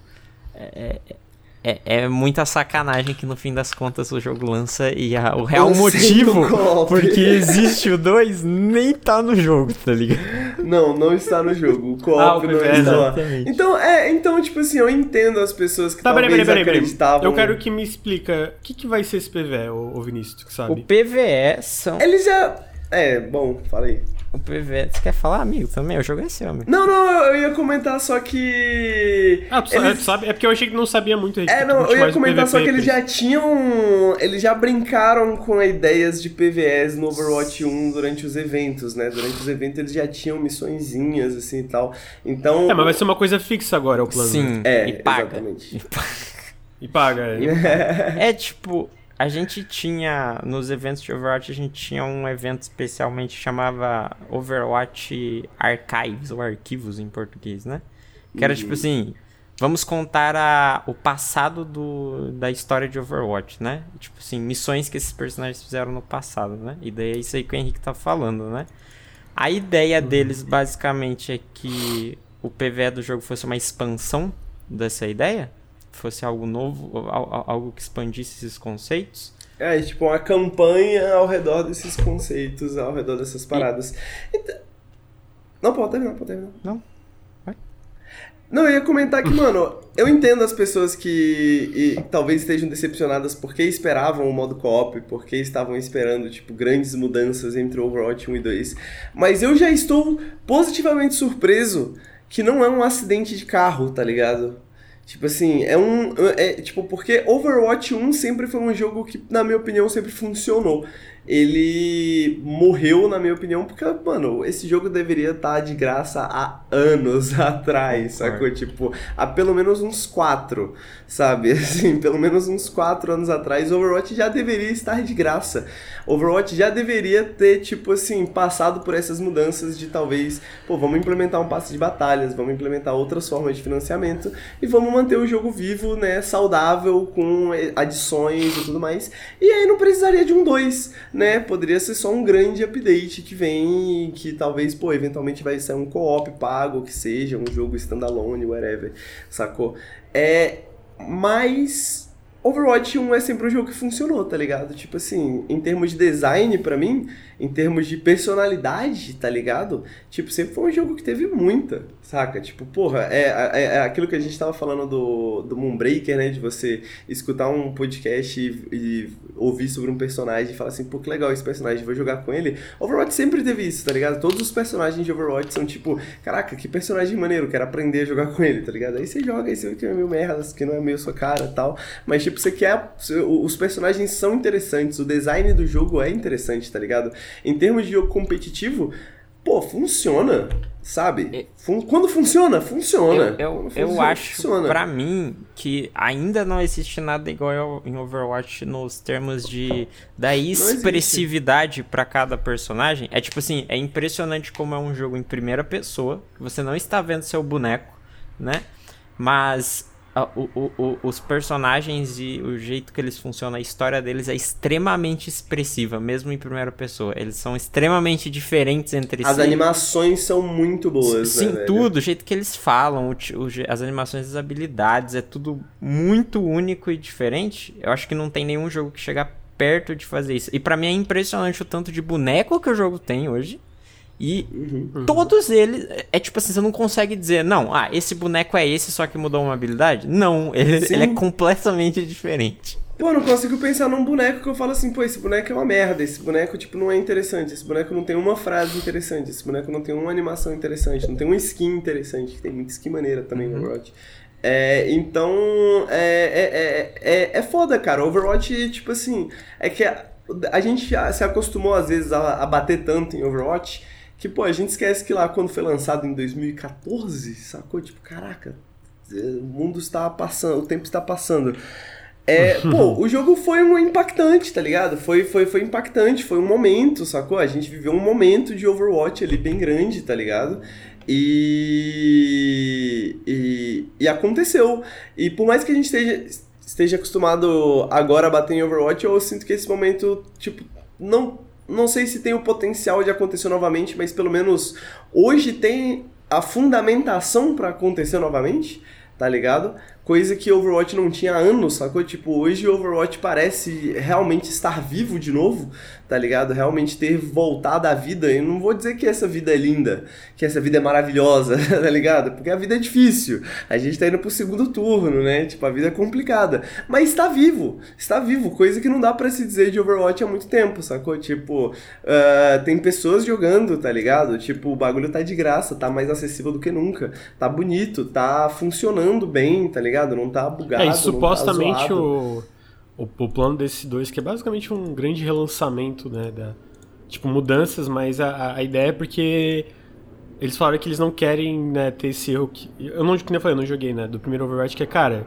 é, é é, é, muita sacanagem que no fim das contas o jogo lança e a, o real motivo porque existe o 2 nem tá no jogo, tá ligado? Não, não está no jogo. O co-op ah, não é, está lá. Então, é, então, tipo assim, eu entendo as pessoas que tá, talvez peraí, peraí, peraí, acreditavam... Eu quero que me explica, o que, que vai ser esse PVE, o, o Vinícius, que sabe? O PVE são... Eles já... É, bom, falei. O PV, você quer falar, amigo, também? O jogo é seu, amigo. Não, não, eu ia comentar só que. Ah, tu eles... sabe? É porque eu achei que não sabia muito. É, não, eu ia comentar só que eles já tinham. Eles já brincaram com ideias de PVS no Overwatch 1 durante os eventos, né? Durante os eventos eles já tinham missõezinhas, assim e tal. Então. É, mas vai ser uma coisa fixa agora é o plano. Sim, é, e paga. Exatamente. E paga, é. é tipo a gente tinha, nos eventos de Overwatch, a gente tinha um evento especialmente chamava Overwatch Archives, ou Arquivos em português, né? Que era tipo uhum. assim, Vamos contar a, o passado do, da história de Overwatch, né? Tipo assim, missões que esses personagens fizeram no passado, né? E daí é isso aí que o Henrique tá falando, né? A ideia uhum. deles basicamente é que o PVE do jogo fosse uma expansão dessa ideia, fosse algo novo, algo que expandisse esses conceitos. É, tipo uma campanha ao redor desses conceitos, ao redor dessas paradas. E... Então... Não, pode terminar, pode terminar. Não. Não, eu ia comentar que, mano, eu entendo as pessoas que e, talvez estejam decepcionadas porque esperavam o modo co-op, porque estavam esperando, tipo, grandes mudanças entre Overwatch 1 e 2. Mas eu já estou positivamente surpreso que não é um acidente de carro, tá ligado? Tipo assim, é um. É, tipo, porque Overwatch 1 sempre foi um jogo que, na minha opinião, sempre funcionou ele morreu, na minha opinião, porque, mano, esse jogo deveria estar tá de graça há anos atrás, sacou? Tipo, há pelo menos uns quatro, sabe? Assim, pelo menos uns quatro anos atrás, Overwatch já deveria estar de graça. Overwatch já deveria ter, tipo assim, passado por essas mudanças de talvez, pô, vamos implementar um passe de batalhas, vamos implementar outras formas de financiamento e vamos manter o jogo vivo, né, saudável, com adições e tudo mais. E aí não precisaria de um 2 né? Poderia ser só um grande update que vem que talvez, pô, eventualmente vai ser um co-op pago, que seja um jogo standalone, whatever, sacou? É, mas Overwatch 1 é sempre um jogo que funcionou, tá ligado? Tipo assim, em termos de design para mim, em termos de personalidade, tá ligado? Tipo, sempre foi um jogo que teve muita, saca? Tipo, porra, é, é, é aquilo que a gente tava falando do, do Moonbreaker, né? De você escutar um podcast e, e, ouvir sobre um personagem e falar assim, pô, que legal esse personagem, vou jogar com ele. Overwatch sempre teve isso, tá ligado? Todos os personagens de Overwatch são tipo, caraca, que personagem maneiro, quero aprender a jogar com ele, tá ligado? Aí você joga, aí você vê que é meio merda, que não é meio sua cara tal. Mas, tipo, você quer. Os personagens são interessantes, o design do jogo é interessante, tá ligado? Em termos de jogo competitivo, pô, funciona, sabe? É. Fun quando funciona, funciona. Eu, eu, funciona, eu acho, funciona. pra mim, que ainda não existe nada igual em Overwatch nos termos de da expressividade para cada personagem. É tipo assim, é impressionante como é um jogo em primeira pessoa, que você não está vendo seu boneco, né? Mas o, o, o, os personagens e o jeito que eles funcionam, a história deles é extremamente expressiva, mesmo em primeira pessoa. Eles são extremamente diferentes entre as si. As animações são muito boas. Sim, né, tudo, o jeito que eles falam, as animações das habilidades, é tudo muito único e diferente. Eu acho que não tem nenhum jogo que chega perto de fazer isso. E para mim é impressionante o tanto de boneco que o jogo tem hoje. E uhum. todos eles. É tipo assim, você não consegue dizer, não, ah, esse boneco é esse, só que mudou uma habilidade. Não, ele, ele é completamente diferente. Pô, eu não consigo pensar num boneco que eu falo assim, pô, esse boneco é uma merda, esse boneco, tipo, não é interessante, esse boneco não tem uma frase interessante, esse boneco não tem uma animação interessante, não tem uma skin interessante, que tem muita skin maneira também uhum. no Overwatch. É, então, é, é, é, é foda, cara. Overwatch, tipo assim, é que a, a gente se acostumou às vezes a, a bater tanto em Overwatch que, pô, a gente esquece que lá quando foi lançado em 2014, sacou? Tipo, caraca, o mundo está passando, o tempo está passando. É, pô, o jogo foi um impactante, tá ligado? Foi, foi, foi impactante, foi um momento, sacou? A gente viveu um momento de Overwatch ali bem grande, tá ligado? E, e, e aconteceu. E por mais que a gente esteja, esteja acostumado agora a bater em Overwatch, eu sinto que esse momento, tipo, não não sei se tem o potencial de acontecer novamente, mas pelo menos hoje tem a fundamentação para acontecer novamente, tá ligado? Coisa que Overwatch não tinha há anos, sacou? Tipo, hoje Overwatch parece realmente estar vivo de novo, tá ligado? Realmente ter voltado à vida. E não vou dizer que essa vida é linda, que essa vida é maravilhosa, tá ligado? Porque a vida é difícil. A gente tá indo pro segundo turno, né? Tipo, a vida é complicada. Mas está vivo, está vivo. Coisa que não dá para se dizer de Overwatch há muito tempo, sacou? Tipo, uh, tem pessoas jogando, tá ligado? Tipo, o bagulho tá de graça, tá mais acessível do que nunca. Tá bonito, tá funcionando bem, tá ligado? Não tá bugado. É, e supostamente tá o o, o plano desse dois, que é basicamente um grande relançamento, né? Da, tipo, mudanças, mas a, a ideia é porque eles falaram que eles não querem né, ter esse erro que. Eu não, como eu falei, eu não joguei, né? Do primeiro Overwatch, que é, cara,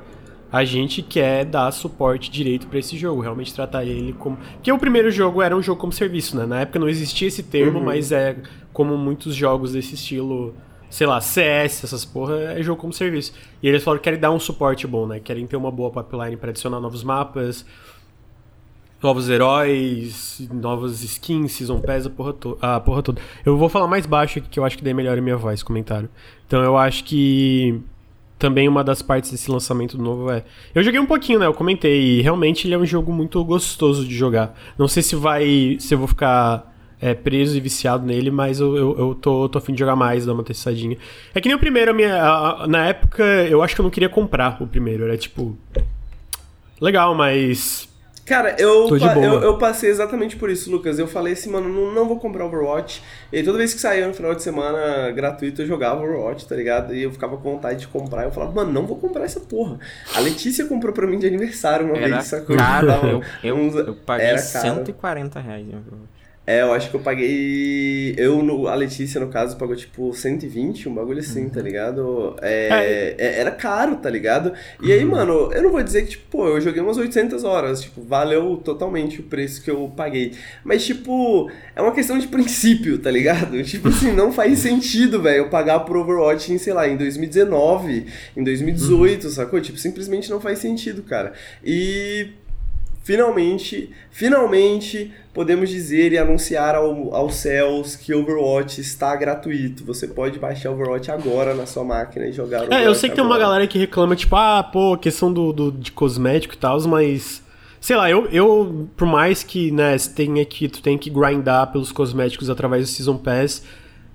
a gente quer dar suporte direito para esse jogo, realmente tratar ele como. Porque o primeiro jogo era um jogo como serviço, né? Na época não existia esse termo, uhum. mas é como muitos jogos desse estilo sei lá, CS, essas porra, é jogo como serviço. E eles falaram que querem dar um suporte bom, né? Querem ter uma boa pipeline para adicionar novos mapas, novos heróis, novas skins, Season Pass, a porra, to a porra toda. Eu vou falar mais baixo aqui, que eu acho que daí melhora a minha voz, comentário. Então eu acho que também uma das partes desse lançamento novo é. Eu joguei um pouquinho, né? Eu comentei, e realmente ele é um jogo muito gostoso de jogar. Não sei se vai. se eu vou ficar é, preso e viciado nele, mas eu, eu, eu tô, tô afim de jogar mais, dar uma testadinha. É que nem o primeiro, a minha, a, a, na época, eu acho que eu não queria comprar o primeiro. Era tipo. Legal, mas. Cara, eu, eu, eu, passei exatamente por isso, Lucas. Eu falei assim, mano, não, não vou comprar Overwatch. E toda vez que saía no final de semana gratuito, eu jogava Overwatch, tá ligado? E eu ficava com vontade de comprar. Eu falava, mano, não vou comprar essa porra. A Letícia comprou pra mim de aniversário uma Era vez, sacou? Caro, eu, eu, uns... eu paguei Era 140 reais em Overwatch. É, eu acho que eu paguei. Eu, no, a Letícia, no caso, pagou tipo 120, um bagulho assim, uhum. tá ligado? É, é. é. Era caro, tá ligado? E aí, uhum. mano, eu não vou dizer que, tipo, pô, eu joguei umas 800 horas, tipo, valeu totalmente o preço que eu paguei. Mas, tipo, é uma questão de princípio, tá ligado? Tipo assim, não faz sentido, velho, eu pagar pro Overwatch em, sei lá, em 2019, em 2018, uhum. sacou? Tipo, simplesmente não faz sentido, cara. E finalmente, finalmente podemos dizer e anunciar ao, aos céus que Overwatch está gratuito. Você pode baixar Overwatch agora na sua máquina e jogar Overwatch É, eu sei que agora. tem uma galera que reclama, tipo, ah, pô, questão do, do de cosmético e tal, mas. Sei lá, eu, eu, por mais que, né, tenha que, tu tem que grindar pelos cosméticos através do Season Pass,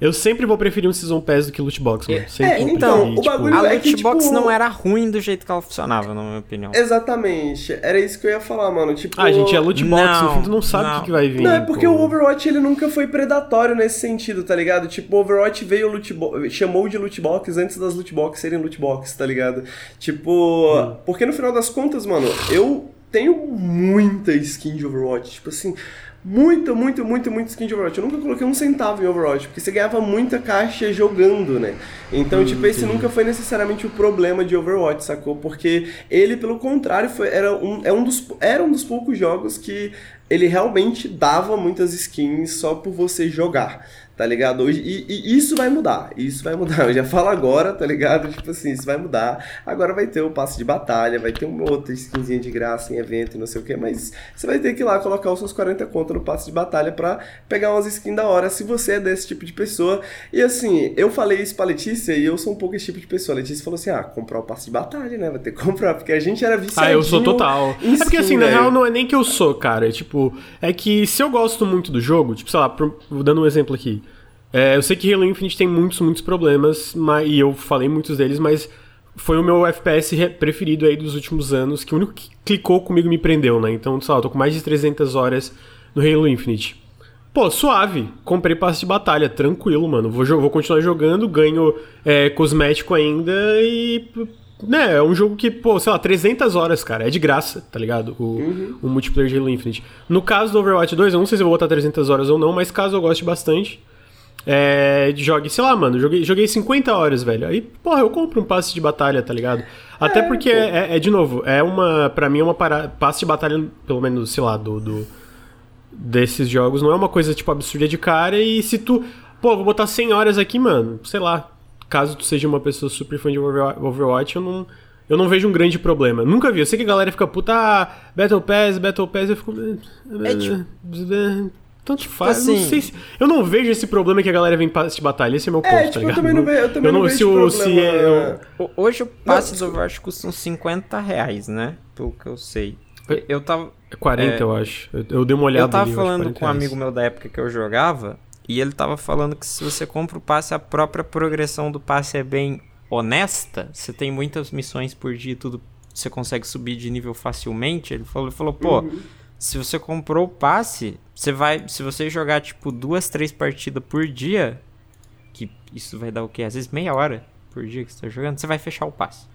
eu sempre vou preferir um Season Pass do que Loot Box, mano. Sempre é, então, preferir, o bagulho tipo... A Loot é Box tipo... não era ruim do jeito que ela funcionava, na minha opinião. Exatamente. Era isso que eu ia falar, mano. Tipo... Ah, gente, é Loot Box, não, no fim tu não sabe o que, que, vai vir. Não, é porque pô. o Overwatch, ele nunca foi predatório nesse sentido, tá ligado? Tipo, o Overwatch veio loot chamou de Loot Box antes das Loot Box serem Loot Box, tá ligado? Tipo, hum. porque no final das contas, mano, eu tenho muita skin de Overwatch. Tipo assim muito, muito, muito, muito skin de Overwatch. Eu nunca coloquei um centavo em Overwatch, porque você ganhava muita caixa jogando, né? Então, hum, tipo, esse nunca foi necessariamente o problema de Overwatch, sacou? Porque ele, pelo contrário, foi, era, um, é um dos, era um dos poucos jogos que ele realmente dava muitas skins só por você jogar tá ligado? E, e, isso vai mudar, isso vai mudar. Eu já falo agora, tá ligado? Tipo assim, isso vai mudar. Agora vai ter o passe de batalha, vai ter uma outra skinzinha de graça em evento e não sei o que, mas você vai ter que ir lá colocar os seus 40 conto no passe de batalha pra pegar umas skins da hora, se você é desse tipo de pessoa. E assim, eu falei isso pra Letícia e eu sou um pouco esse tipo de pessoa. A Letícia falou assim: ah, comprar o passe de batalha, né? Vai ter que comprar, porque a gente era viciado. Ah, eu sou total. Skin, é porque assim, na real, não é nem que eu sou, cara. É, tipo, é que se eu gosto muito do jogo, tipo, sei lá, dando um exemplo aqui. É, eu sei que Halo Infinite tem muitos, muitos problemas, mas, e eu falei muitos deles, mas foi o meu FPS preferido aí dos últimos anos, que o único que clicou comigo me prendeu, né? Então, sei lá, eu tô com mais de 300 horas no Halo Infinite. Pô, suave. Comprei passe de batalha, tranquilo, mano. Vou, vou continuar jogando, ganho é, cosmético ainda e. Né, é um jogo que, pô, sei lá, 300 horas, cara. É de graça, tá ligado? O, uhum. o multiplayer de Halo Infinite. No caso do Overwatch 2, eu não sei se eu vou botar 300 horas ou não, mas caso eu goste bastante, é, jogue, sei lá, mano, joguei, joguei 50 horas, velho. Aí, porra, eu compro um passe de batalha, tá ligado? Até é, porque, é, é, de novo, é uma. para mim é uma para, passe de batalha, pelo menos, sei lá, do, do. desses jogos, não é uma coisa, tipo, absurda de cara. E se tu. Pô, vou botar 100 horas aqui, mano, sei lá. Caso tu seja uma pessoa super fã de Overwatch, eu não. Eu não vejo um grande problema. Nunca vi. Eu sei que a galera fica puta, ah, Battle Pass, Battle Pass, eu fico. É, tipo... Tanto tipo faz. Assim, não sei se, eu não vejo esse problema que a galera vem passe de batalha. Esse é meu é, ponto, é, tipo, tá ligado? Eu também não vejo, eu também eu não, não vejo se, o, se é, eu... Hoje o passe do Overwatch custa 50 reais, né? Pelo que eu sei. Eu tava. É 40, é, eu acho. Eu, eu, dei uma olhada Eu tava ali, falando com um amigo meu da época que eu jogava. E ele tava falando que se você compra o passe, a própria progressão do passe é bem honesta. Você tem muitas missões por dia e tudo. Você consegue subir de nível facilmente. Ele falou, ele falou pô. Uhum se você comprou o passe, você vai. Se você jogar tipo duas, três partidas por dia, que isso vai dar o quê? Às vezes meia hora por dia que você tá jogando, você vai fechar o passe.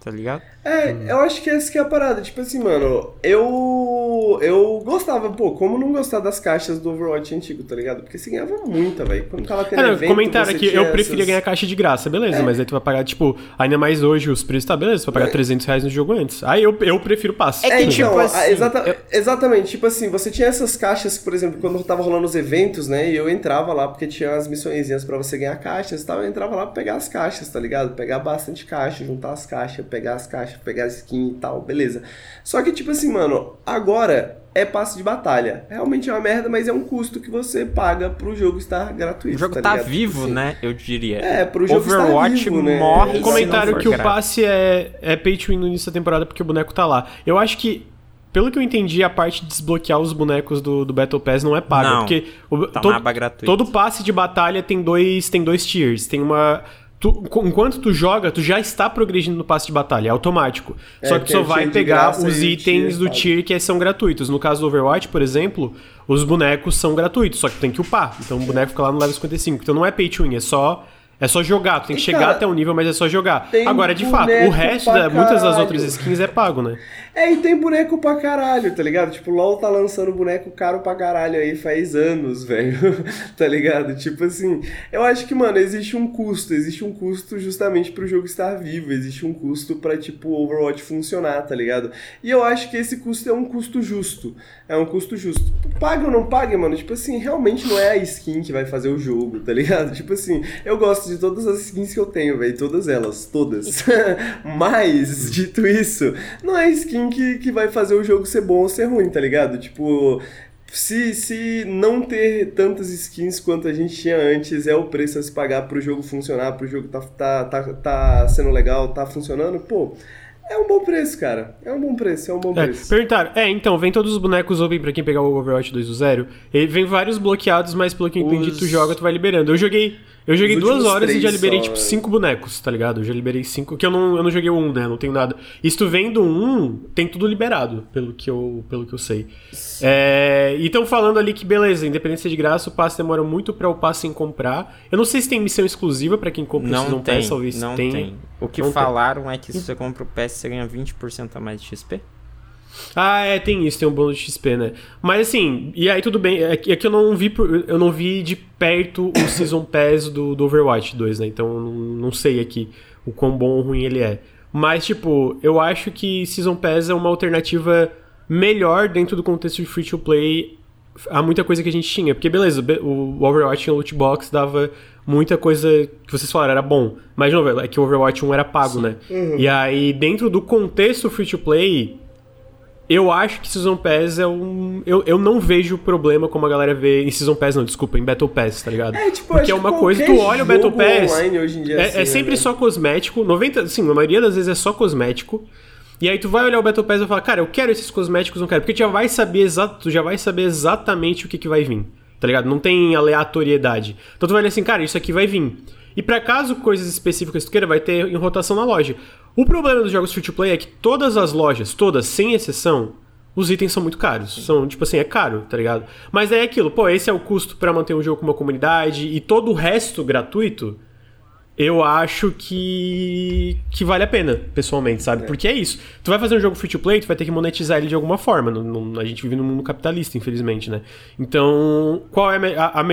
Tá ligado? É, hum. eu acho que essa que é a parada. Tipo assim, mano, eu. Eu gostava, pô, como não gostar das caixas do Overwatch antigo, tá ligado? Porque você ganhava muita, velho. Quando tava tendo. É, não, evento, comentaram aqui, eu preferia essas... ganhar caixa de graça, beleza, é. mas aí tu vai pagar, tipo, ainda mais hoje os preços tá beleza, tu vai pagar é. 300 reais no jogo antes. Aí eu, eu prefiro passe. É que, tipo, então, assim, exata, eu... exatamente, tipo assim, você tinha essas caixas, por exemplo, quando tava rolando os eventos, né? E eu entrava lá porque tinha as missõezinhas pra você ganhar caixas e tal. Eu entrava lá pra pegar as caixas, tá ligado? Pegar bastante caixa, juntar as caixas, pegar as caixas, pegar skin e tal, beleza. Só que, tipo assim, mano, agora é passe de batalha. Realmente é uma merda, mas é um custo que você paga pro jogo estar gratuito. O jogo tá, tá vivo, tipo assim. né? Eu diria. É, pro jogo Overwatch estar vivo, né? morre. É, Comentaram que grátis. o passe é, é pay to win no início da temporada porque o boneco tá lá. Eu acho que pelo que eu entendi, a parte de desbloquear os bonecos do, do Battle Pass não é paga. Não, porque o, tá todo, todo passe de batalha tem dois, tem dois tiers. Tem uma Tu, enquanto tu joga, tu já está progredindo no passe de batalha, é automático. É, só que tu só vai pegar os itens do tier que são gratuitos. No caso do Overwatch, por exemplo, os bonecos são gratuitos, só que tu tem que upar. Então o boneco fica lá no level 55. Então não é pay to win, é só é só jogar, tu tem que e chegar cara, até o nível, mas é só jogar. Agora, de fato, o resto, da, muitas das outras skins é pago, né? É, e tem boneco pra caralho, tá ligado? Tipo, o LoL tá lançando boneco caro pra caralho aí faz anos, velho. tá ligado? Tipo assim, eu acho que, mano, existe um custo, existe um custo justamente pro jogo estar vivo, existe um custo pra, tipo, o Overwatch funcionar, tá ligado? E eu acho que esse custo é um custo justo. É um custo justo. Paga ou não paga, mano? Tipo assim, realmente não é a skin que vai fazer o jogo, tá ligado? Tipo assim, eu gosto de todas as skins que eu tenho, velho. Todas elas, todas. Mas, dito isso, não é skin que, que vai fazer o jogo ser bom ou ser ruim, tá ligado? Tipo, se, se não ter tantas skins quanto a gente tinha antes é o preço a se pagar pro jogo funcionar, pro jogo tá, tá, tá, tá sendo legal, tá funcionando, pô, é um bom preço, cara. É um bom preço, é um bom é, preço. Perguntaram, é, então, vem todos os bonecos open pra quem pegar o Overwatch 2 do zero. E vem vários bloqueados, mas pelo que eu entendi, os... tu joga, tu vai liberando. Eu joguei. Eu joguei duas horas e já liberei, só, tipo, cinco bonecos, tá ligado? Eu já liberei cinco. Que eu não, eu não joguei o um, né? Não tenho nada. E se tu vem do um, tem tudo liberado, pelo que eu, pelo que eu sei. É, e estão falando ali que, beleza, independência de graça, o passe demora muito pra o passe em comprar. Eu não sei se tem missão exclusiva pra quem compra não o Season tem, Pass, talvez não tem. tem. O que não falaram tem. é que se você compra o PS, você ganha 20% a mais de XP. Ah, é, tem isso, tem um bônus de XP, né? Mas assim, e aí tudo bem, é que, é eu não vi eu não vi de perto o Season Pass do, do Overwatch 2, né? Então eu não, sei aqui o quão bom ou ruim ele é. Mas, tipo, eu acho que Season Pass é uma alternativa melhor dentro do contexto de free to play a muita coisa que a gente tinha. Porque, beleza, o Overwatch no loot box dava muita coisa que vocês falaram, era bom. Mas, de novo, é que o Overwatch 1 era pago, Sim. né? Uhum. E aí, dentro do contexto free to play, eu acho que Season Pass é um. Eu, eu não vejo problema como a galera vê. Em Season Pass, não, desculpa, em Battle Pass, tá ligado? É, tipo, Porque é uma coisa, tu olha o Battle Pass. Hoje em dia é, assim, é sempre né? só cosmético. 90, sim, a maioria das vezes é só cosmético. E aí tu vai olhar o Battle Pass e vai falar, cara, eu quero esses cosméticos, não quero. Porque tu já vai saber, exa tu já vai saber exatamente o que, que vai vir. Tá ligado? Não tem aleatoriedade. Então tu vai olhar assim, cara, isso aqui vai vir. E para caso coisas específicas tu queira, vai ter em rotação na loja. O problema dos jogos free to play é que todas as lojas, todas, sem exceção, os itens são muito caros. São, tipo assim, é caro, tá ligado? Mas é aquilo, pô, esse é o custo para manter um jogo com uma comunidade e todo o resto gratuito, eu acho que que vale a pena, pessoalmente, sabe? É. Porque é isso. Tu vai fazer um jogo free to play, tu vai ter que monetizar ele de alguma forma. No, no, a gente vive num mundo capitalista, infelizmente, né? Então, qual é a, a,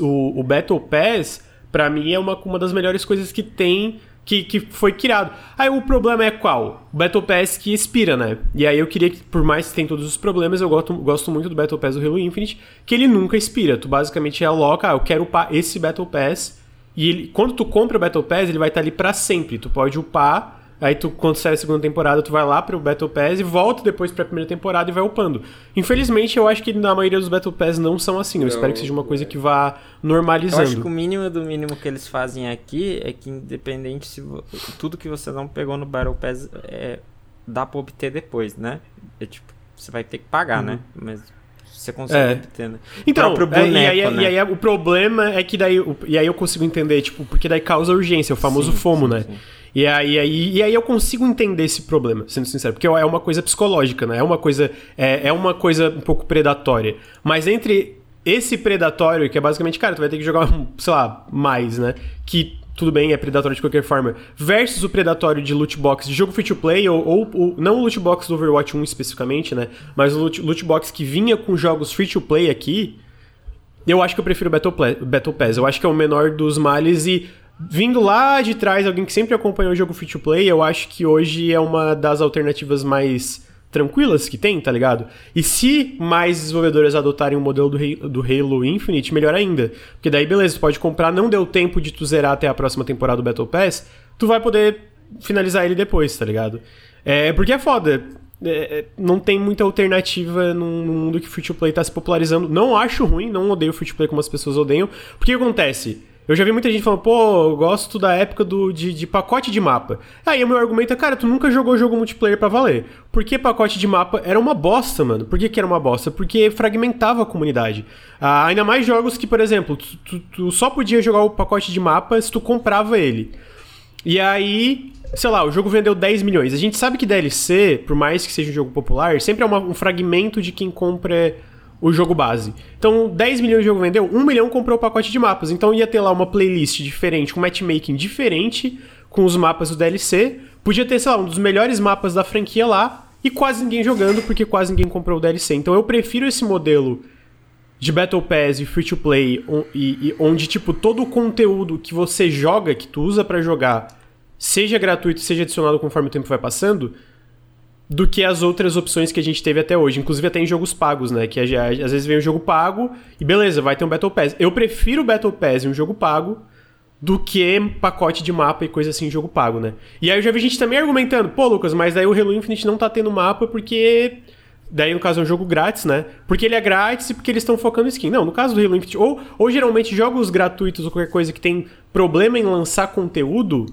o, o Battle Pass, para mim, é uma, uma das melhores coisas que tem que, que foi criado. Aí o problema é qual? O Battle Pass que expira, né? E aí eu queria que, por mais que tenha todos os problemas, eu gosto, gosto muito do Battle Pass do Halo Infinite, que ele nunca expira. Tu basicamente aloca, ah, eu quero upar esse Battle Pass, e ele, quando tu compra o Battle Pass, ele vai estar ali para sempre. Tu pode upar Aí tu, quando sai a segunda temporada, tu vai lá pro Battle Pass e volta depois pra primeira temporada e vai upando. Infelizmente, eu acho que na maioria dos Battle Pass não são assim. Eu não, espero que seja uma coisa que vá normalizando. Eu acho que o mínimo do mínimo que eles fazem aqui é que independente se tudo que você não pegou no Battle Pass é, dá pra obter depois, né? É tipo, você vai ter que pagar, uhum. né? Mas você consegue é. obter, né? Então, boneco, é, e, aí, né? e, aí, o problema é que daí. E aí eu consigo entender, tipo, porque daí causa urgência, o famoso sim, FOMO, sim, né? Sim. E aí, aí, e aí eu consigo entender esse problema, sendo sincero, porque é uma coisa psicológica, né? É uma coisa, é, é uma coisa um pouco predatória. Mas entre esse predatório, que é basicamente, cara, tu vai ter que jogar, sei lá, mais, né? Que tudo bem, é predatório de qualquer forma, versus o predatório de loot box de jogo free to play, ou, ou, ou, não o loot box do Overwatch 1 especificamente, né? Mas o loot, loot box que vinha com jogos free to play aqui, eu acho que eu prefiro Battle, Battle Pass. Eu acho que é o menor dos males e vindo lá de trás, alguém que sempre acompanhou o jogo free to play, eu acho que hoje é uma das alternativas mais tranquilas que tem, tá ligado? E se mais desenvolvedores adotarem o modelo do, Halo Infinite, melhor ainda. Porque daí, beleza, tu pode comprar, não deu tempo de tu zerar até a próxima temporada do Battle Pass, tu vai poder finalizar ele depois, tá ligado? É porque é foda. É, é não tem muita alternativa no mundo que free to play tá se popularizando. Não acho ruim, não odeio free to play como as pessoas odeiam. Porque o que acontece? Eu já vi muita gente falando, pô, eu gosto da época do, de, de pacote de mapa. Aí o meu argumento é, cara, tu nunca jogou jogo multiplayer para valer. Por que pacote de mapa era uma bosta, mano? Por que, que era uma bosta? Porque fragmentava a comunidade. Ah, ainda mais jogos que, por exemplo, tu, tu, tu só podia jogar o pacote de mapa se tu comprava ele. E aí, sei lá, o jogo vendeu 10 milhões. A gente sabe que DLC, por mais que seja um jogo popular, sempre é uma, um fragmento de quem compra o jogo base. Então, 10 milhões de jogo vendeu, 1 milhão comprou o pacote de mapas. Então ia ter lá uma playlist diferente, com matchmaking diferente, com os mapas do DLC. Podia ter, sei lá, um dos melhores mapas da franquia lá, e quase ninguém jogando, porque quase ninguém comprou o DLC. Então eu prefiro esse modelo de Battle Pass e Free to Play, onde, tipo, todo o conteúdo que você joga, que tu usa para jogar, seja gratuito, seja adicionado conforme o tempo vai passando, do que as outras opções que a gente teve até hoje, inclusive até em jogos pagos, né? Que às vezes vem um jogo pago e beleza, vai ter um Battle Pass. Eu prefiro Battle Pass em um jogo pago do que pacote de mapa e coisa assim em jogo pago, né? E aí eu já vi gente também argumentando, pô, Lucas, mas daí o Halo Infinite não tá tendo mapa porque daí no caso é um jogo grátis, né? Porque ele é grátis e porque eles estão focando em skin. Não, no caso do Halo Infinite, ou, ou geralmente jogos gratuitos ou qualquer coisa que tem problema em lançar conteúdo,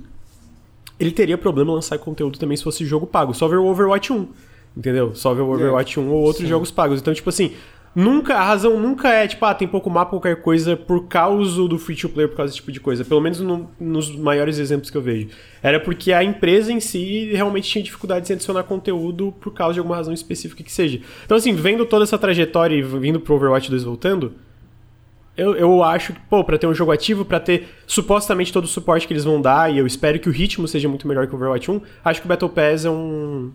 ele teria problema em lançar conteúdo também se fosse jogo pago. Só ver o Overwatch 1, entendeu? Só ver o Overwatch é. 1 ou outros Sim. jogos pagos. Então, tipo assim, nunca a razão nunca é, tipo, ah, tem pouco mapa qualquer coisa por causa do free to play, por causa desse tipo de coisa. Pelo menos no, nos maiores exemplos que eu vejo. Era porque a empresa em si realmente tinha dificuldade em adicionar conteúdo por causa de alguma razão específica que seja. Então, assim, vendo toda essa trajetória e vindo pro Overwatch 2 voltando, eu, eu acho que, pô, pra ter um jogo ativo, para ter supostamente todo o suporte que eles vão dar, e eu espero que o ritmo seja muito melhor que o Overwatch 1, acho que o Battle Pass é um.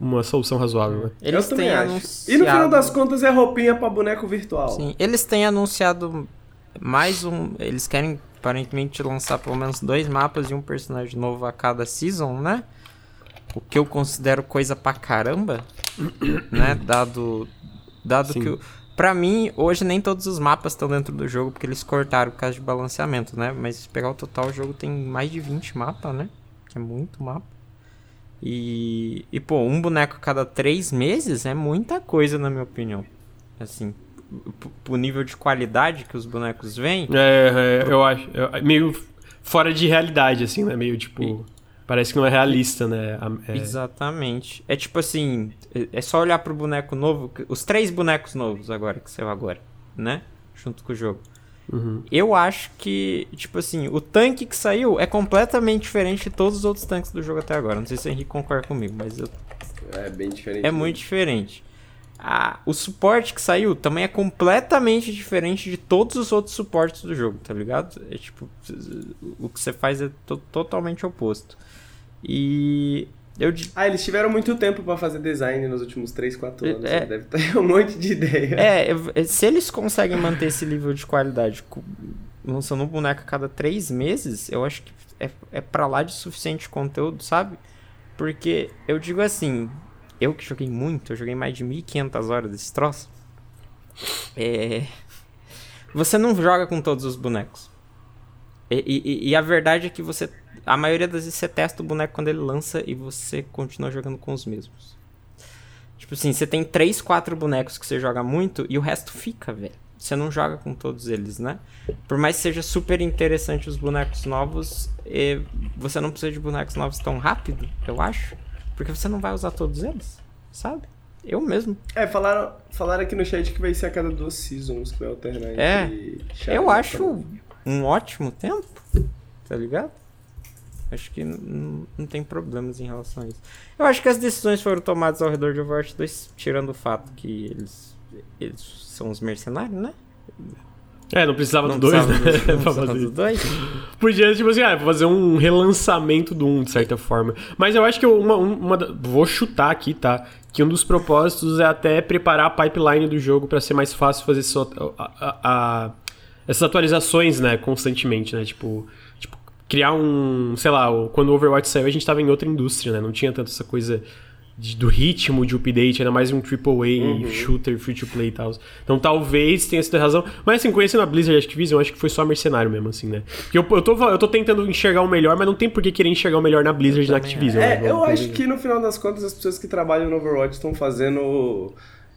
Uma solução razoável, né? Eles eu têm anunciado... E no final das contas é roupinha para boneco virtual. Sim, eles têm anunciado mais um. Eles querem aparentemente lançar pelo menos dois mapas e um personagem novo a cada season, né? O que eu considero coisa pra caramba, né? Dado, dado que o, Pra mim, hoje nem todos os mapas estão dentro do jogo, porque eles cortaram por causa de balanceamento, né? Mas se pegar o total, o jogo tem mais de 20 mapas, né? Que é muito mapa. E, e pô, um boneco a cada três meses é muita coisa, na minha opinião. Assim, pro nível de qualidade que os bonecos vêm. É, é eu acho. É meio fora de realidade, assim, né? Meio tipo. E... Parece que não é realista, né? É... Exatamente. É tipo assim, é só olhar pro boneco novo, os três bonecos novos agora, que saiu agora, né? Junto com o jogo. Uhum. Eu acho que, tipo assim, o tanque que saiu é completamente diferente de todos os outros tanques do jogo até agora. Não sei se o Henrique concorda comigo, mas eu... É bem diferente. É mesmo. muito diferente. Ah, o suporte que saiu também é completamente diferente de todos os outros suportes do jogo, tá ligado? É tipo, o que você faz é to totalmente oposto. E eu... Ah, eles tiveram muito tempo para fazer design nos últimos 3, 4 anos. É, né? Deve ter um monte de ideia. É, se eles conseguem manter esse nível de qualidade lançando um boneco a cada 3 meses, eu acho que é, é pra lá de suficiente conteúdo, sabe? Porque eu digo assim, eu que joguei muito, eu joguei mais de 1500 horas desse troço. É... Você não joga com todos os bonecos. E, e, e, a verdade é que você a maioria das vezes você testa o boneco quando ele lança e você continua jogando com os mesmos. Tipo assim, você tem 3, 4 bonecos que você joga muito e o resto fica, velho. Você não joga com todos eles, né? Por mais que seja super interessante os bonecos novos, você não precisa de bonecos novos tão rápido, eu acho. Porque você não vai usar todos eles, sabe? Eu mesmo. É, falaram, falaram aqui no chat que vai ser a cada duas seasons que vai alternar. É, eu acho um ótimo tempo, tá ligado? Acho que não, tem problemas em relação a isso. Eu acho que as decisões foram tomadas ao redor de Overwatch 2, tirando o fato que eles, eles são os mercenários, né? É, não precisava não do 2, né? Não precisava do 2. Podia, tipo assim, ah, fazer um relançamento do 1, de certa forma. Mas eu acho que uma, uma, Vou chutar aqui, tá? Que um dos propósitos é até preparar a pipeline do jogo para ser mais fácil fazer a, a, a, essas atualizações, né, constantemente, né? Tipo, criar um. Sei lá, quando o Overwatch saiu, a gente tava em outra indústria, né? Não tinha tanto essa coisa de, do ritmo de update, ainda mais um AAA uhum. shooter free to play e tal. Então talvez tenha sido razão. Mas assim, conhecendo a Blizzard Activision, eu acho que foi só mercenário mesmo, assim, né? Porque eu, eu, tô, eu tô tentando enxergar o melhor, mas não tem por que querer enxergar o melhor na Blizzard e na Activision. É, né? eu acho que no final das contas as pessoas que trabalham no Overwatch estão fazendo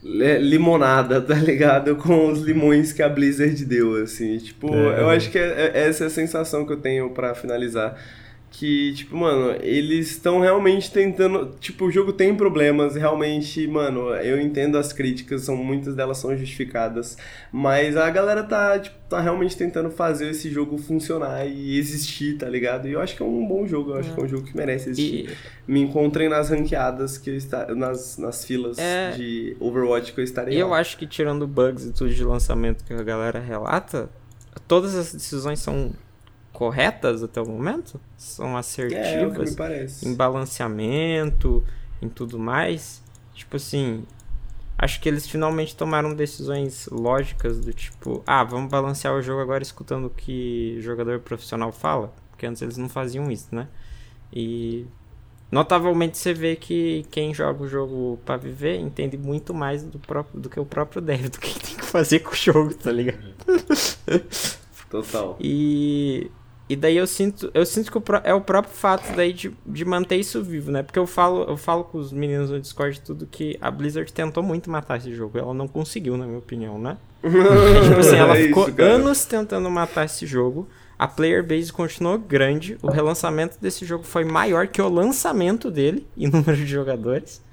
limonada, tá ligado? Com os limões que a Blizzard deu, assim. Tipo, é. eu acho que é, é, essa é a sensação que eu tenho para finalizar que, tipo, mano, eles estão realmente tentando. Tipo, o jogo tem problemas, realmente, mano, eu entendo as críticas, são muitas delas são justificadas, mas a galera tá, tipo, tá realmente tentando fazer esse jogo funcionar e existir, tá ligado? E eu acho que é um bom jogo, eu acho é. que é um jogo que merece existir. E... Me encontrem nas ranqueadas que eu está nas, nas filas é... de Overwatch que eu estarei. E eu acho que tirando bugs e tudo de lançamento que a galera relata, todas as decisões são corretas até o momento, são assertivas é, em balanceamento, em tudo mais. Tipo assim, acho que eles finalmente tomaram decisões lógicas do tipo, ah, vamos balancear o jogo agora escutando o que o jogador profissional fala, porque antes eles não faziam isso, né? E notavelmente você vê que quem joga o jogo para viver entende muito mais do próprio do que o próprio dev, do que tem que fazer com o jogo, tá ligado? Total. E e daí eu sinto, eu sinto que é o próprio fato daí de, de manter isso vivo, né? Porque eu falo, eu falo com os meninos no Discord tudo que a Blizzard tentou muito matar esse jogo. Ela não conseguiu, na minha opinião, né? tipo assim, ela é ficou isso, anos tentando matar esse jogo. A player base continuou grande. O relançamento desse jogo foi maior que o lançamento dele em número de jogadores.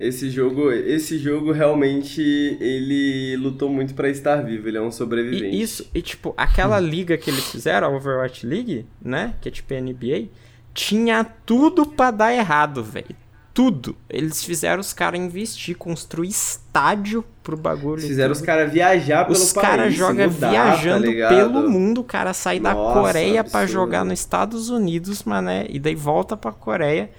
Esse jogo, esse jogo realmente ele lutou muito para estar vivo, ele é um sobrevivente. E isso, e tipo, aquela liga que eles fizeram, a Overwatch League, né, que é tipo NBA, tinha tudo para dar errado, velho. Tudo. Eles fizeram os caras investir, construir estádio pro bagulho. Fizeram os caras viajar pelo os país. Os caras jogam tá viajando tá pelo mundo. O cara sai da Coreia para jogar nos Estados Unidos, mané, e daí volta pra Coreia.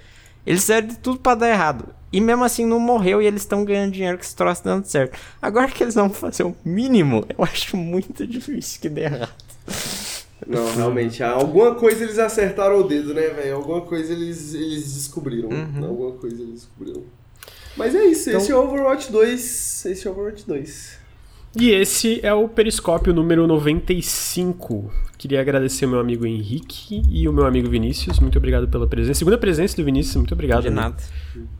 Eles fizeram de tudo para dar errado. E mesmo assim não morreu e eles estão ganhando dinheiro que esse troço dando certo. Agora que eles vão fazer o mínimo, eu acho muito difícil que dê errado. Não, realmente. Alguma coisa eles acertaram o dedo, né, velho? Alguma coisa eles, eles descobriram. Uhum. Alguma coisa eles descobriram. Mas é isso, então... esse é o Overwatch 2. Esse é o Overwatch 2. E esse é o Periscópio número 95. Queria agradecer o meu amigo Henrique e o meu amigo Vinícius. Muito obrigado pela presença. Segunda presença do Vinícius, muito obrigado. De nada.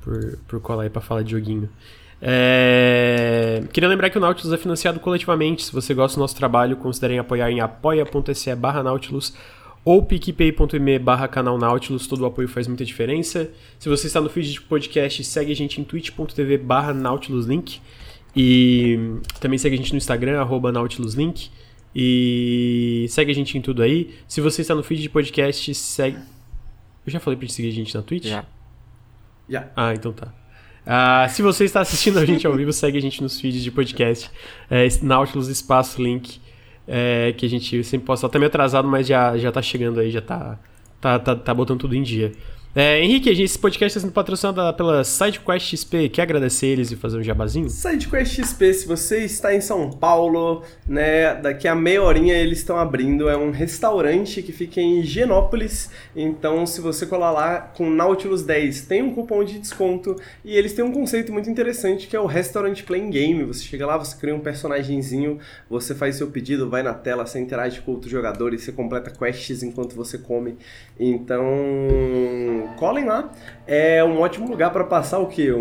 Por, por colar aí pra falar de joguinho. É... Queria lembrar que o Nautilus é financiado coletivamente. Se você gosta do nosso trabalho, considerem apoiar em apoia.se barra Nautilus ou picpay.me barra canal Nautilus. Todo o apoio faz muita diferença. Se você está no feed de podcast, segue a gente em twitch.tv barra Nautilus Link. E também segue a gente no Instagram, arroba NautilusLink. E segue a gente em tudo aí. Se você está no feed de podcast, segue. Eu já falei pra gente seguir a gente na Twitch? Já. Já. Ah, então tá. Ah, se você está assistindo a gente ao vivo, segue a gente nos feeds de podcast. É, Nautilus Espaço Link. É, que a gente sempre posta. Tá meio atrasado, mas já, já tá chegando aí, já tá, tá, tá, tá botando tudo em dia. É, Henrique, esse podcast está sendo patrocinado pela SideQuest XP. Quer agradecer eles e fazer um jabazinho? SideQuest XP, se você está em São Paulo, né, daqui a meia horinha eles estão abrindo. É um restaurante que fica em Genópolis. Então, se você colar lá com Nautilus 10, tem um cupom de desconto. E eles têm um conceito muito interessante que é o Restaurant Playing Game. Você chega lá, você cria um personagemzinho, você faz seu pedido, vai na tela, você interage com outros jogadores, você completa quests enquanto você come. Então colhem lá. É um ótimo lugar para passar o quê?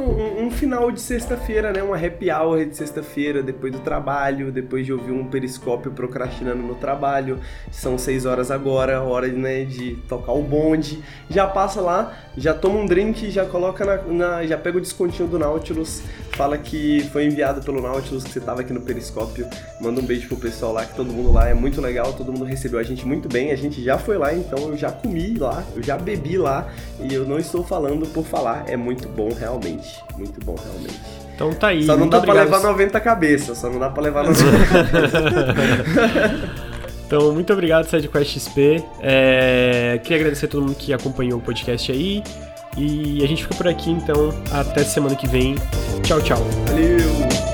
um, um, final de sexta-feira, né? Uma happy hour de sexta-feira, depois do trabalho, depois de ouvir um periscópio procrastinando no trabalho. São seis horas agora, hora né, de tocar o bonde. Já passa lá, já toma um drink, já coloca na, na já pega o descontinho do Nautilus, fala que foi enviado pelo Nautilus, que você tava aqui no periscópio. Manda um beijo pro pessoal lá, que todo mundo lá é muito legal, todo mundo recebeu a gente muito bem. A gente já foi lá, então eu já comi lá, eu já bebi lá e eu não estou falando por falar, é muito bom realmente. Muito bom realmente. Então tá aí. Só não dá obrigado. pra levar 90 cabeças, só não dá pra levar 90 cabeças. Então, muito obrigado, SideQuest XP. É, queria agradecer a todo mundo que acompanhou o podcast aí. E a gente fica por aqui, então. Até semana que vem. Tchau, tchau. Valeu!